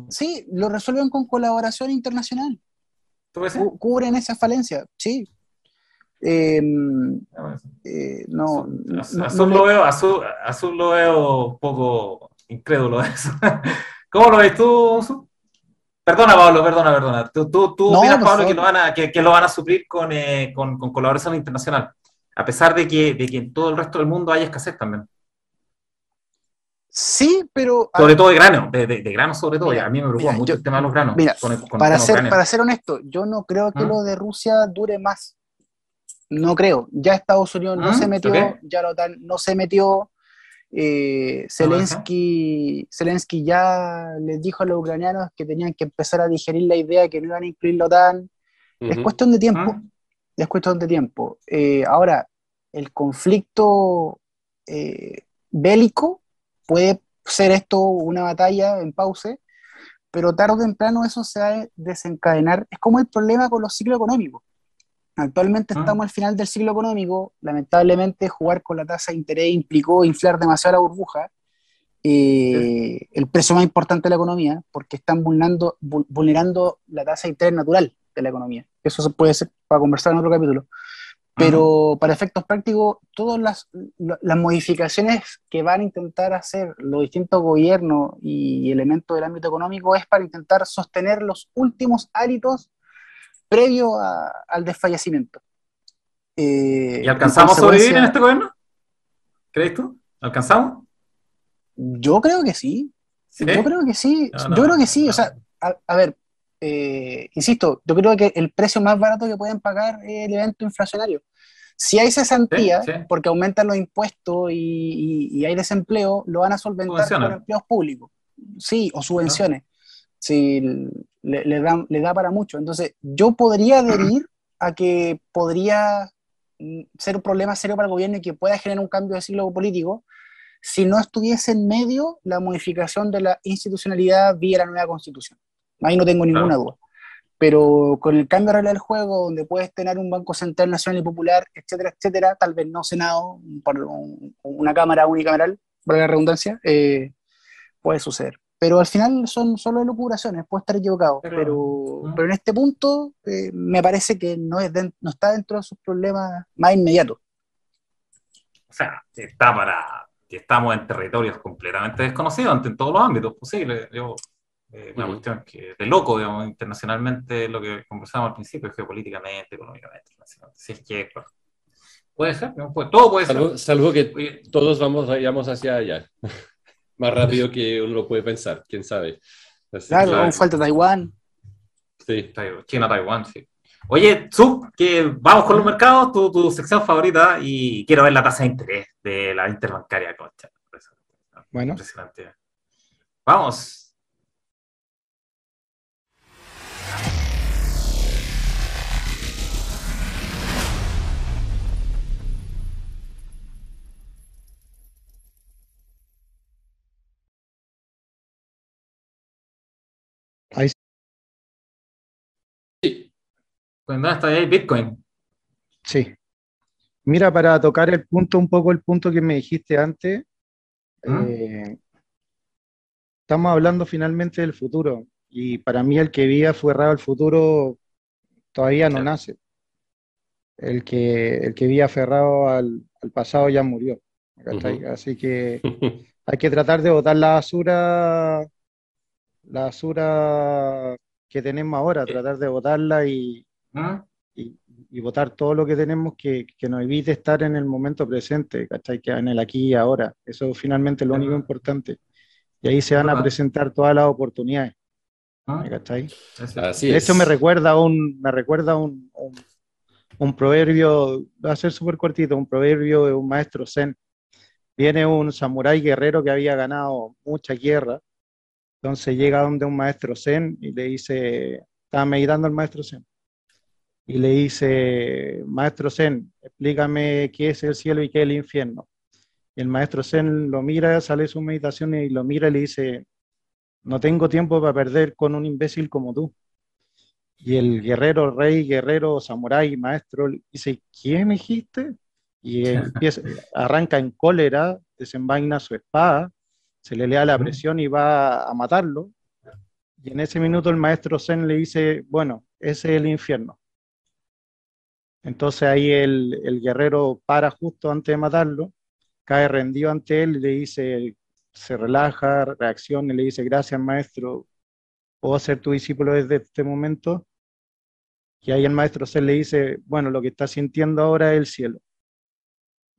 Sí, lo resuelven con colaboración internacional. Cubren esa falencia, sí, eh, eh, no, azul, azul, lo veo, azul, azul, lo veo un poco incrédulo eso. ¿Cómo lo ves tú? Perdona, Pablo, perdona, perdona. Tú, tú, tú no, opinas, Pablo, que lo, van a, que, que, lo van a suplir con, eh, con, con, colaboración internacional, a pesar de que, de que en todo el resto del mundo hay escasez también. Sí, pero... Sobre todo de grano, de, de, de grano sobre todo. Mira, a mí me preocupa mucho yo, el tema de los granos. Mira, con, con, para, ser, para ser honesto, yo no creo que ¿Mm? lo de Rusia dure más. No creo. Ya Estados Unidos no ¿Ah? se metió, okay. ya la OTAN no se metió. Eh, Zelensky, Zelensky ya les dijo a los ucranianos que tenían que empezar a digerir la idea que no iban a incluir la OTAN. Uh -huh. Es cuestión de tiempo. Uh -huh. Es cuestión de tiempo. Eh, ahora, el conflicto eh, bélico puede ser esto una batalla en pause, pero tarde o temprano eso se va a desencadenar. Es como el problema con los ciclos económicos. Actualmente ah. estamos al final del ciclo económico, lamentablemente jugar con la tasa de interés implicó inflar demasiado la burbuja, eh, sí. el precio más importante de la economía, porque están vulnerando, vulnerando la tasa de interés natural de la economía. Eso se puede ser para conversar en otro capítulo. Pero para efectos prácticos, todas las, las, modificaciones que van a intentar hacer los distintos gobiernos y elementos del ámbito económico es para intentar sostener los últimos hábitos previo al desfallecimiento. Eh, ¿Y alcanzamos a sobrevivir en este gobierno? ¿Crees tú? ¿Alcanzamos? Yo creo que sí. Yo creo que sí. yo creo que sí. O sea, a, ver, eh, insisto, yo creo que el precio más barato que pueden pagar es el evento inflacionario. Si hay cesantía, porque aumentan los impuestos y, hay desempleo, lo van a solventar con empleos públicos. Sí, o subvenciones. Sí, le, le da para mucho. Entonces, yo podría adherir a que podría mm, ser un problema serio para el gobierno y que pueda generar un cambio de siglo político si no estuviese en medio la modificación de la institucionalidad vía la nueva constitución. Ahí no tengo ninguna duda. Pero con el cambio de regla del juego, donde puedes tener un Banco Central Nacional y Popular, etcétera, etcétera, tal vez no Senado, por una Cámara unicameral, por la redundancia, eh, puede suceder. Pero al final son solo locuraciones, puedo estar equivocado. Pero, pero, en este punto eh, me parece que no, es no está dentro de sus problemas más inmediatos. O sea, está para que estamos en territorios completamente desconocidos en todos los ámbitos posibles. Yo, eh, una cuestión que de loco, digamos, internacionalmente, lo que conversamos al principio, geopolíticamente, económicamente. Si es que puede ser, todo puede ser. Salvo que todos vamos, vayamos hacia allá más rápido que uno lo puede pensar, quién sabe. claro, aún falta Taiwán. Sí, China, Taiwán, sí. Oye, Zuc, que vamos con los mercados, tu, tu, sección favorita, y quiero ver la tasa de interés de la interbancaria, concha. Bueno. Impresionante. Vamos. Pues nada, está ahí Bitcoin. Sí. Mira, para tocar el punto, un poco el punto que me dijiste antes, ¿Mm? eh, estamos hablando finalmente del futuro. Y para mí el que había fue raro el futuro todavía no nace. El que, el que había aferrado al, pasado ya murió. Así que hay que tratar de botar la basura la basura que tenemos ahora, tratar de votarla y, ¿Ah? y, votar todo lo que tenemos que, que, nos evite estar en el momento presente, ¿cachai? Que en el aquí y ahora. Eso finalmente es lo único importante. Y ahí se van a presentar todas las oportunidades. ¿Cachai? de hecho, me recuerda un, me recuerda un, un, proverbio, va a ser súper cortito, un proverbio de un maestro zen. Viene un samurái guerrero que había ganado mucha guerra entonces llega donde un maestro zen y le dice, estaba meditando el maestro zen, y le dice, maestro zen, explícame qué es el cielo y qué es el infierno. Y el maestro zen lo mira, sale de su meditación y lo mira y le dice, no tengo tiempo para perder con un imbécil como tú. Y el guerrero, rey, guerrero, samurái, maestro, dice, ¿quién me dijiste? Y empieza, arranca en cólera, desenvaina su espada se le lea la presión y va a matarlo. Y en ese minuto el maestro Zen le dice, bueno, ese es el infierno. Entonces ahí el, guerrero para justo antes de matarlo, cae rendido ante él y le dice, se relaja, reacciona y le dice, gracias maestro, puedo ser tu discípulo desde este momento. Y ahí el maestro Zen le dice, bueno, lo que estás sintiendo ahora es el cielo.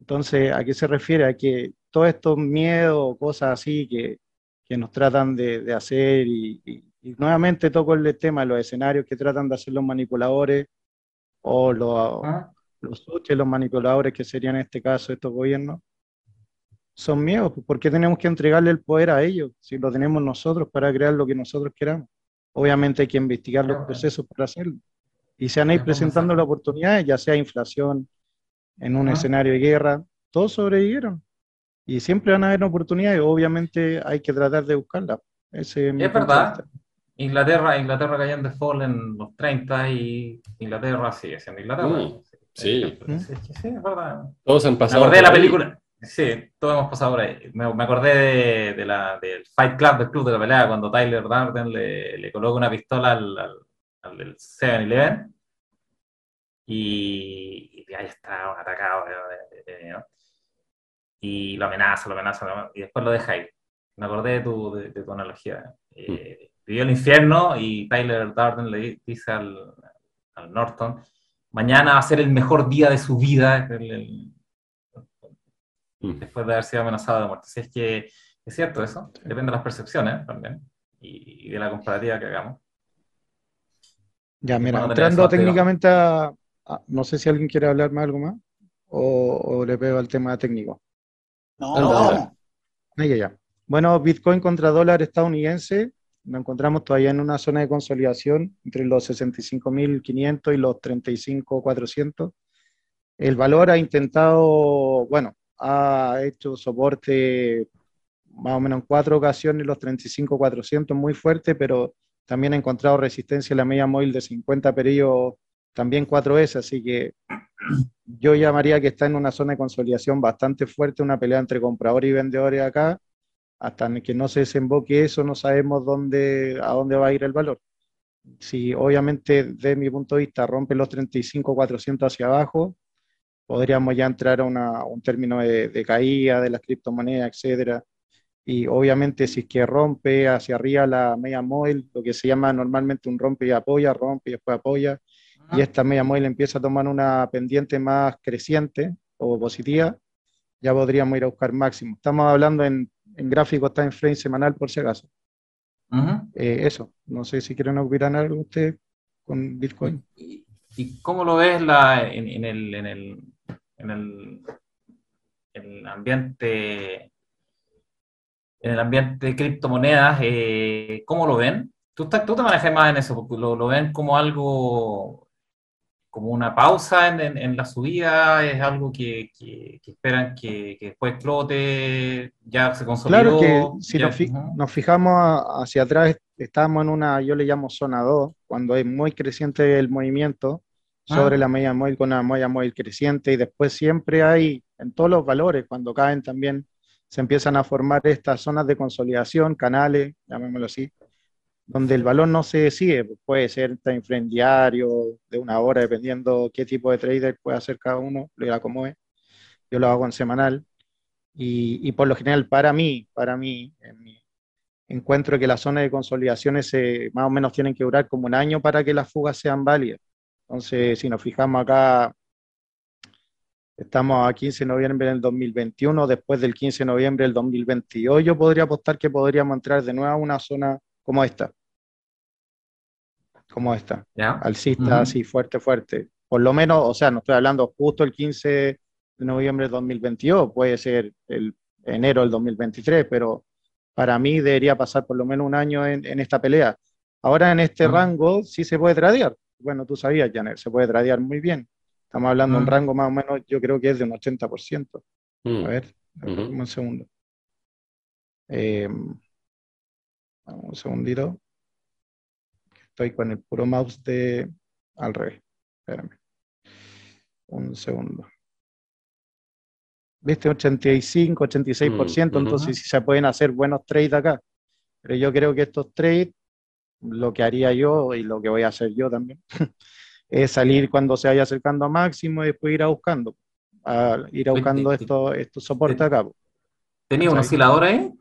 Entonces, ¿a qué se refiere? A que todos estos miedos cosas así que, que nos tratan de, hacer y, nuevamente toco el tema de los escenarios que tratan de hacer los manipuladores o los, ah. los los manipuladores que serían en este caso estos gobiernos, son miedos. ¿Por qué tenemos que entregarle el poder a ellos si lo tenemos nosotros para crear lo que nosotros queramos? Obviamente hay que investigar los procesos para hacerlo. Y se han ido presentando las oportunidades, ya sea inflación, en un escenario de guerra, todos sobrevivieron. Y siempre van a haber oportunidades, obviamente hay que tratar de buscarlas. es, verdad. Inglaterra, Inglaterra cayó en default en los 30 y Inglaterra sigue siendo Inglaterra. Mm, sí. Sí, es verdad. Todos han pasado. Me acordé de la película. Sí, todos hemos pasado por ahí. Me, acordé de, la, del Fight Club, del Club de la Pelea, cuando Tyler Darden le, le coloca una pistola al, al, al del 7-Eleven y, ahí está atacado. y lo amenaza, lo amenaza, y después lo deja ahí. Me acordé de tu, de, tu analogía. Eh, vivió el infierno y Tyler Darden le dice al, al, Norton, mañana va a ser el mejor día de su vida, mm. después de haber sido amenazado de muerte. Si es que es cierto eso, depende de las percepciones también y, de la comparativa que hagamos. Ya, mira, entrando técnicamente a, No sé si alguien quiere hablarme algo más o, le pego al tema técnico. No, no, no. ya. Bueno, Bitcoin contra dólar estadounidense, nos encontramos todavía en una zona de consolidación entre los 65.500 y los 35.400. El valor ha intentado, bueno, ha hecho soporte más o menos en cuatro ocasiones los 35.400 muy fuerte, pero también ha encontrado resistencia en la media móvil de 50 periodos también cuatro veces, así que yo llamaría que está en una zona de consolidación bastante fuerte, una pelea entre compradores y vendedores acá, hasta que no se desemboque eso, no sabemos dónde, a dónde va a ir el valor. Si obviamente, desde mi punto de vista, rompe los 35.400 hacia abajo, podríamos ya entrar a un término de, caída de las criptomonedas, etcétera. Y obviamente, si es que rompe hacia arriba la media móvil, lo que se llama normalmente un rompe y apoya, rompe y después apoya, y esta media móvil empieza a tomar una pendiente más creciente o positiva, ya podríamos ir a buscar máximo. Estamos hablando en en gráfico está en frame semanal por si acaso. Eh, eso, no sé si quieren opinar algo usted con Bitcoin. ¿Y, cómo lo ves la, en, el, en, el, en, el, el ambiente en el ambiente de criptomonedas? Eh, ¿Cómo lo ven? ¿Tú, tú te manejas más en eso, porque lo, lo ven como algo como una pausa en, en, la subida, es algo que, que, esperan que, que, después explote, ya se consolidó. Claro que si nos, fijamos hacia atrás, estamos en una, yo le llamo zona 2, cuando es muy creciente el movimiento ah. sobre la media móvil con una media móvil creciente y después siempre hay, en todos los valores, cuando caen también se empiezan a formar estas zonas de consolidación, canales, llamémoslo así, donde el valor no se sigue, puede ser time frame diario, de una hora, dependiendo qué tipo de trader puede hacer cada uno, lo acomode. Yo lo hago en semanal. Y, por lo general, para mí, para mí, encuentro que las zonas de consolidaciones más o menos tienen que durar como un año para que las fugas sean válidas. Entonces, si nos fijamos acá, estamos a 15 de noviembre del 2021, después del 15 de noviembre del 2022, yo podría apostar que podríamos entrar de nuevo a una zona como esta como esta, alcista así fuerte, fuerte. Por lo menos, o sea, no estoy hablando justo el 15 de noviembre de 2022, puede ser el enero del 2023, pero para mí debería pasar por lo menos un año en, esta pelea. Ahora en este rango sí se puede tradear. Bueno, tú sabías, Janet, se puede tradear muy bien. Estamos hablando de un rango más o menos, yo creo que es de un 80%. A ver, un segundo. Eh, un segundito. Estoy con el puro mouse de al revés. Espérame. Un segundo. ¿Viste? 85, 86%, mm, entonces sí se pueden hacer buenos trades acá. Pero yo creo que estos trades, lo que haría yo y lo que voy a hacer yo también, es salir cuando se vaya acercando a máximo y después ir a buscando, a ir a buscando estos, estos soportes acá. ¿Tenía un oscilador ahí?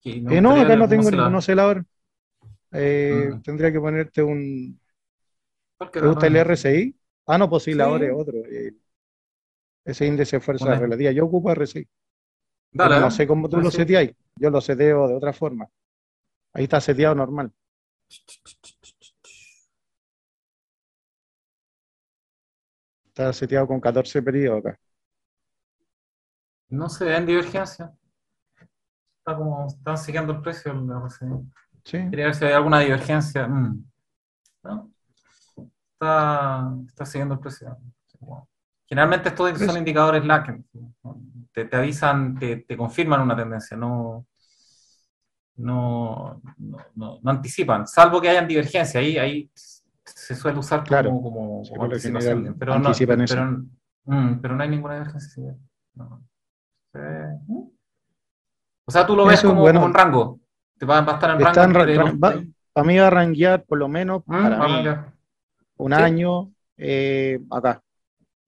Que no, no acá no tengo ningún oscilador. Eh, tendría que ponerte un. ¿Te gusta el RSI? Ah, no, pues sí, la hora es otro. Eh, ese índice de fuerza relativa. Yo ocupo RSI. Dale, no sé cómo tú lo seteas. Yo lo seteo de otra forma. Ahí está seteado normal. Está seteado con 14 periodos acá. No se ve en divergencia. Está como, están siguiendo el precio el Quería ver si hay alguna divergencia. Mm. Está, siguiendo el precio. Generalmente estos son indicadores LAC. Te, te avisan, te, te, confirman una tendencia, no, no, no, anticipan, salvo que hayan divergencia. Ahí, ahí se suele usar como, como, anticipación. Pero no, pero, mm, pero, no hay ninguna divergencia. O sea, tú lo ves como, como un rango. Te va, a estar en rango. para mí va a ranguear por lo menos mm, para mí, un año, eh, acá,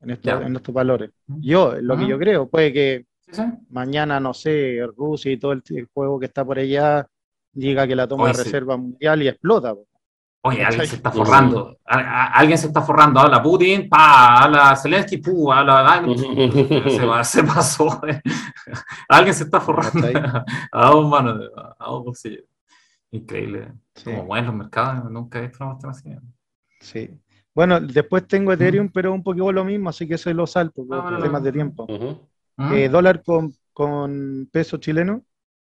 en estos, Ya. en estos valores. Yo, lo que Ajá. yo creo, puede que Sí, sí. mañana, no sé, Rusia y todo el, el juego que está por allá diga que la toma Oye, de sí. reserva mundial y explota. po. Oye, alguien se está forrando. A- a- alguien se está forrando. Habla Putin, pa, habla Zelensky, pu, habla. Se, va- se pasó. eh. Alguien se está forrando. A dos manos, a dos bolsillos. Increíble. Sí, Como mueven los mercados, nunca he visto una así. sí. Bueno, después tengo Ethereum, pero un poquito lo mismo, así que eso lo salto por Ah, bueno, temas de tiempo. ¿Mm? Eh, dólar con, con peso chileno.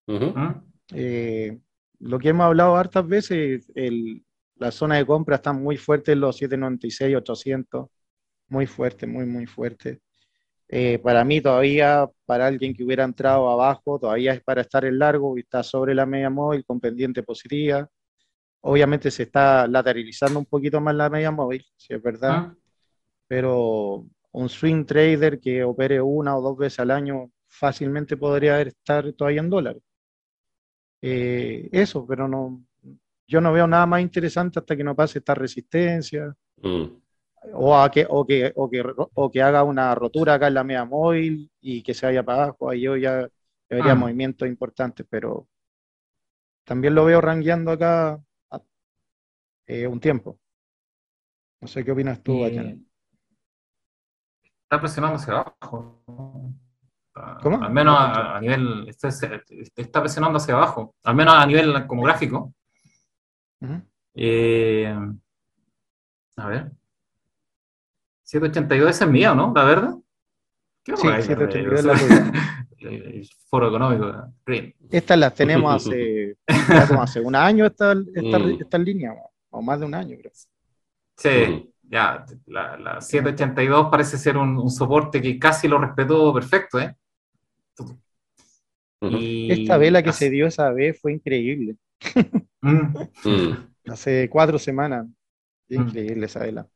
¿Mm? Eh, lo que hemos hablado hartas veces, el, la zona de compra está muy fuerte en los 796, 800, muy fuerte, muy, muy fuerte. Eh, para mí todavía, para alguien que hubiera entrado abajo, todavía es para estar en largo y está sobre la media móvil con pendiente positiva. Obviamente se está lateralizando un poquito más la media móvil, si es verdad, ¿Mm? pero un swing trader que opere una o dos veces al año fácilmente podría estar todavía en dólares. Eh, eso, pero no, yo no veo nada más interesante hasta que no pase esta resistencia Mm. o, a que, o, que, o, que, o que haga una rotura acá en la media móvil y que se vaya para abajo. Ahí yo ya vería Ah. movimientos importantes, pero también lo veo rangueando acá a- eh, un tiempo. No sé qué opinas tú, Bastián. Está presionando hacia abajo. Está- ¿Cómo? Al menos a, a nivel. Está, está presionando hacia abajo. Al menos a nivel como gráfico. Ujú. Eh, a ver. 782 ese es mío, ¿no? ¿La verdad? ¿Qué Sí, por ahí, 782 o sea, la el, foro económico. Estas las tenemos hace, como hace un año esta, esta, Mm. esta línea, o más de un año, creo. Sí, Ujú. ya. La, la 782 parece ser un, un soporte que casi lo respetó perfecto, ¿eh? Y Esta vela que se dio esa vez fue increíble. Mm. Mm. Hace cuatro semanas. Mm. Increíble esa vela.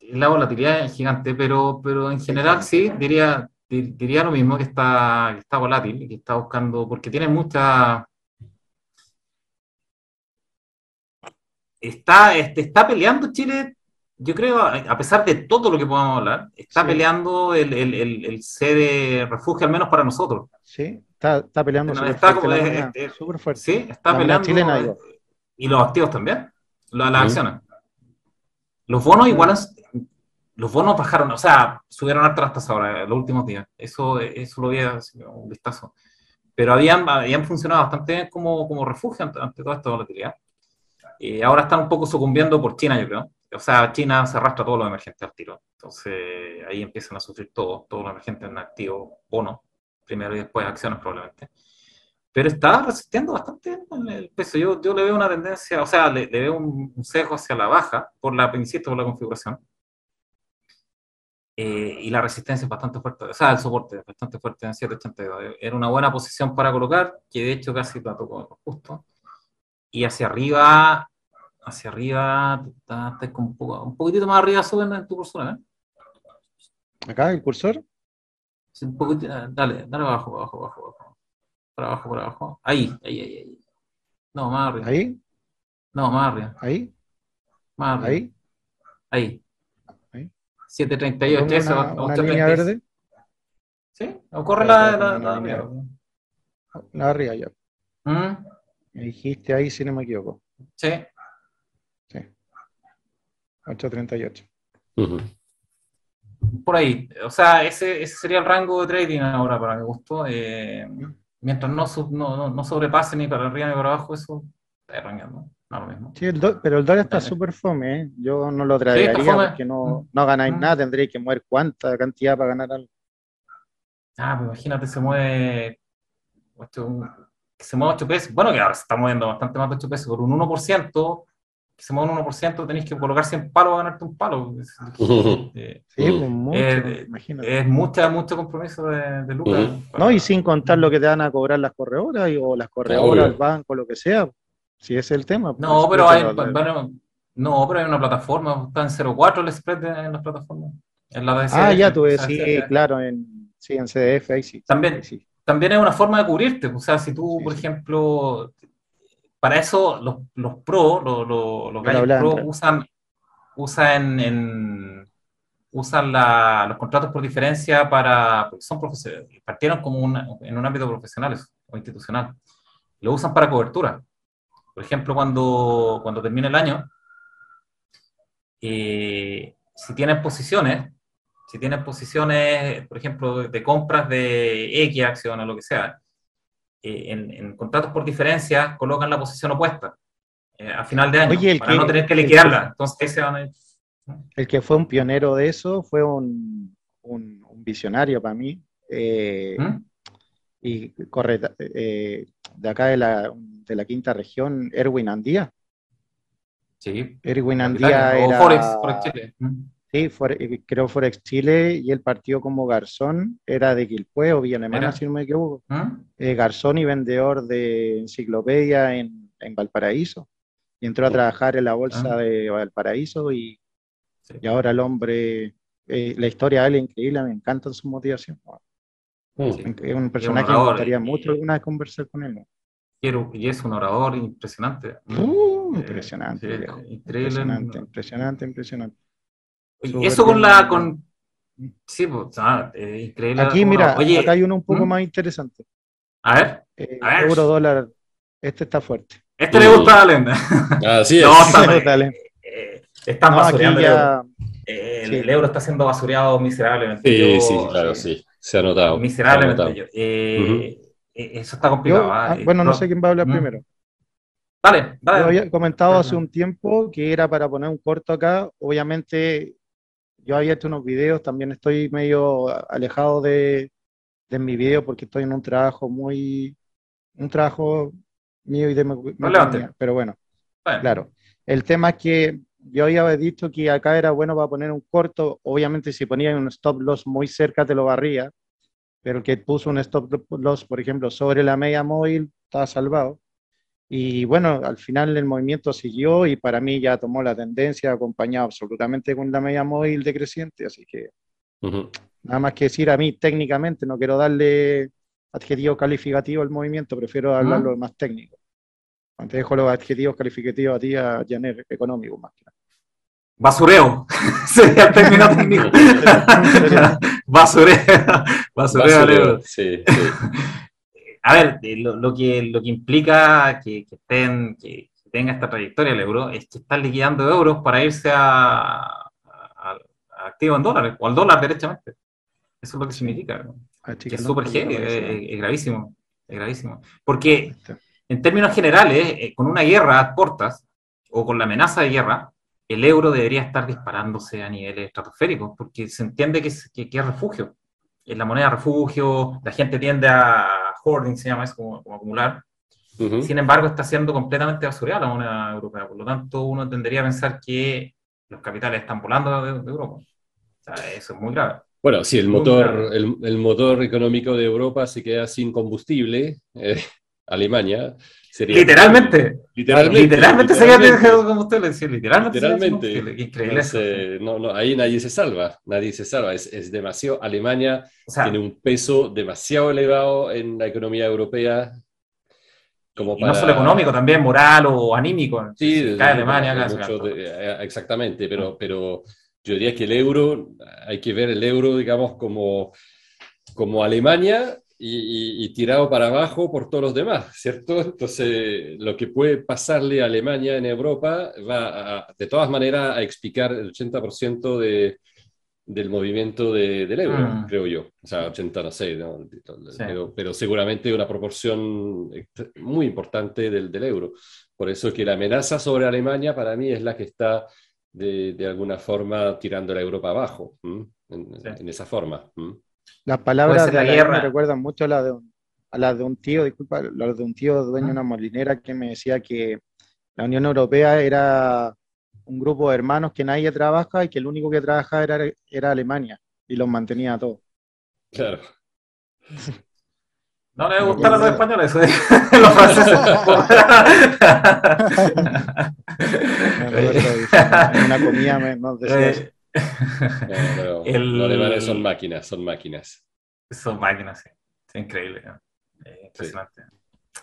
La volatilidad es gigante, pero, pero en general sí, diría, di- diría lo mismo, que está, que está volátil que está buscando, porque tiene mucha... Está, este, está peleando Chile, yo creo, a a pesar de todo lo que podamos hablar, está Sí. peleando el, el, el, el ser refugio, al menos para nosotros. Sí, está, está peleando No, súper está fuerte como la es- moneda, es- súper fuerte. Sí, está La peleando. chilena, digo. y los activos también, la- las Ujú. acciones. Los bonos igual, los bonos bajaron, o sea, subieron harto las tasas ahora, los últimos días. Eso, eso lo vi así, un vistazo. Pero habían, habían funcionado bastante bien como, como refugio ante, ante toda esta volatilidad. Y ahora están un poco sucumbiendo por China, yo creo. O sea, China se arrastra a todos los emergentes al tiro. Entonces, ahí empiezan a sufrir todos, todos los emergentes en activos, bonos, primero y después acciones probablemente. Pero está resistiendo bastante bien el peso. Yo, yo le veo una tendencia, o sea, le, le veo un, un sesgo hacia la baja, por la, insisto, por la configuración. Eh, y la resistencia es bastante fuerte, o sea, el soporte es bastante fuerte en 782. Era una buena posición para colocar, que de hecho casi la tocó justo. Y hacia arriba, hacia arriba, está, está como un, poco, un poquitito más arriba suben en tu cursor, ¿eh? Acá el cursor. Sí, un poquitito, dale, dale abajo, abajo, abajo, abajo. Por abajo, por abajo. Ahí, ahí, ahí, ahí. No, más arriba. Ahí, No, más arriba. ahí, Más arriba. ahí. Ahí. Ahí. 738, Pongo eso, una, una 836. línea verde. ¿Sí? ¿O corre la, la, la- mierda? La arriba ya. ¿Mm? Me dijiste ahí si no me equivoco. Sí. Sí. 838. Ujú. Por ahí. O sea, ese, ese sería el rango de trading ahora para mi gusto. Eh, mientras no, sub- no, no, no sobrepase ni para arriba ni para abajo, eso está rankeando. No lo mismo. Sí, el do- pero el dólar está súper fome, ¿eh? Yo no lo traería porque no, Mm. no ganáis Mm. nada, tendréis que mover cuánta cantidad para ganar algo. Ah, pues imagínate, se mueve. ocho- que se mueve 8 pesos. Bueno, que ahora se está moviendo bastante más de 8 pesos. Por un 1%, que se mueve un 1%, tenéis que colocar 100 palos para ganarte un palo. Es, eh, Sí, pues mucho, Eh, imagínate. es mucha, mucho compromiso de, de lucas. Para- No, y sin contar lo que te van a cobrar las corredoras y- o las corredoras, el banco, lo que sea. Si ese es el tema. pues, No, pero hay, bueno, no, pero hay una plataforma, está en 0.4 el spread de- en las plataformas. En la Ah, ya tú sea, sí, CDF. claro, en, sí, en CDF, ahí sí. También. ahí sí. También es una forma de cubrirte, o sea, si tú, Sí, por sí. ejemplo, para eso los, los pro, los, los, los gallos pro usan, usa en, usan los contratos por diferencia para, porque son profesores, partieron como en un ámbito profesional o institucional, lo usan para cobertura. Por ejemplo, cuando, cuando termina el año, eh, si tienen posiciones, si tienen posiciones, por ejemplo, de compras de X acción o lo que sea, eh, en, contratos por diferencia colocan la posición opuesta eh, a final de año para no tener que liquidarla. Entonces, se van El que fue un pionero de eso fue un, un, visionario para mí. Eh, ¿Mm? Y corre de acá de la, de la quinta región, Erwin Andía. Sí. Erwin Andía era... Forex, Chile. ¿Mm? Sí, eh, creo Forex Chile y el partido como Garzón era de Quilpue o Villa Alemana, si no me equivoco. ¿Ah? Eh, Garzón y vendedor de enciclopedia en, Valparaíso. Y entró a trabajar en la bolsa ah. de Valparaíso y, y, ahora el hombre, eh, la historia de él es increíble, me encanta su motivación. Es un personaje que me gustaría mucho alguna vez conversar con él. Y es un orador impresionante. Uh, impresionante, impresionante, impresionante, impresionante. Eso con la. Con... Sí, pues, ah, increíble. Aquí, mira, Oye, acá hay uno un poco ¿Mm? más interesante. A ver. Eh, a ver. Euro dólar. Este está fuerte. Este le gusta a Lenda. Así es. No, está, eh, está basureando el, el, euro está siendo basureado miserablemente. Sí, sí, claro, sí. Se ha notado. Miserablemente. Eh, eh, eso está complicado. ¿ah? Ah, bueno, no, sé quién va a hablar ¿Mm? primero. Vale, vale. Yo había comentado hace un tiempo que era para poner un corto acá. Obviamente yo había hecho unos videos, también estoy medio alejado de, de mi video porque estoy en un trabajo muy, un trabajo mío y de mi, pero bueno, claro. El tema es que yo había dicho que acá era bueno para poner un corto, obviamente si ponía un stop loss muy cerca te lo barría, pero el que puso un stop loss, por ejemplo, sobre la media móvil, estaba salvado. Y bueno, al final el movimiento siguió y para mí ya tomó la tendencia, acompañado absolutamente con la media móvil decreciente, así que nada más que decir a mí técnicamente, no quiero darle adjetivo calificativo al movimiento, prefiero hablarlo más técnico. Antes dejo los adjetivos calificativos a ti, a Janet, económico más que nada. Basureo, sería el término técnico. Basureo, basureo, sí, sí a ver, lo, que, lo que implica que, estén, que tenga esta trayectoria el euro es que están liquidando euros para irse a, activo en dólares o al dólar derechamente. Eso es lo que significa. Que es súper heavy, es, gravísimo, es gravísimo. Porque en términos generales, eh, con una guerra a cortas o con la amenaza de guerra, el euro debería estar disparándose a niveles estratosféricos, porque se entiende que es, que, que es refugio. Es la moneda refugio, la gente tiende a hoarding se llama, es como, acumular. Sin embargo, está siendo completamente basureada la moneda europea. Por lo tanto, uno tendría que pensar que los capitales están volando de, Europa. O sea, eso es muy grave. Bueno, si el motor, el, motor económico de Europa se queda sin combustible, eh, Alemania, sería... Literalmente. Literalmente. Literalmente, se queda sin combustible. literalmente. literalmente. Increíble. no, no, ahí nadie se salva. Nadie se salva. Es, es demasiado. Alemania tiene un peso demasiado elevado en la economía europea. Como y no solo económico, también moral o anímico. Sí, cae Alemania. Eh, exactamente, pero, pero yo diría que el euro, hay que ver el euro, digamos, como, como Alemania y, tirado para abajo por todos los demás, ¿cierto? Entonces, lo que puede pasarle a Alemania en Europa va de todas maneras a explicar el 80% de, del movimiento del euro, mm. creo yo. O sea, 80, no sé, Pero, seguramente una proporción muy importante del, del, euro. Por eso que la amenaza sobre Alemania para mí es la que está de, de alguna forma tirando la Europa abajo, en, esa forma. Las palabras de la guerra me recuerdan mucho a las de un, a la de un tío, disculpa, las de un tío dueño de una molinera que me decía que la Unión Europea era un grupo de hermanos que nadie trabaja y que el único que trabaja era, era Alemania y los mantenía a todos. Claro. No le gustan los españoles, ¿eh? los franceses. una comida de el... Los alemanes son máquinas, son máquinas. Son máquinas, sí. Es increíble. impresionante.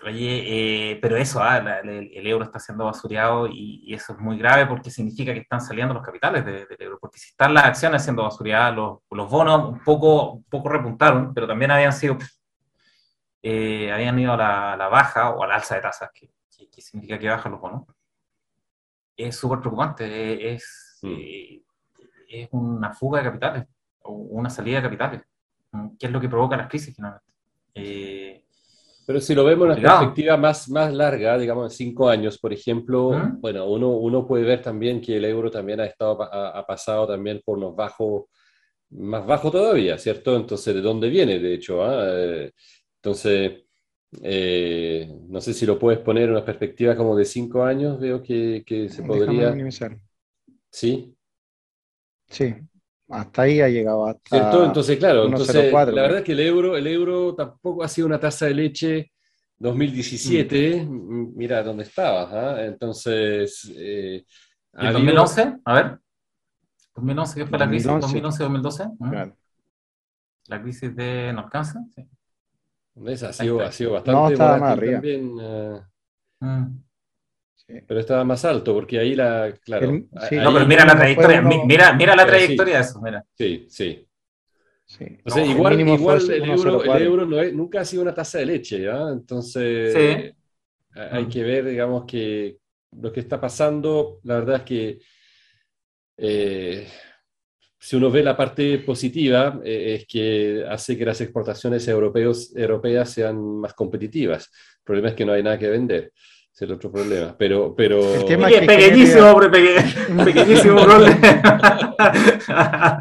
Oye, eh, pero eso, ah, la- el, el euro está siendo basureado y, y eso es muy grave porque significa que están saliendo los capitales de- del euro. Porque si están las acciones siendo basureadas, los, los bonos un poco, un poco repuntaron, pero también habían sido, eh, habían ido a la, a la baja o al alza de tasas, que, que- que significa que bajan los bonos. Es súper preocupante, eh, es, Mm. Es una fuga de capitales o una salida de capitales, que es lo que provoca las crisis finalmente. Eh, Pero si lo vemos en una perspectiva más, más larga, digamos en cinco años, por ejemplo, ¿Mm? bueno, uno, uno puede ver también que el euro también ha, estado, ha, ha pasado también por los bajos, más bajo todavía, ¿cierto? Entonces, ¿de dónde viene, de hecho? ah? Eh, Entonces, eh, no sé si lo puedes poner en una perspectiva como de cinco años, veo que, que se Déjame podría... minimizar. Sí, Sí, hasta ahí ha llegado. Hasta, ¿Cierto? Entonces, claro, 1.04, entonces, la verdad es que el euro, el euro tampoco ha sido una tasa de leche 2017, m- mira dónde estabas, ¿ah? Entonces, eh, ¿Y ha el habido- 2011? A ver. 2011, ¿qué fue la crisis? 2011. 2011-2012. ¿Mm? Claro. La crisis de ¿no alcanza? Sí. esa ha sido, ha sido bastante No, estaba más arriba. también, eh, Mm. Sí. pero estaba más alto, porque ahí la, claro, El- sí. ahí- No, pero mira la trayectoria, uno- mi- mira, mira la sí. trayectoria de eso, mira. sí, sí. Sí. Entonces, No, igual, el igual el, euro, 1.04. el euro no es- nunca ha sido una tasa de leche, ¿ya? Entonces, Sí. ha- hay que ver, digamos, que lo que está pasando, la verdad es que eh, si uno ve la parte positiva, eh, es que hace que las exportaciones europeos, europeas sean más competitivas. El problema es que no hay nada que vender. Ese es el otro problema. Pero, pero... El tema Oye, que pequeñísimo, hombre, peque- pequeñísimo problema.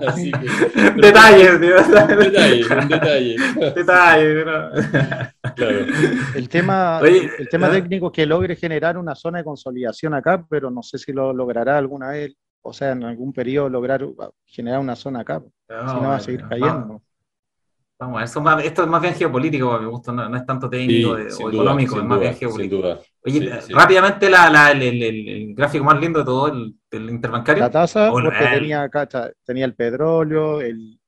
Así que- Detalles, tío. Un detalle, un detalle. Detalles, ¿no? Claro. El tema, Oye, el tema ¿ah? técnico es que logre generar una zona de consolidación acá, pero no sé si lo logrará alguna vez, o sea, en algún periodo lograr uh, generar una zona acá, si no va a seguir vamos, cayendo. Vamos, eso es más- esto es más bien geopolítico, a mi gusto, no, no es tanto técnico Sí, de- sin o duda, económico, es más duda, bien sin geopolítico. duda. Oye, Sí, eh, sí. rápidamente la, la- el, el- el- el gráfico más lindo de todo, el, el interbancario. La tasa, porque el- tenía tenía el petróleo, el,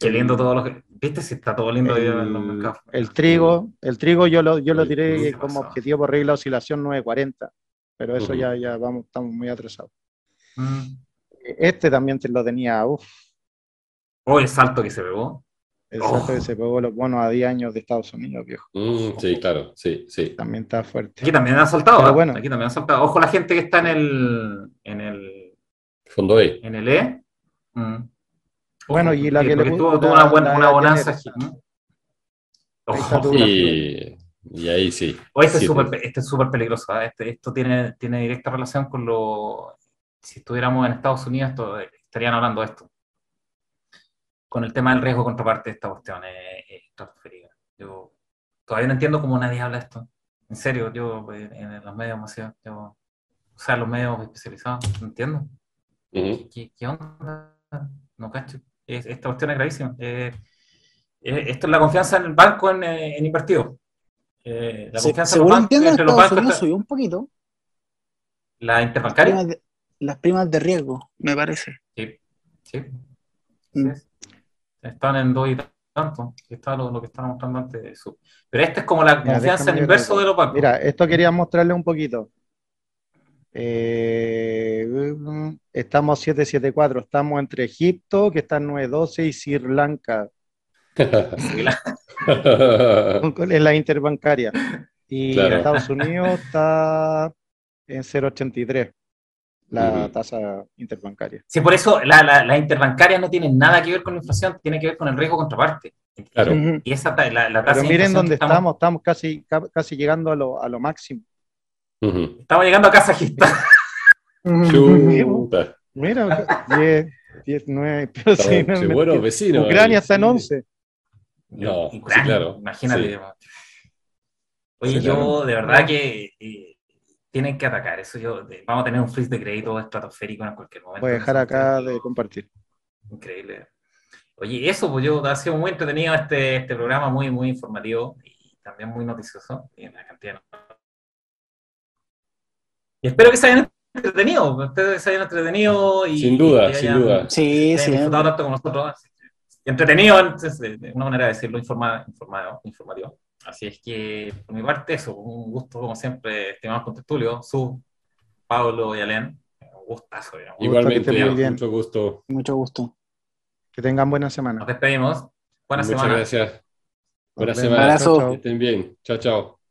Qué lindo todo lo que. ¿Viste si está todo lindo ahí en los el, mercados? el trigo, el trigo yo lo, yo lo tiré como pasado. objetivo por regla de oscilación 940, pero eso ya, ya vamos, estamos muy atrasados. Mm. Este también te lo tenía, uff, Oh, el salto que se pegó. El Oh. salto que se pegó los bonos a 10 años de Estados Unidos, viejo. Mm, sí, claro, sí, sí. También está fuerte. Aquí también han saltado. ¿eh? bueno. Aquí también han saltado. Ojo la gente que está en el. En el, Fondo E. en el E. Mm. Ojo, Bueno, y la que le tuvo, tuvo una, buena, una bonanza. Y, y ahí sí. Oh, este, es Sí, súper, pe- este es súper peligroso. ¿eh? Este, esto tiene, tiene directa relación con lo. Si estuviéramos en Estados Unidos, esto- estarían hablando de esto. Con el tema del riesgo contraparte de esta cuestión eh, eh, estratosférica. Yo todavía no entiendo cómo nadie habla de esto. En serio, yo eh, en los medios masivos, yo, o sea, los medios especializados, no entiendo. ¿Qué, qué onda? No cacho. Es- esta cuestión es gravísima. Eh, eh, esto es la confianza en el banco en, eh, en invertido. Eh, la Se- confianza en los según bancos, entre los bancos Unidos está- subió un poquito. la Las interbancaria. primas, de, las primas de riesgo, me parece. Sí, sí. Mm. sí. Están en dos y tanto. que Está lo, lo que estaba mostrando antes. de su- Pero esta es como la Mira, confianza en ver inverso de los bancos. Mira, esto quería mostrarle un poquito. Eh, estamos 774, estamos entre Egipto, que está en 912, y Sri Lanka, en la interbancaria. Y Claro. Estados Unidos está en 083, la tasa interbancaria. Sí, por eso la, la, la interbancaria no tiene nada que ver con la inflación, tiene que ver con el riesgo contraparte. Claro. Y esa la, la tasa Pero miren dónde estamos, estamos casi, ca- casi llegando a lo, a lo máximo. Estamos llegando a Kazajistán. Chuta. Mira, 10, 10, 9, pero sí, no. Ucrania ahí, está en sí. 11. No, sí, claro. Imagínate. Sí. Oye, Sí, yo claro. de verdad que eh, tienen que atacar. Eso yo, de- vamos a tener un freeze de crédito estratosférico en cualquier momento. Voy a dejar acá de compartir. Increíble. Oye, eso, pues yo ha sido muy entretenido este, este programa, muy, muy informativo y también muy noticioso. Y en la cantidad de- Y espero que se hayan entretenido, que se hayan entretenido y Sin duda, que sin duda. Sí, sí. disfrutado tanto como nosotros. Entretenido, entonces, de de una manera de decirlo, informa- informado, informativo. Así es que, por mi parte, eso, un gusto como siempre, estimados contertulios, su, Pablo y Alén, un gustazo, digamos. Igualmente, muy bien. mucho gusto. Mucho gusto. Que tengan buena semana. Nos despedimos. Buena Muchas semana. gracias. Buena semana. Abrazo. Que estén bien. Chao, chao.